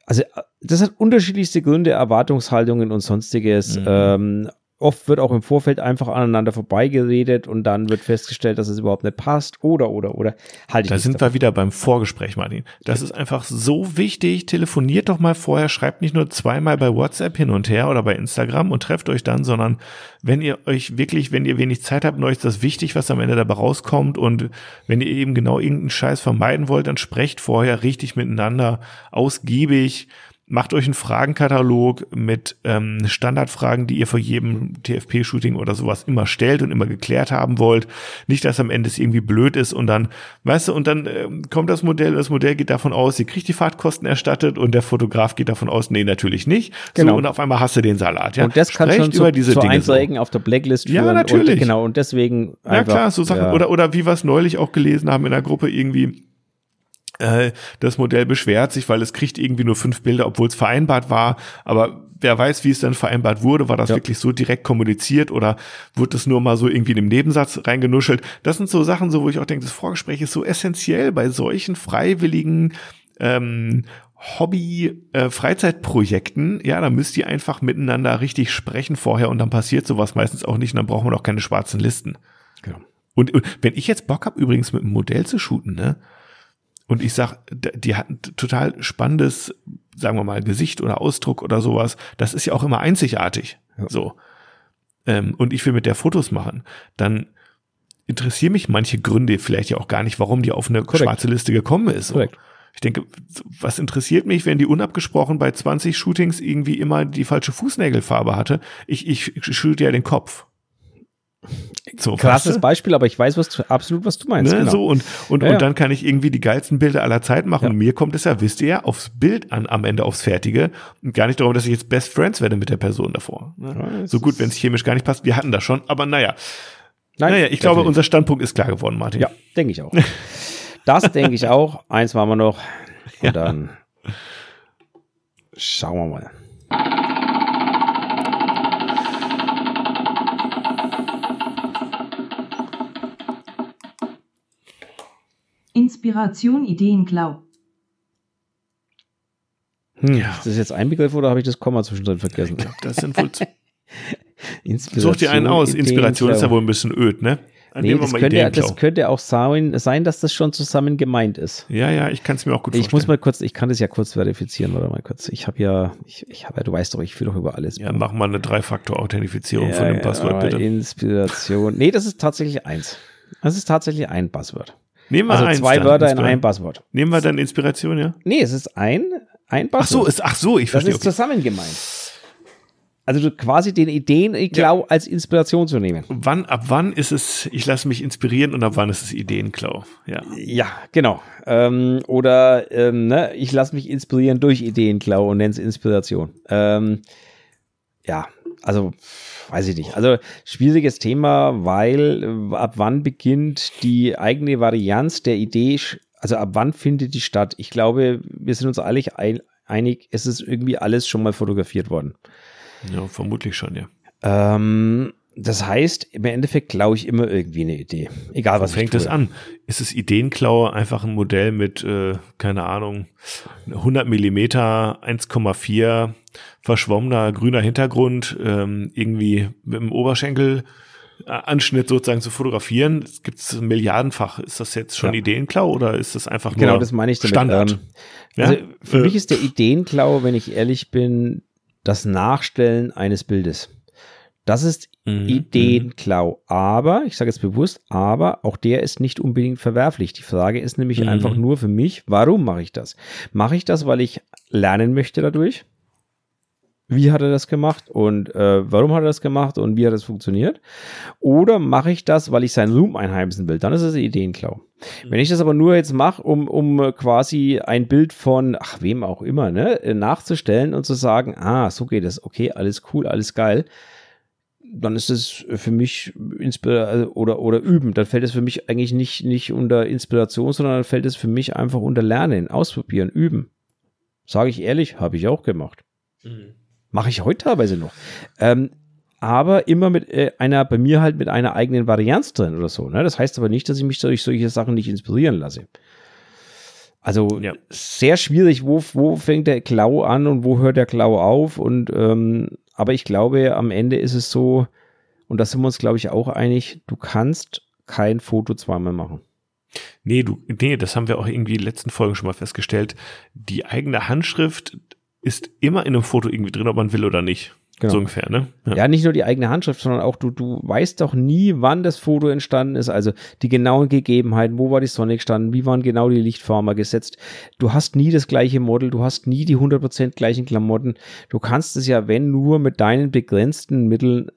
also äh, das hat unterschiedlichste Gründe, Erwartungshaltungen und sonstiges. Mhm. Ähm, oft wird auch im Vorfeld einfach aneinander vorbeigeredet und dann wird festgestellt, dass es überhaupt nicht passt oder oder oder halte ich Da sind davon. wir wieder beim Vorgespräch, Martin. Das ist einfach so wichtig. Telefoniert doch mal vorher, schreibt nicht nur zweimal bei WhatsApp hin und her oder bei Instagram und trefft euch dann, sondern wenn ihr euch wirklich, wenn ihr wenig Zeit habt und euch ist das wichtig, was am Ende dabei rauskommt und wenn ihr eben genau irgendeinen Scheiß vermeiden wollt, dann sprecht vorher richtig miteinander, ausgiebig. Macht euch einen Fragenkatalog mit ähm, Standardfragen, die ihr vor jedem TFP-Shooting oder sowas immer stellt und immer geklärt haben wollt. Nicht, dass am Ende es irgendwie blöd ist und dann, weißt du, und dann ähm, kommt das Modell, das Modell geht davon aus, ihr kriegt die Fahrtkosten erstattet und der Fotograf geht davon aus, nee, natürlich nicht. Genau. So, und auf einmal hast du den Salat. Ja? Und das kann Sprecht schon zu, über diese zu Dinge so. Einträgen auf der Blacklist Ja, führen. natürlich. Und, genau, und deswegen Ja einfach, klar, so Sachen. ja. Oder, oder wie wir es neulich auch gelesen haben in der Gruppe irgendwie, äh, das Modell beschwert sich, weil es kriegt irgendwie nur fünf Bilder, obwohl es vereinbart war. Aber wer weiß, wie es dann vereinbart wurde. War das Ja. wirklich so direkt kommuniziert oder wurde das nur mal so irgendwie in dem Nebensatz reingenuschelt? Das sind so Sachen, so wo ich auch denke, das Vorgespräch ist so essentiell bei solchen freiwilligen ähm, Hobby-Freizeitprojekten, ja, da müsst ihr einfach miteinander richtig sprechen vorher und dann passiert sowas meistens auch nicht und dann braucht man auch keine schwarzen Listen. Genau. Und, und wenn ich jetzt Bock habe, übrigens mit einem Modell zu shooten, ne? Und ich sag, die hat ein total spannendes, sagen wir mal, Gesicht oder Ausdruck oder sowas, das ist ja auch immer einzigartig. Ja. So. Ähm, und ich will mit der Fotos machen, dann interessieren mich manche Gründe vielleicht ja auch gar nicht, warum die auf eine Korrekt. schwarze Liste gekommen ist. So. Ich denke, was interessiert mich, wenn die unabgesprochen bei 20 Shootings irgendwie immer die falsche Fußnägelfarbe hatte? Ich, ich, shoote ja den Kopf. So, Krasses weißt du? Beispiel, aber ich weiß was, du- absolut, was du meinst. Ne, genau. So und, und, Ja, und dann kann ich irgendwie die geilsten Bilder aller Zeit machen. Ja. Und mir kommt es ja, wisst ihr ja, aufs Bild an, am Ende aufs Fertige. Und gar nicht darum, dass ich jetzt Best Friends werde mit der Person davor. Ne? Ja, so gut, wenn es chemisch gar nicht passt. Wir hatten das schon, aber naja. Nein, naja, ich glaube, unser Standpunkt ist klar geworden, Martin. Ja, denke ich auch. Das denke ich auch. Eins machen wir noch. Und dann schauen wir mal. Inspiration Ideenklau. Hm, Ja. Ist das jetzt ein Begriff oder habe ich das Komma zwischendrin vergessen? Das sind wohl, such dir einen aus. Inspiration ist ja wohl ein bisschen öd, ne? Nee, das mal könnte, das könnte auch sein, sein, dass das schon zusammen gemeint ist. Ja, ja, ich kann es mir auch gut Ich vorstellen. muss mal kurz, ich kann das ja kurz verifizieren, oder mal kurz. Ich habe ja, ich, ich habe ja, du weißt doch, ich fühle doch über alles. ja, mach mal eine Drei-Faktor-Authentifizierung Ja, von dem ja, Passwort, bitte. Inspiration. Nee, das ist tatsächlich eins. Das ist tatsächlich ein Passwort. Nehmen wir Also eins zwei dann, Wörter in einem Passwort. Nehmen wir dann Inspiration, ja? Nee, es ist ein, ein Ach so, ist, ach so, ich das verstehe. ist Okay. zusammen gemeint. Also du quasi den Ideenklau als Inspiration zu nehmen. Wann, ab wann ist es, ich lasse mich inspirieren und ab wann ist es Ideenklau? Ja. Ja, genau. Ähm, oder ähm, ne, ich lasse mich inspirieren durch Ideenklau und nenne es Inspiration. Ähm, ja, also weiß ich nicht. Also schwieriges Thema, weil äh, ab wann beginnt die eigene Varianz der Idee, also ab wann findet die statt? Ich glaube, wir sind uns alle ein, einig, es ist irgendwie alles schon mal fotografiert worden. Ja, vermutlich schon, ja. Ähm, das heißt, im Endeffekt klaue ich immer irgendwie eine Idee. Egal was Was fängt es an? Ist es Ideenklau einfach ein Modell mit, äh, keine Ahnung, 100 Millimeter, 1,4 verschwommener grüner Hintergrund, ähm, irgendwie mit dem Oberschenkel äh, Anschnitt sozusagen zu fotografieren? Gibt es milliardenfach. Ist das jetzt schon Ja. Ideenklau oder ist das einfach Genau, nur das meine ich damit. Standard? Ähm, Ja? Also für Äh, mich ist der Ideenklau, wenn ich ehrlich bin, das Nachstellen eines Bildes. Das ist Mhm, Ideenklau. Aber, ich sage jetzt bewusst, aber auch der ist nicht unbedingt verwerflich. Die Frage ist nämlich Mhm. einfach nur für mich, warum mache ich das? Mache ich das, weil ich lernen möchte dadurch? Wie hat er das gemacht und äh, warum hat er das gemacht und wie hat das funktioniert? Oder mache ich das, weil ich seinen Zoom einheimsen will? Dann ist es Ideenklau. Wenn ich das aber nur jetzt mache, um, um quasi ein Bild von, ach, wem auch immer, ne, äh, nachzustellen und zu sagen, ah, so geht es, okay, alles cool, alles geil, dann ist es für mich Inspira also, oder, oder üben. Dann fällt es für mich eigentlich nicht, nicht unter Inspiration, sondern dann fällt es für mich einfach unter Lernen, ausprobieren, üben. Sage ich ehrlich, habe ich auch gemacht. Mhm. Mache ich heute teilweise noch. Ähm, aber immer mit äh, einer, bei mir halt mit einer eigenen Varianz drin oder so. Ne? Das heißt aber nicht, dass ich mich durch solche Sachen nicht inspirieren lasse. Also Ja. sehr schwierig, wo, wo fängt der Klau an und wo hört der Klau auf? Und ähm, aber ich glaube, am Ende ist es so, und da sind wir uns, glaube ich, auch einig, du kannst kein Foto zweimal machen. Nee, du, nee, das haben wir auch irgendwie in den letzten Folgen schon mal festgestellt. Die eigene Handschrift ist immer in einem Foto irgendwie drin, ob man will oder nicht. Genau. So ungefähr, ne? Ja. nicht nur die eigene Handschrift, sondern auch du, du weißt doch nie, wann das Foto entstanden ist. Also die genauen Gegebenheiten, wo war die Sonne gestanden, wie waren genau die Lichtfarmer gesetzt. Du hast nie das gleiche Model, du hast nie die 100% gleichen Klamotten. Du kannst es ja, wenn nur mit deinen begrenzten Mitteln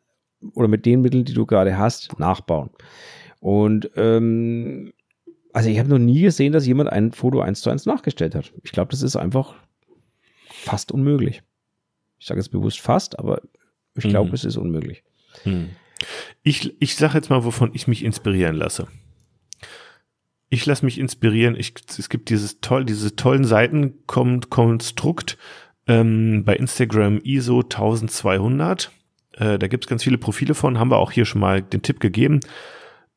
oder mit den Mitteln, die du gerade hast, nachbauen. Und ähm, also ich habe noch nie gesehen, dass jemand ein Foto eins zu eins nachgestellt hat. Ich glaube, das ist einfach fast unmöglich. Ich sage jetzt bewusst fast, aber ich glaube, Mhm. es ist unmöglich. Hm. Ich, ich sage jetzt mal, wovon ich mich inspirieren lasse. Ich lasse mich inspirieren. Ich, es gibt dieses toll, diese tollen Seiten Konstrukt ähm, bei Instagram ISO 1200. Äh, da gibt es ganz viele Profile von, haben wir auch hier schon mal den Tipp gegeben,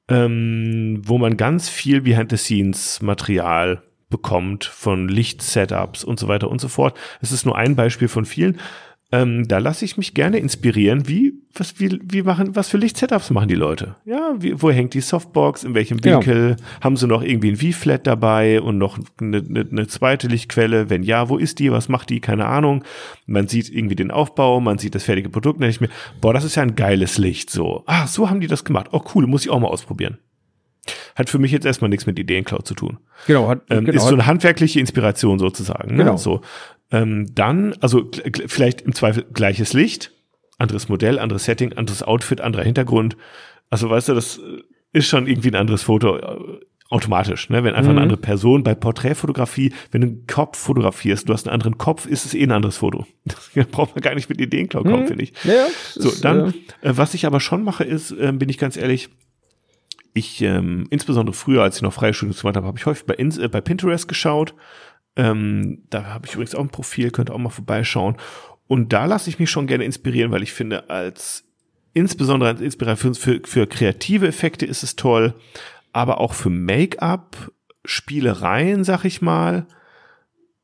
ähm, wo man ganz viel Behind-the-Scenes-Material bekommt von Licht-Setups und so weiter und so fort. Es ist nur ein Beispiel von vielen. Ähm, da lasse ich mich gerne inspirieren. Wie, was, wie, wie machen, was für Licht-Setups machen die Leute? Ja, wie, wo hängt die Softbox? In welchem. Winkel? Haben sie noch irgendwie ein V-Flat dabei und noch eine, eine, eine zweite Lichtquelle? Wenn ja, wo ist die? Was macht die? Keine Ahnung. Man sieht irgendwie den Aufbau, man sieht das fertige Produkt. Dann denke ich mir, boah, das ist ja ein geiles Licht. So, ah, so haben die das gemacht. Oh, cool, muss ich auch mal ausprobieren. Hat für mich jetzt erstmal nichts mit Ideencloud zu tun. Genau, hat, Ähm, genau, ist so eine handwerkliche Inspiration sozusagen. Ne? Genau. So, ähm, dann, also vielleicht im Zweifel gleiches Licht, anderes Modell, anderes Setting, anderes Outfit, anderer Hintergrund. Also weißt du, das äh, ist schon irgendwie ein anderes Foto äh, automatisch. Ne? Wenn einfach eine Mhm. andere Person bei Porträtfotografie, wenn du einen Kopf fotografierst, du hast einen anderen Kopf, ist es eh ein anderes Foto. Da braucht man gar nicht mit Ideenklau kommen, Mhm. finde ich. ja, So, dann, äh, äh, was ich aber schon mache, ist, ähm, bin ich ganz ehrlich, ich, ähm, insbesondere früher, als ich noch freie Studium gemacht habe, habe ich häufig bei, Ins äh, bei Pinterest geschaut. Ähm, da habe ich übrigens auch ein Profil, könnt auch mal vorbeischauen. Und da lasse ich mich schon gerne inspirieren, weil ich finde, als insbesondere als Inspiration für, für kreative Effekte ist es toll, aber auch für Make-up, Spielereien, sag ich mal,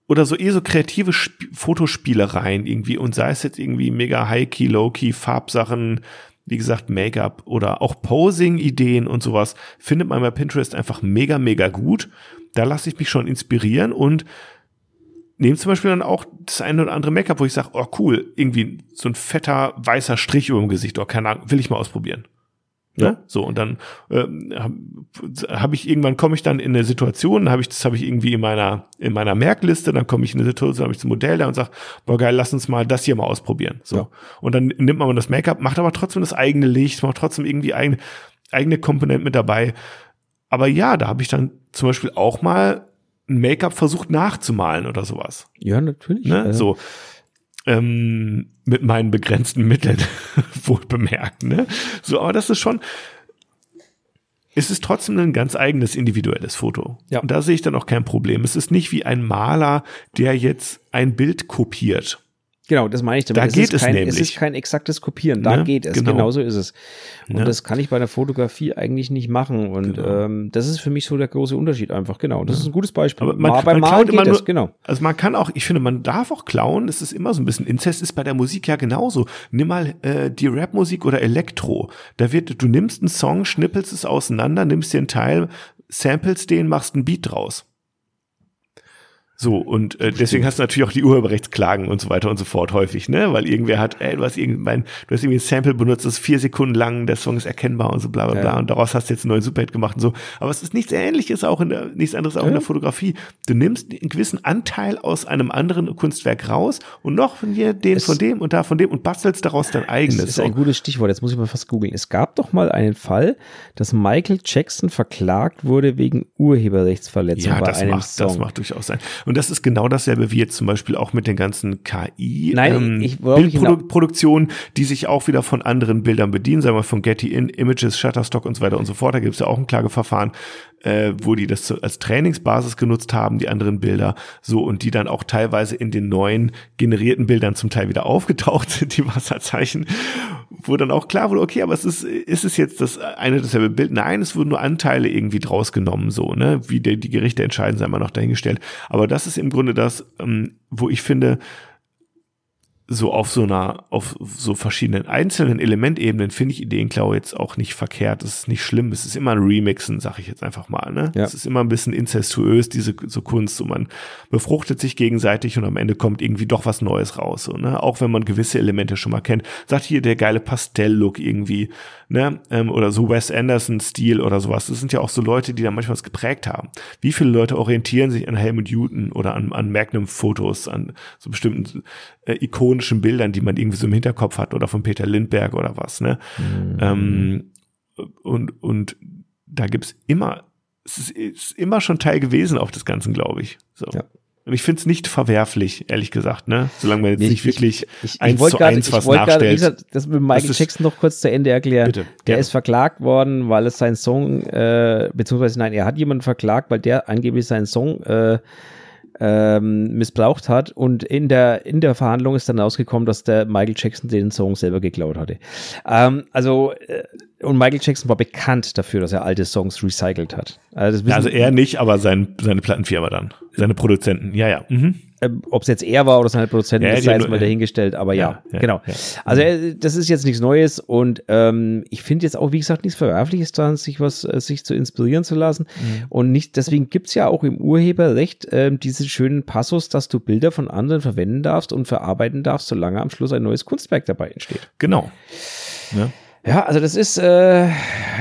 oder so eh so kreative Sp Fotospielereien irgendwie und sei es jetzt irgendwie mega High-Key, Low-Key, Farbsachen, wie gesagt, Make-up oder auch Posing-Ideen und sowas, findet man bei Pinterest einfach mega, mega gut. Da lasse ich mich schon inspirieren und nehme zum Beispiel dann auch das eine oder andere Make-up, wo ich sage, oh cool, irgendwie so ein fetter weißer Strich über dem Gesicht, oh keine Ahnung, will ich mal ausprobieren. Ja. Ja. So, und dann ähm, habe hab ich irgendwann komme ich dann in eine Situation, habe ich das habe ich irgendwie in meiner in meiner Merkliste, dann komme ich in eine Situation, habe ich das Modell da und sage, boah geil, lass uns mal das hier mal ausprobieren. So. Ja. Und dann nimmt man das Make-up, macht aber trotzdem das eigene Licht, macht trotzdem irgendwie eigene eigene Komponenten mit dabei. Aber ja, da habe ich dann zum Beispiel auch mal ein Make-up versucht nachzumalen oder sowas. ja, natürlich. Ne? äh, So. Ähm, mit meinen begrenzten Mitteln, wohl bemerkt, ne? So, aber das ist schon, es ist trotzdem ein ganz eigenes individuelles Foto. Ja. Und da sehe ich dann auch kein Problem. Es ist nicht wie ein Maler, der jetzt ein Bild kopiert. Genau, das meine ich damit. Da geht ist es kein, nämlich. Es ist kein exaktes Kopieren, da Ne? geht es. Genau. Genauso ist es. Und Ne? das kann ich bei der Fotografie eigentlich nicht machen. Und Genau. ähm, das ist für mich so der große Unterschied einfach. Genau, das ist ein gutes Beispiel. Aber man, Mal, man Malen geht es, genau. Also man kann auch, ich finde, man darf auch klauen. Es ist immer so ein bisschen Inzest ist bei der Musik ja genauso. Nimm mal äh, die Rapmusik oder Elektro. Da wird, du nimmst einen Song, schnippelst es auseinander, nimmst dir einen Teil, samples den, machst einen Beat draus. So, und äh, deswegen hast du natürlich auch die Urheberrechtsklagen und so weiter und so fort häufig, ne? Weil irgendwer hat, ey, du hast irgendein, du hast irgendwie ein Sample benutzt, das ist vier Sekunden lang, der Song ist erkennbar und so bla bla bla. Ja. Und daraus hast du jetzt einen neuen Superhit gemacht und so. Aber es ist nichts ähnliches auch in der, nichts anderes auch in der Fotografie. Du nimmst einen gewissen Anteil aus einem anderen Kunstwerk raus und noch von hier den Es- von dem und da von dem und bastelst daraus dein Das eigenes. ist ein gutes Stichwort. Jetzt muss ich mal fast googeln. Es gab doch mal einen Fall, dass Michael Jackson verklagt wurde wegen Urheberrechtsverletzung ja, das macht, Song. das macht durchaus sein. Und das ist genau dasselbe wie jetzt zum Beispiel auch mit den ganzen KI Nein, ähm, die sich auch wieder von anderen Bildern bedienen, sagen wir von Getty In, Images, Shutterstock und so weiter und so fort. Da gibt es ja auch ein Klageverfahren, äh, wo die das als Trainingsbasis genutzt haben, die anderen Bilder, so und die dann auch teilweise in den neuen generierten Bildern zum Teil wieder aufgetaucht sind, die Wasserzeichen, wo dann auch klar wurde, okay, aber es ist, ist es jetzt das eine dasselbe Bild? Nein, es wurden nur Anteile irgendwie draus genommen, so, ne? Wie die, die Gerichte entscheiden, sei mal noch dahingestellt. Aber das ist im Grunde das, ähm, wo ich finde, so auf so einer, auf so verschiedenen einzelnen Elementebenen finde ich Ideenklau jetzt auch nicht verkehrt. Es ist nicht schlimm. Es ist immer ein Remixen, sag ich jetzt einfach mal. Ne? Ja. Es ist immer ein bisschen incestuös, diese so Kunst. So man befruchtet sich gegenseitig und am Ende kommt irgendwie doch was Neues raus. So, ne? Auch wenn man gewisse Elemente schon mal kennt. Sagt hier der geile Pastell-Look irgendwie, ne? Ähm, oder so Wes Anderson-Stil oder sowas. Das sind ja auch so Leute, die da manchmal was geprägt haben. Wie viele Leute orientieren sich an Helmut Newton oder an, an Magnum-Fotos, an so bestimmten äh, ikonischen Bildern, die man irgendwie so im Hinterkopf hat oder von Peter Lindbergh oder was, ne? Ähm, und, und da gibt's immer, es ist, ist immer schon Teil gewesen auch des Ganzen, glaube ich. So. Ja. Und ich finde es nicht verwerflich, ehrlich gesagt, ne? Solange man jetzt nicht wirklich ich, eins ich zu gerade, eins ich was nachstellt. gesagt, das mit Michael Das Jackson noch kurz zu Ende erklären. Bitte, der ist verklagt worden, weil es seinen Song, äh, beziehungsweise nein, er hat jemanden verklagt, weil der angeblich seinen Song äh, ähm, missbraucht hat und in der, in der Verhandlung ist dann rausgekommen, dass der Michael Jackson den Song selber geklaut hatte. Ähm, also, äh, und Michael Jackson war bekannt dafür, dass er alte Songs recycelt hat. Also, Also er nicht, aber sein, seine Plattenfirma dann. Seine Produzenten. Ja, ja. Mhm. Ähm, ob es jetzt er war oder seine Produzenten, Ja, das sei jetzt mal dahingestellt, aber ja, Ja, ja, genau. ja. Also äh, das ist jetzt nichts Neues und ähm, ich finde jetzt auch, wie gesagt, nichts Verwerfliches daran, sich was, äh, sich zu inspirieren zu lassen. Mhm. Und nicht, deswegen gibt's ja auch im Urheberrecht ähm, diesen schönen Passus, dass du Bilder von anderen verwenden darfst und verarbeiten darfst, solange am Schluss ein neues Kunstwerk dabei entsteht. Genau. Ne? Ja, also das ist äh,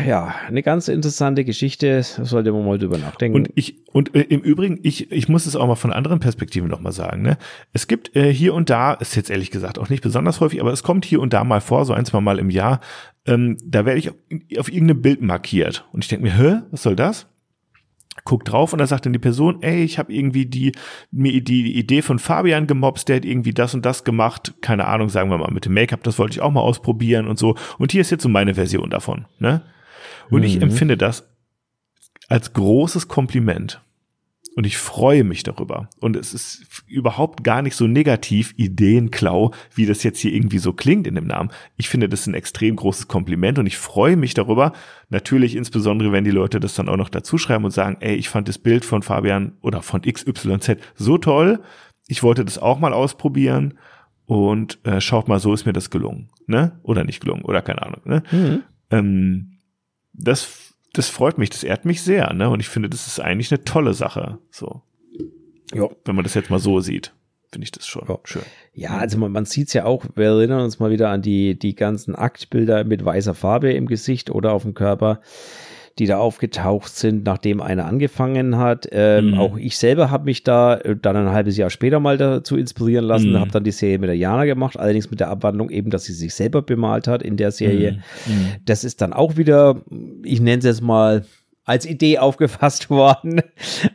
ja eine ganz interessante Geschichte. Da sollte man mal drüber nachdenken. Und ich, und äh, im Übrigen, ich, ich muss es auch mal von anderen Perspektiven nochmal sagen, ne? Es gibt äh, hier und da, ist jetzt ehrlich gesagt auch nicht besonders häufig, aber es kommt hier und da mal vor, so ein, zwei Mal im Jahr, ähm, da werde ich auf, auf irgendeinem Bild markiert. Und ich denke mir, hä, was soll das? Guck drauf und da sagt dann die Person, ey, ich habe irgendwie die, mir die Idee von Fabian gemobst, der hat irgendwie das und das gemacht, keine Ahnung, sagen wir mal mit dem Make-up, das wollte ich auch mal ausprobieren und so. Und hier ist jetzt so meine Version davon, ne? Und ich Mhm. empfinde das als großes Kompliment. Und ich freue mich darüber. Und es ist überhaupt gar nicht so negativ Ideenklau, wie das jetzt hier irgendwie so klingt in dem Namen. Ich finde das ein extrem großes Kompliment und ich freue mich darüber. Natürlich insbesondere, wenn die Leute das dann auch noch dazu schreiben und sagen, ey, ich fand das Bild von Fabian oder von XYZ so toll. Ich wollte das auch mal ausprobieren. Und äh, schaut mal, so ist mir das gelungen. Ne? Oder nicht gelungen, oder keine Ahnung. Ne? Mhm. ähm, das, das freut mich, das ehrt mich sehr, ne? Und ich finde, das ist eigentlich eine tolle Sache. So, ja. wenn man das jetzt mal so sieht, finde ich das schon Ja. schön. Ja, also man, man sieht es ja auch, wir erinnern uns mal wieder an die, die ganzen Aktbilder mit weißer Farbe im Gesicht oder auf dem Körper, die da aufgetaucht sind, nachdem einer angefangen hat. Ähm, Mhm. Auch ich selber habe mich da äh, dann ein halbes Jahr später mal dazu inspirieren lassen, Mhm. habe dann die Serie mit der Jana gemacht, allerdings mit der Abwandlung eben, dass sie sich selber bemalt hat in der Serie. Mhm. Das ist dann auch wieder, ich nenne es jetzt mal als Idee aufgefasst worden.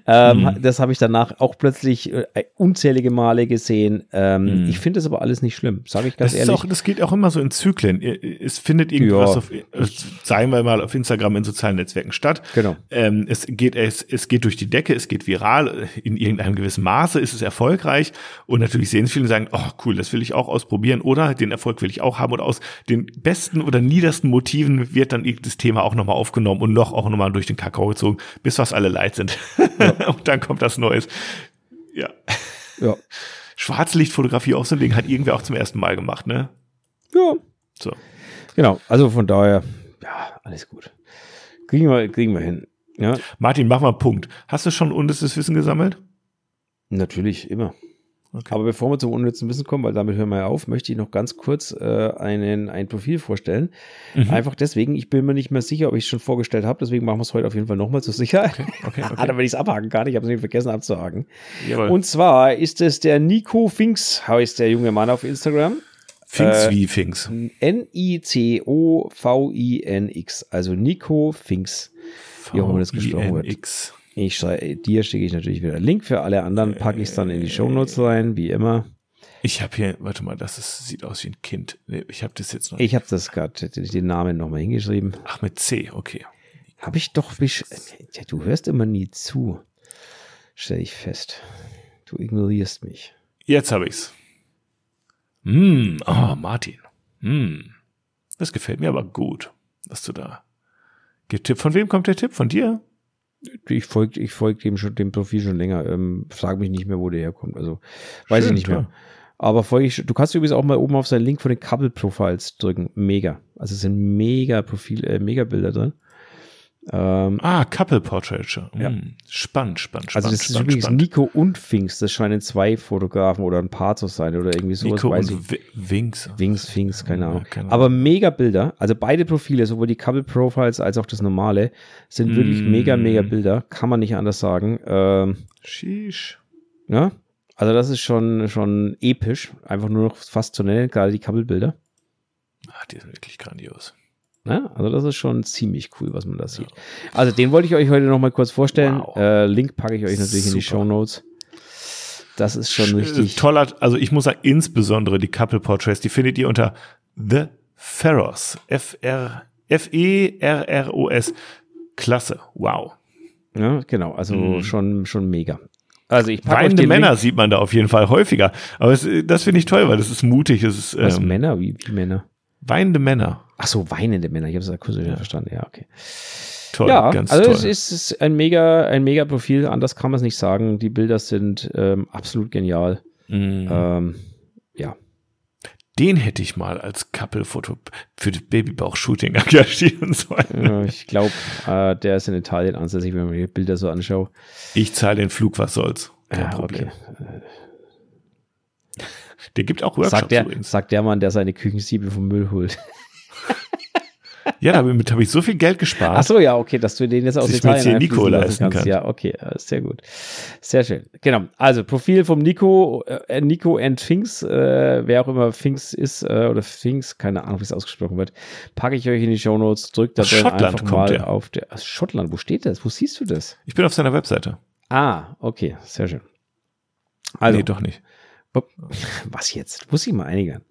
Ähm, Mhm. Das habe ich danach auch plötzlich äh, unzählige Male gesehen. Ähm, Mhm. Ich finde das aber alles nicht schlimm, sage ich ganz Das, ehrlich. auch, das geht auch immer so in Zyklen. Es findet irgendwas Ja. auf, äh, sagen wir mal, auf Instagram in sozialen Netzwerken statt. Genau. Ähm, es geht, es, es geht durch die Decke, es geht viral. In irgendeinem gewissen Maße ist es erfolgreich. Und natürlich sehen es viele und sagen, oh cool, das will ich auch ausprobieren. Oder den Erfolg will ich auch haben. Und aus den besten oder niedersten Motiven wird dann das Thema auch nochmal aufgenommen und noch auch nochmal durch den Kakao gezogen, bis fast alle leid sind. und dann kommt das Neues. Ja. Ja. Schwarzlichtfotografie auch so ein Ding hat irgendwer auch zum ersten Mal gemacht, ne? ja, So. genau. Also von daher, ja, alles gut. Kriegen wir, kriegen wir hin. Ja, Martin, mach mal einen Punkt. Hast du schon unnützes Wissen gesammelt? natürlich, immer. Okay. Aber bevor wir zum unnützen Wissen kommen, weil damit hören wir ja auf, möchte ich noch ganz kurz äh, einen, ein Profil vorstellen. Mhm. Einfach deswegen, ich bin mir nicht mehr sicher, ob ich es schon vorgestellt habe, deswegen machen wir es heute auf jeden Fall nochmal zur Sicherheit. Okay, Ah, damit ich es abhaken kann, ich habe es nämlich vergessen abzuhaken. Jawohl. Und zwar ist es der Nico Finks, heißt der junge Mann auf Instagram. Finks äh, wie Finks. N-I-C-O-V-I-N-X, also Nico Finks. Wie auch immer das gesprochen wird. Ich schrei, dir schicke ich natürlich wieder einen Link für alle anderen, packe ich es dann in die Shownotes rein, wie immer. Ich habe hier, warte mal, das ist, sieht aus wie ein Kind. Nee, Ich habe das jetzt noch. Ich habe das gerade, den Namen nochmal hingeschrieben. Ach, mit C, okay. Habe ich doch, du hörst immer nie zu. Stell ich fest. Du ignorierst mich. Jetzt habe ich's. Hm, ah, Martin. Hm. Das gefällt mir aber gut, was du da getippt. Von wem kommt der Tipp? Von dir? Ich folge ich folg dem, schon, dem Profil schon länger. Ähm, frag mich nicht mehr, wo der herkommt. Also weiß Schön, ich nicht toll. mehr. Aber folge ich, du kannst übrigens auch mal oben auf seinen Link von den Couple Profiles drücken. Mega. Also es sind mega Profil, äh, mega Bilder drin. Ähm, Ah, Couple Portraiture. Ja. Hm. Spannend, spannend, spannend. also das ist spannend, übrigens spannend. Nico und Finks. Das scheinen zwei Fotografen oder ein Paar zu sein oder irgendwie sowas. Nico weiß und Wi- Winks. Wings, Finks, keine Ja, Ahnung. keine Ahnung. Aber mega Bilder. Also beide Profile, sowohl die Couple Profiles als auch das normale, sind wirklich Mm. mega, mega Bilder. Kann man nicht anders sagen. Ähm, Sheesh. ja. Also das ist schon, schon episch. Einfach nur noch fast zu nennen, gerade die Couple-Bilder. Ah, die sind wirklich grandios. Ja, also das ist schon ziemlich cool, was man da sieht. Also den wollte ich euch heute noch mal kurz vorstellen. Wow. Äh, Link packe ich euch natürlich in die Super. Show Notes. Das ist schon Sch- richtig. Toller, also ich muss sagen, insbesondere die Couple Portraits, die findet ihr unter The. F-R, F-E-R-R-O-S. Klasse. Wow. Ja, genau. Also Mm. schon, schon mega. Also ich Weinende Männer Link. sieht man da auf jeden Fall häufiger. Aber es, das finde ich toll, weil das ist mutig. Es ist Was, ähm, Männer? Wie, wie Männer? weinende Männer. Ach so, weinende Männer. Ich habe es akustisch nicht verstanden. Ja, okay. Toll, ja, ganz also toll. ist, es ist ein mega, ein mega Profil. Anders kann man es nicht sagen. Die Bilder sind ähm, absolut genial. Mhm. Ähm, ja. Den hätte ich mal als Couple-Foto für das Babybauch-Shooting engagieren sollen. Äh, ich glaube, äh, der ist in Italien ansässig, wenn man die Bilder so anschaut. Ich zahle den Flug, was soll's. Kein Ja, Problem. okay. Der gibt auch Workshops Sagt der, übrigens. sagt der Mann, der seine Küchensiebe vom Müll holt. Ja, damit habe ich so viel Geld gespart. Ach so, ja, okay, dass du den jetzt aus mir Italien hier Nico leisten kann. Ja, okay, äh, sehr gut. Sehr schön. Genau. Also, Profil vom Nico, äh, Nico and Finks, äh, wer auch immer Finks ist, äh, oder Finks, keine Ahnung, wie es ausgesprochen wird, packe ich euch in die Shownotes, drückt da einfach kommt mal der. auf der, aus Schottland, wo steht das? Wo siehst du das? Ich bin auf seiner Webseite. Ah, okay, sehr schön. Also, nee, doch nicht. was jetzt? Muss ich mal einigen.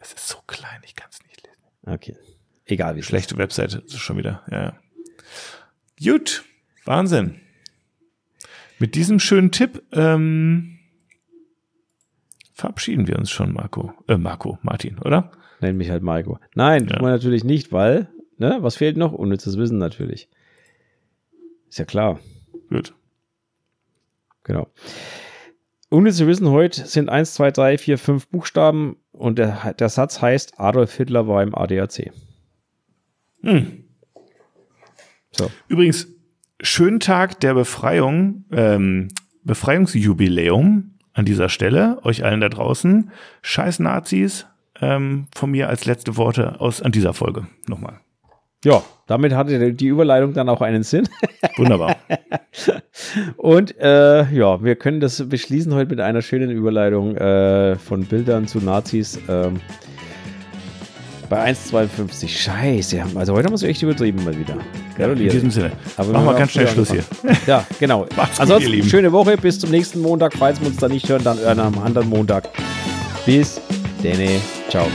Es ist so klein, ich kann es nicht lesen. Okay. Egal, wie Schlechte ist schon wieder. Ja. Gut, Wahnsinn. Mit diesem schönen Tipp ähm, verabschieden wir uns schon, Marco. Äh, Marco, Martin, oder? Nenn mich halt Maiko. Nein, Ja. tun wir natürlich nicht, weil, ne, was fehlt noch? Unnützes Wissen natürlich. Ist ja klar, Gut. genau. Unnützes Wissen heute sind 1, 2, 3, 4, 5 Buchstaben und der, der Satz heißt, Adolf Hitler war im ADAC. Hm. So. Übrigens, schönen Tag der Befreiung, ähm, Befreiungsjubiläum an dieser Stelle, euch allen da draußen. Scheiß Nazis, ähm, von mir als letzte Worte aus an dieser Folge. Nochmal. Ja, damit hatte die Überleitung dann auch einen Sinn. Wunderbar. Und äh, ja, wir können das beschließen heute mit einer schönen Überleitung äh, von Bildern zu Nazis. Ähm, Bei 1,52. Scheiße. Also heute haben wir es echt übertrieben mal wieder. In diesem Sinne. Aber Machen wir wir ganz schnell Schluss hier. angefangen. Ja, genau. Macht's gut, Ansonsten, ihr Lieben. schöne Woche. Bis zum nächsten Montag. Falls wir uns da nicht hören, dann hören am anderen Montag. Bis denne. Ciao.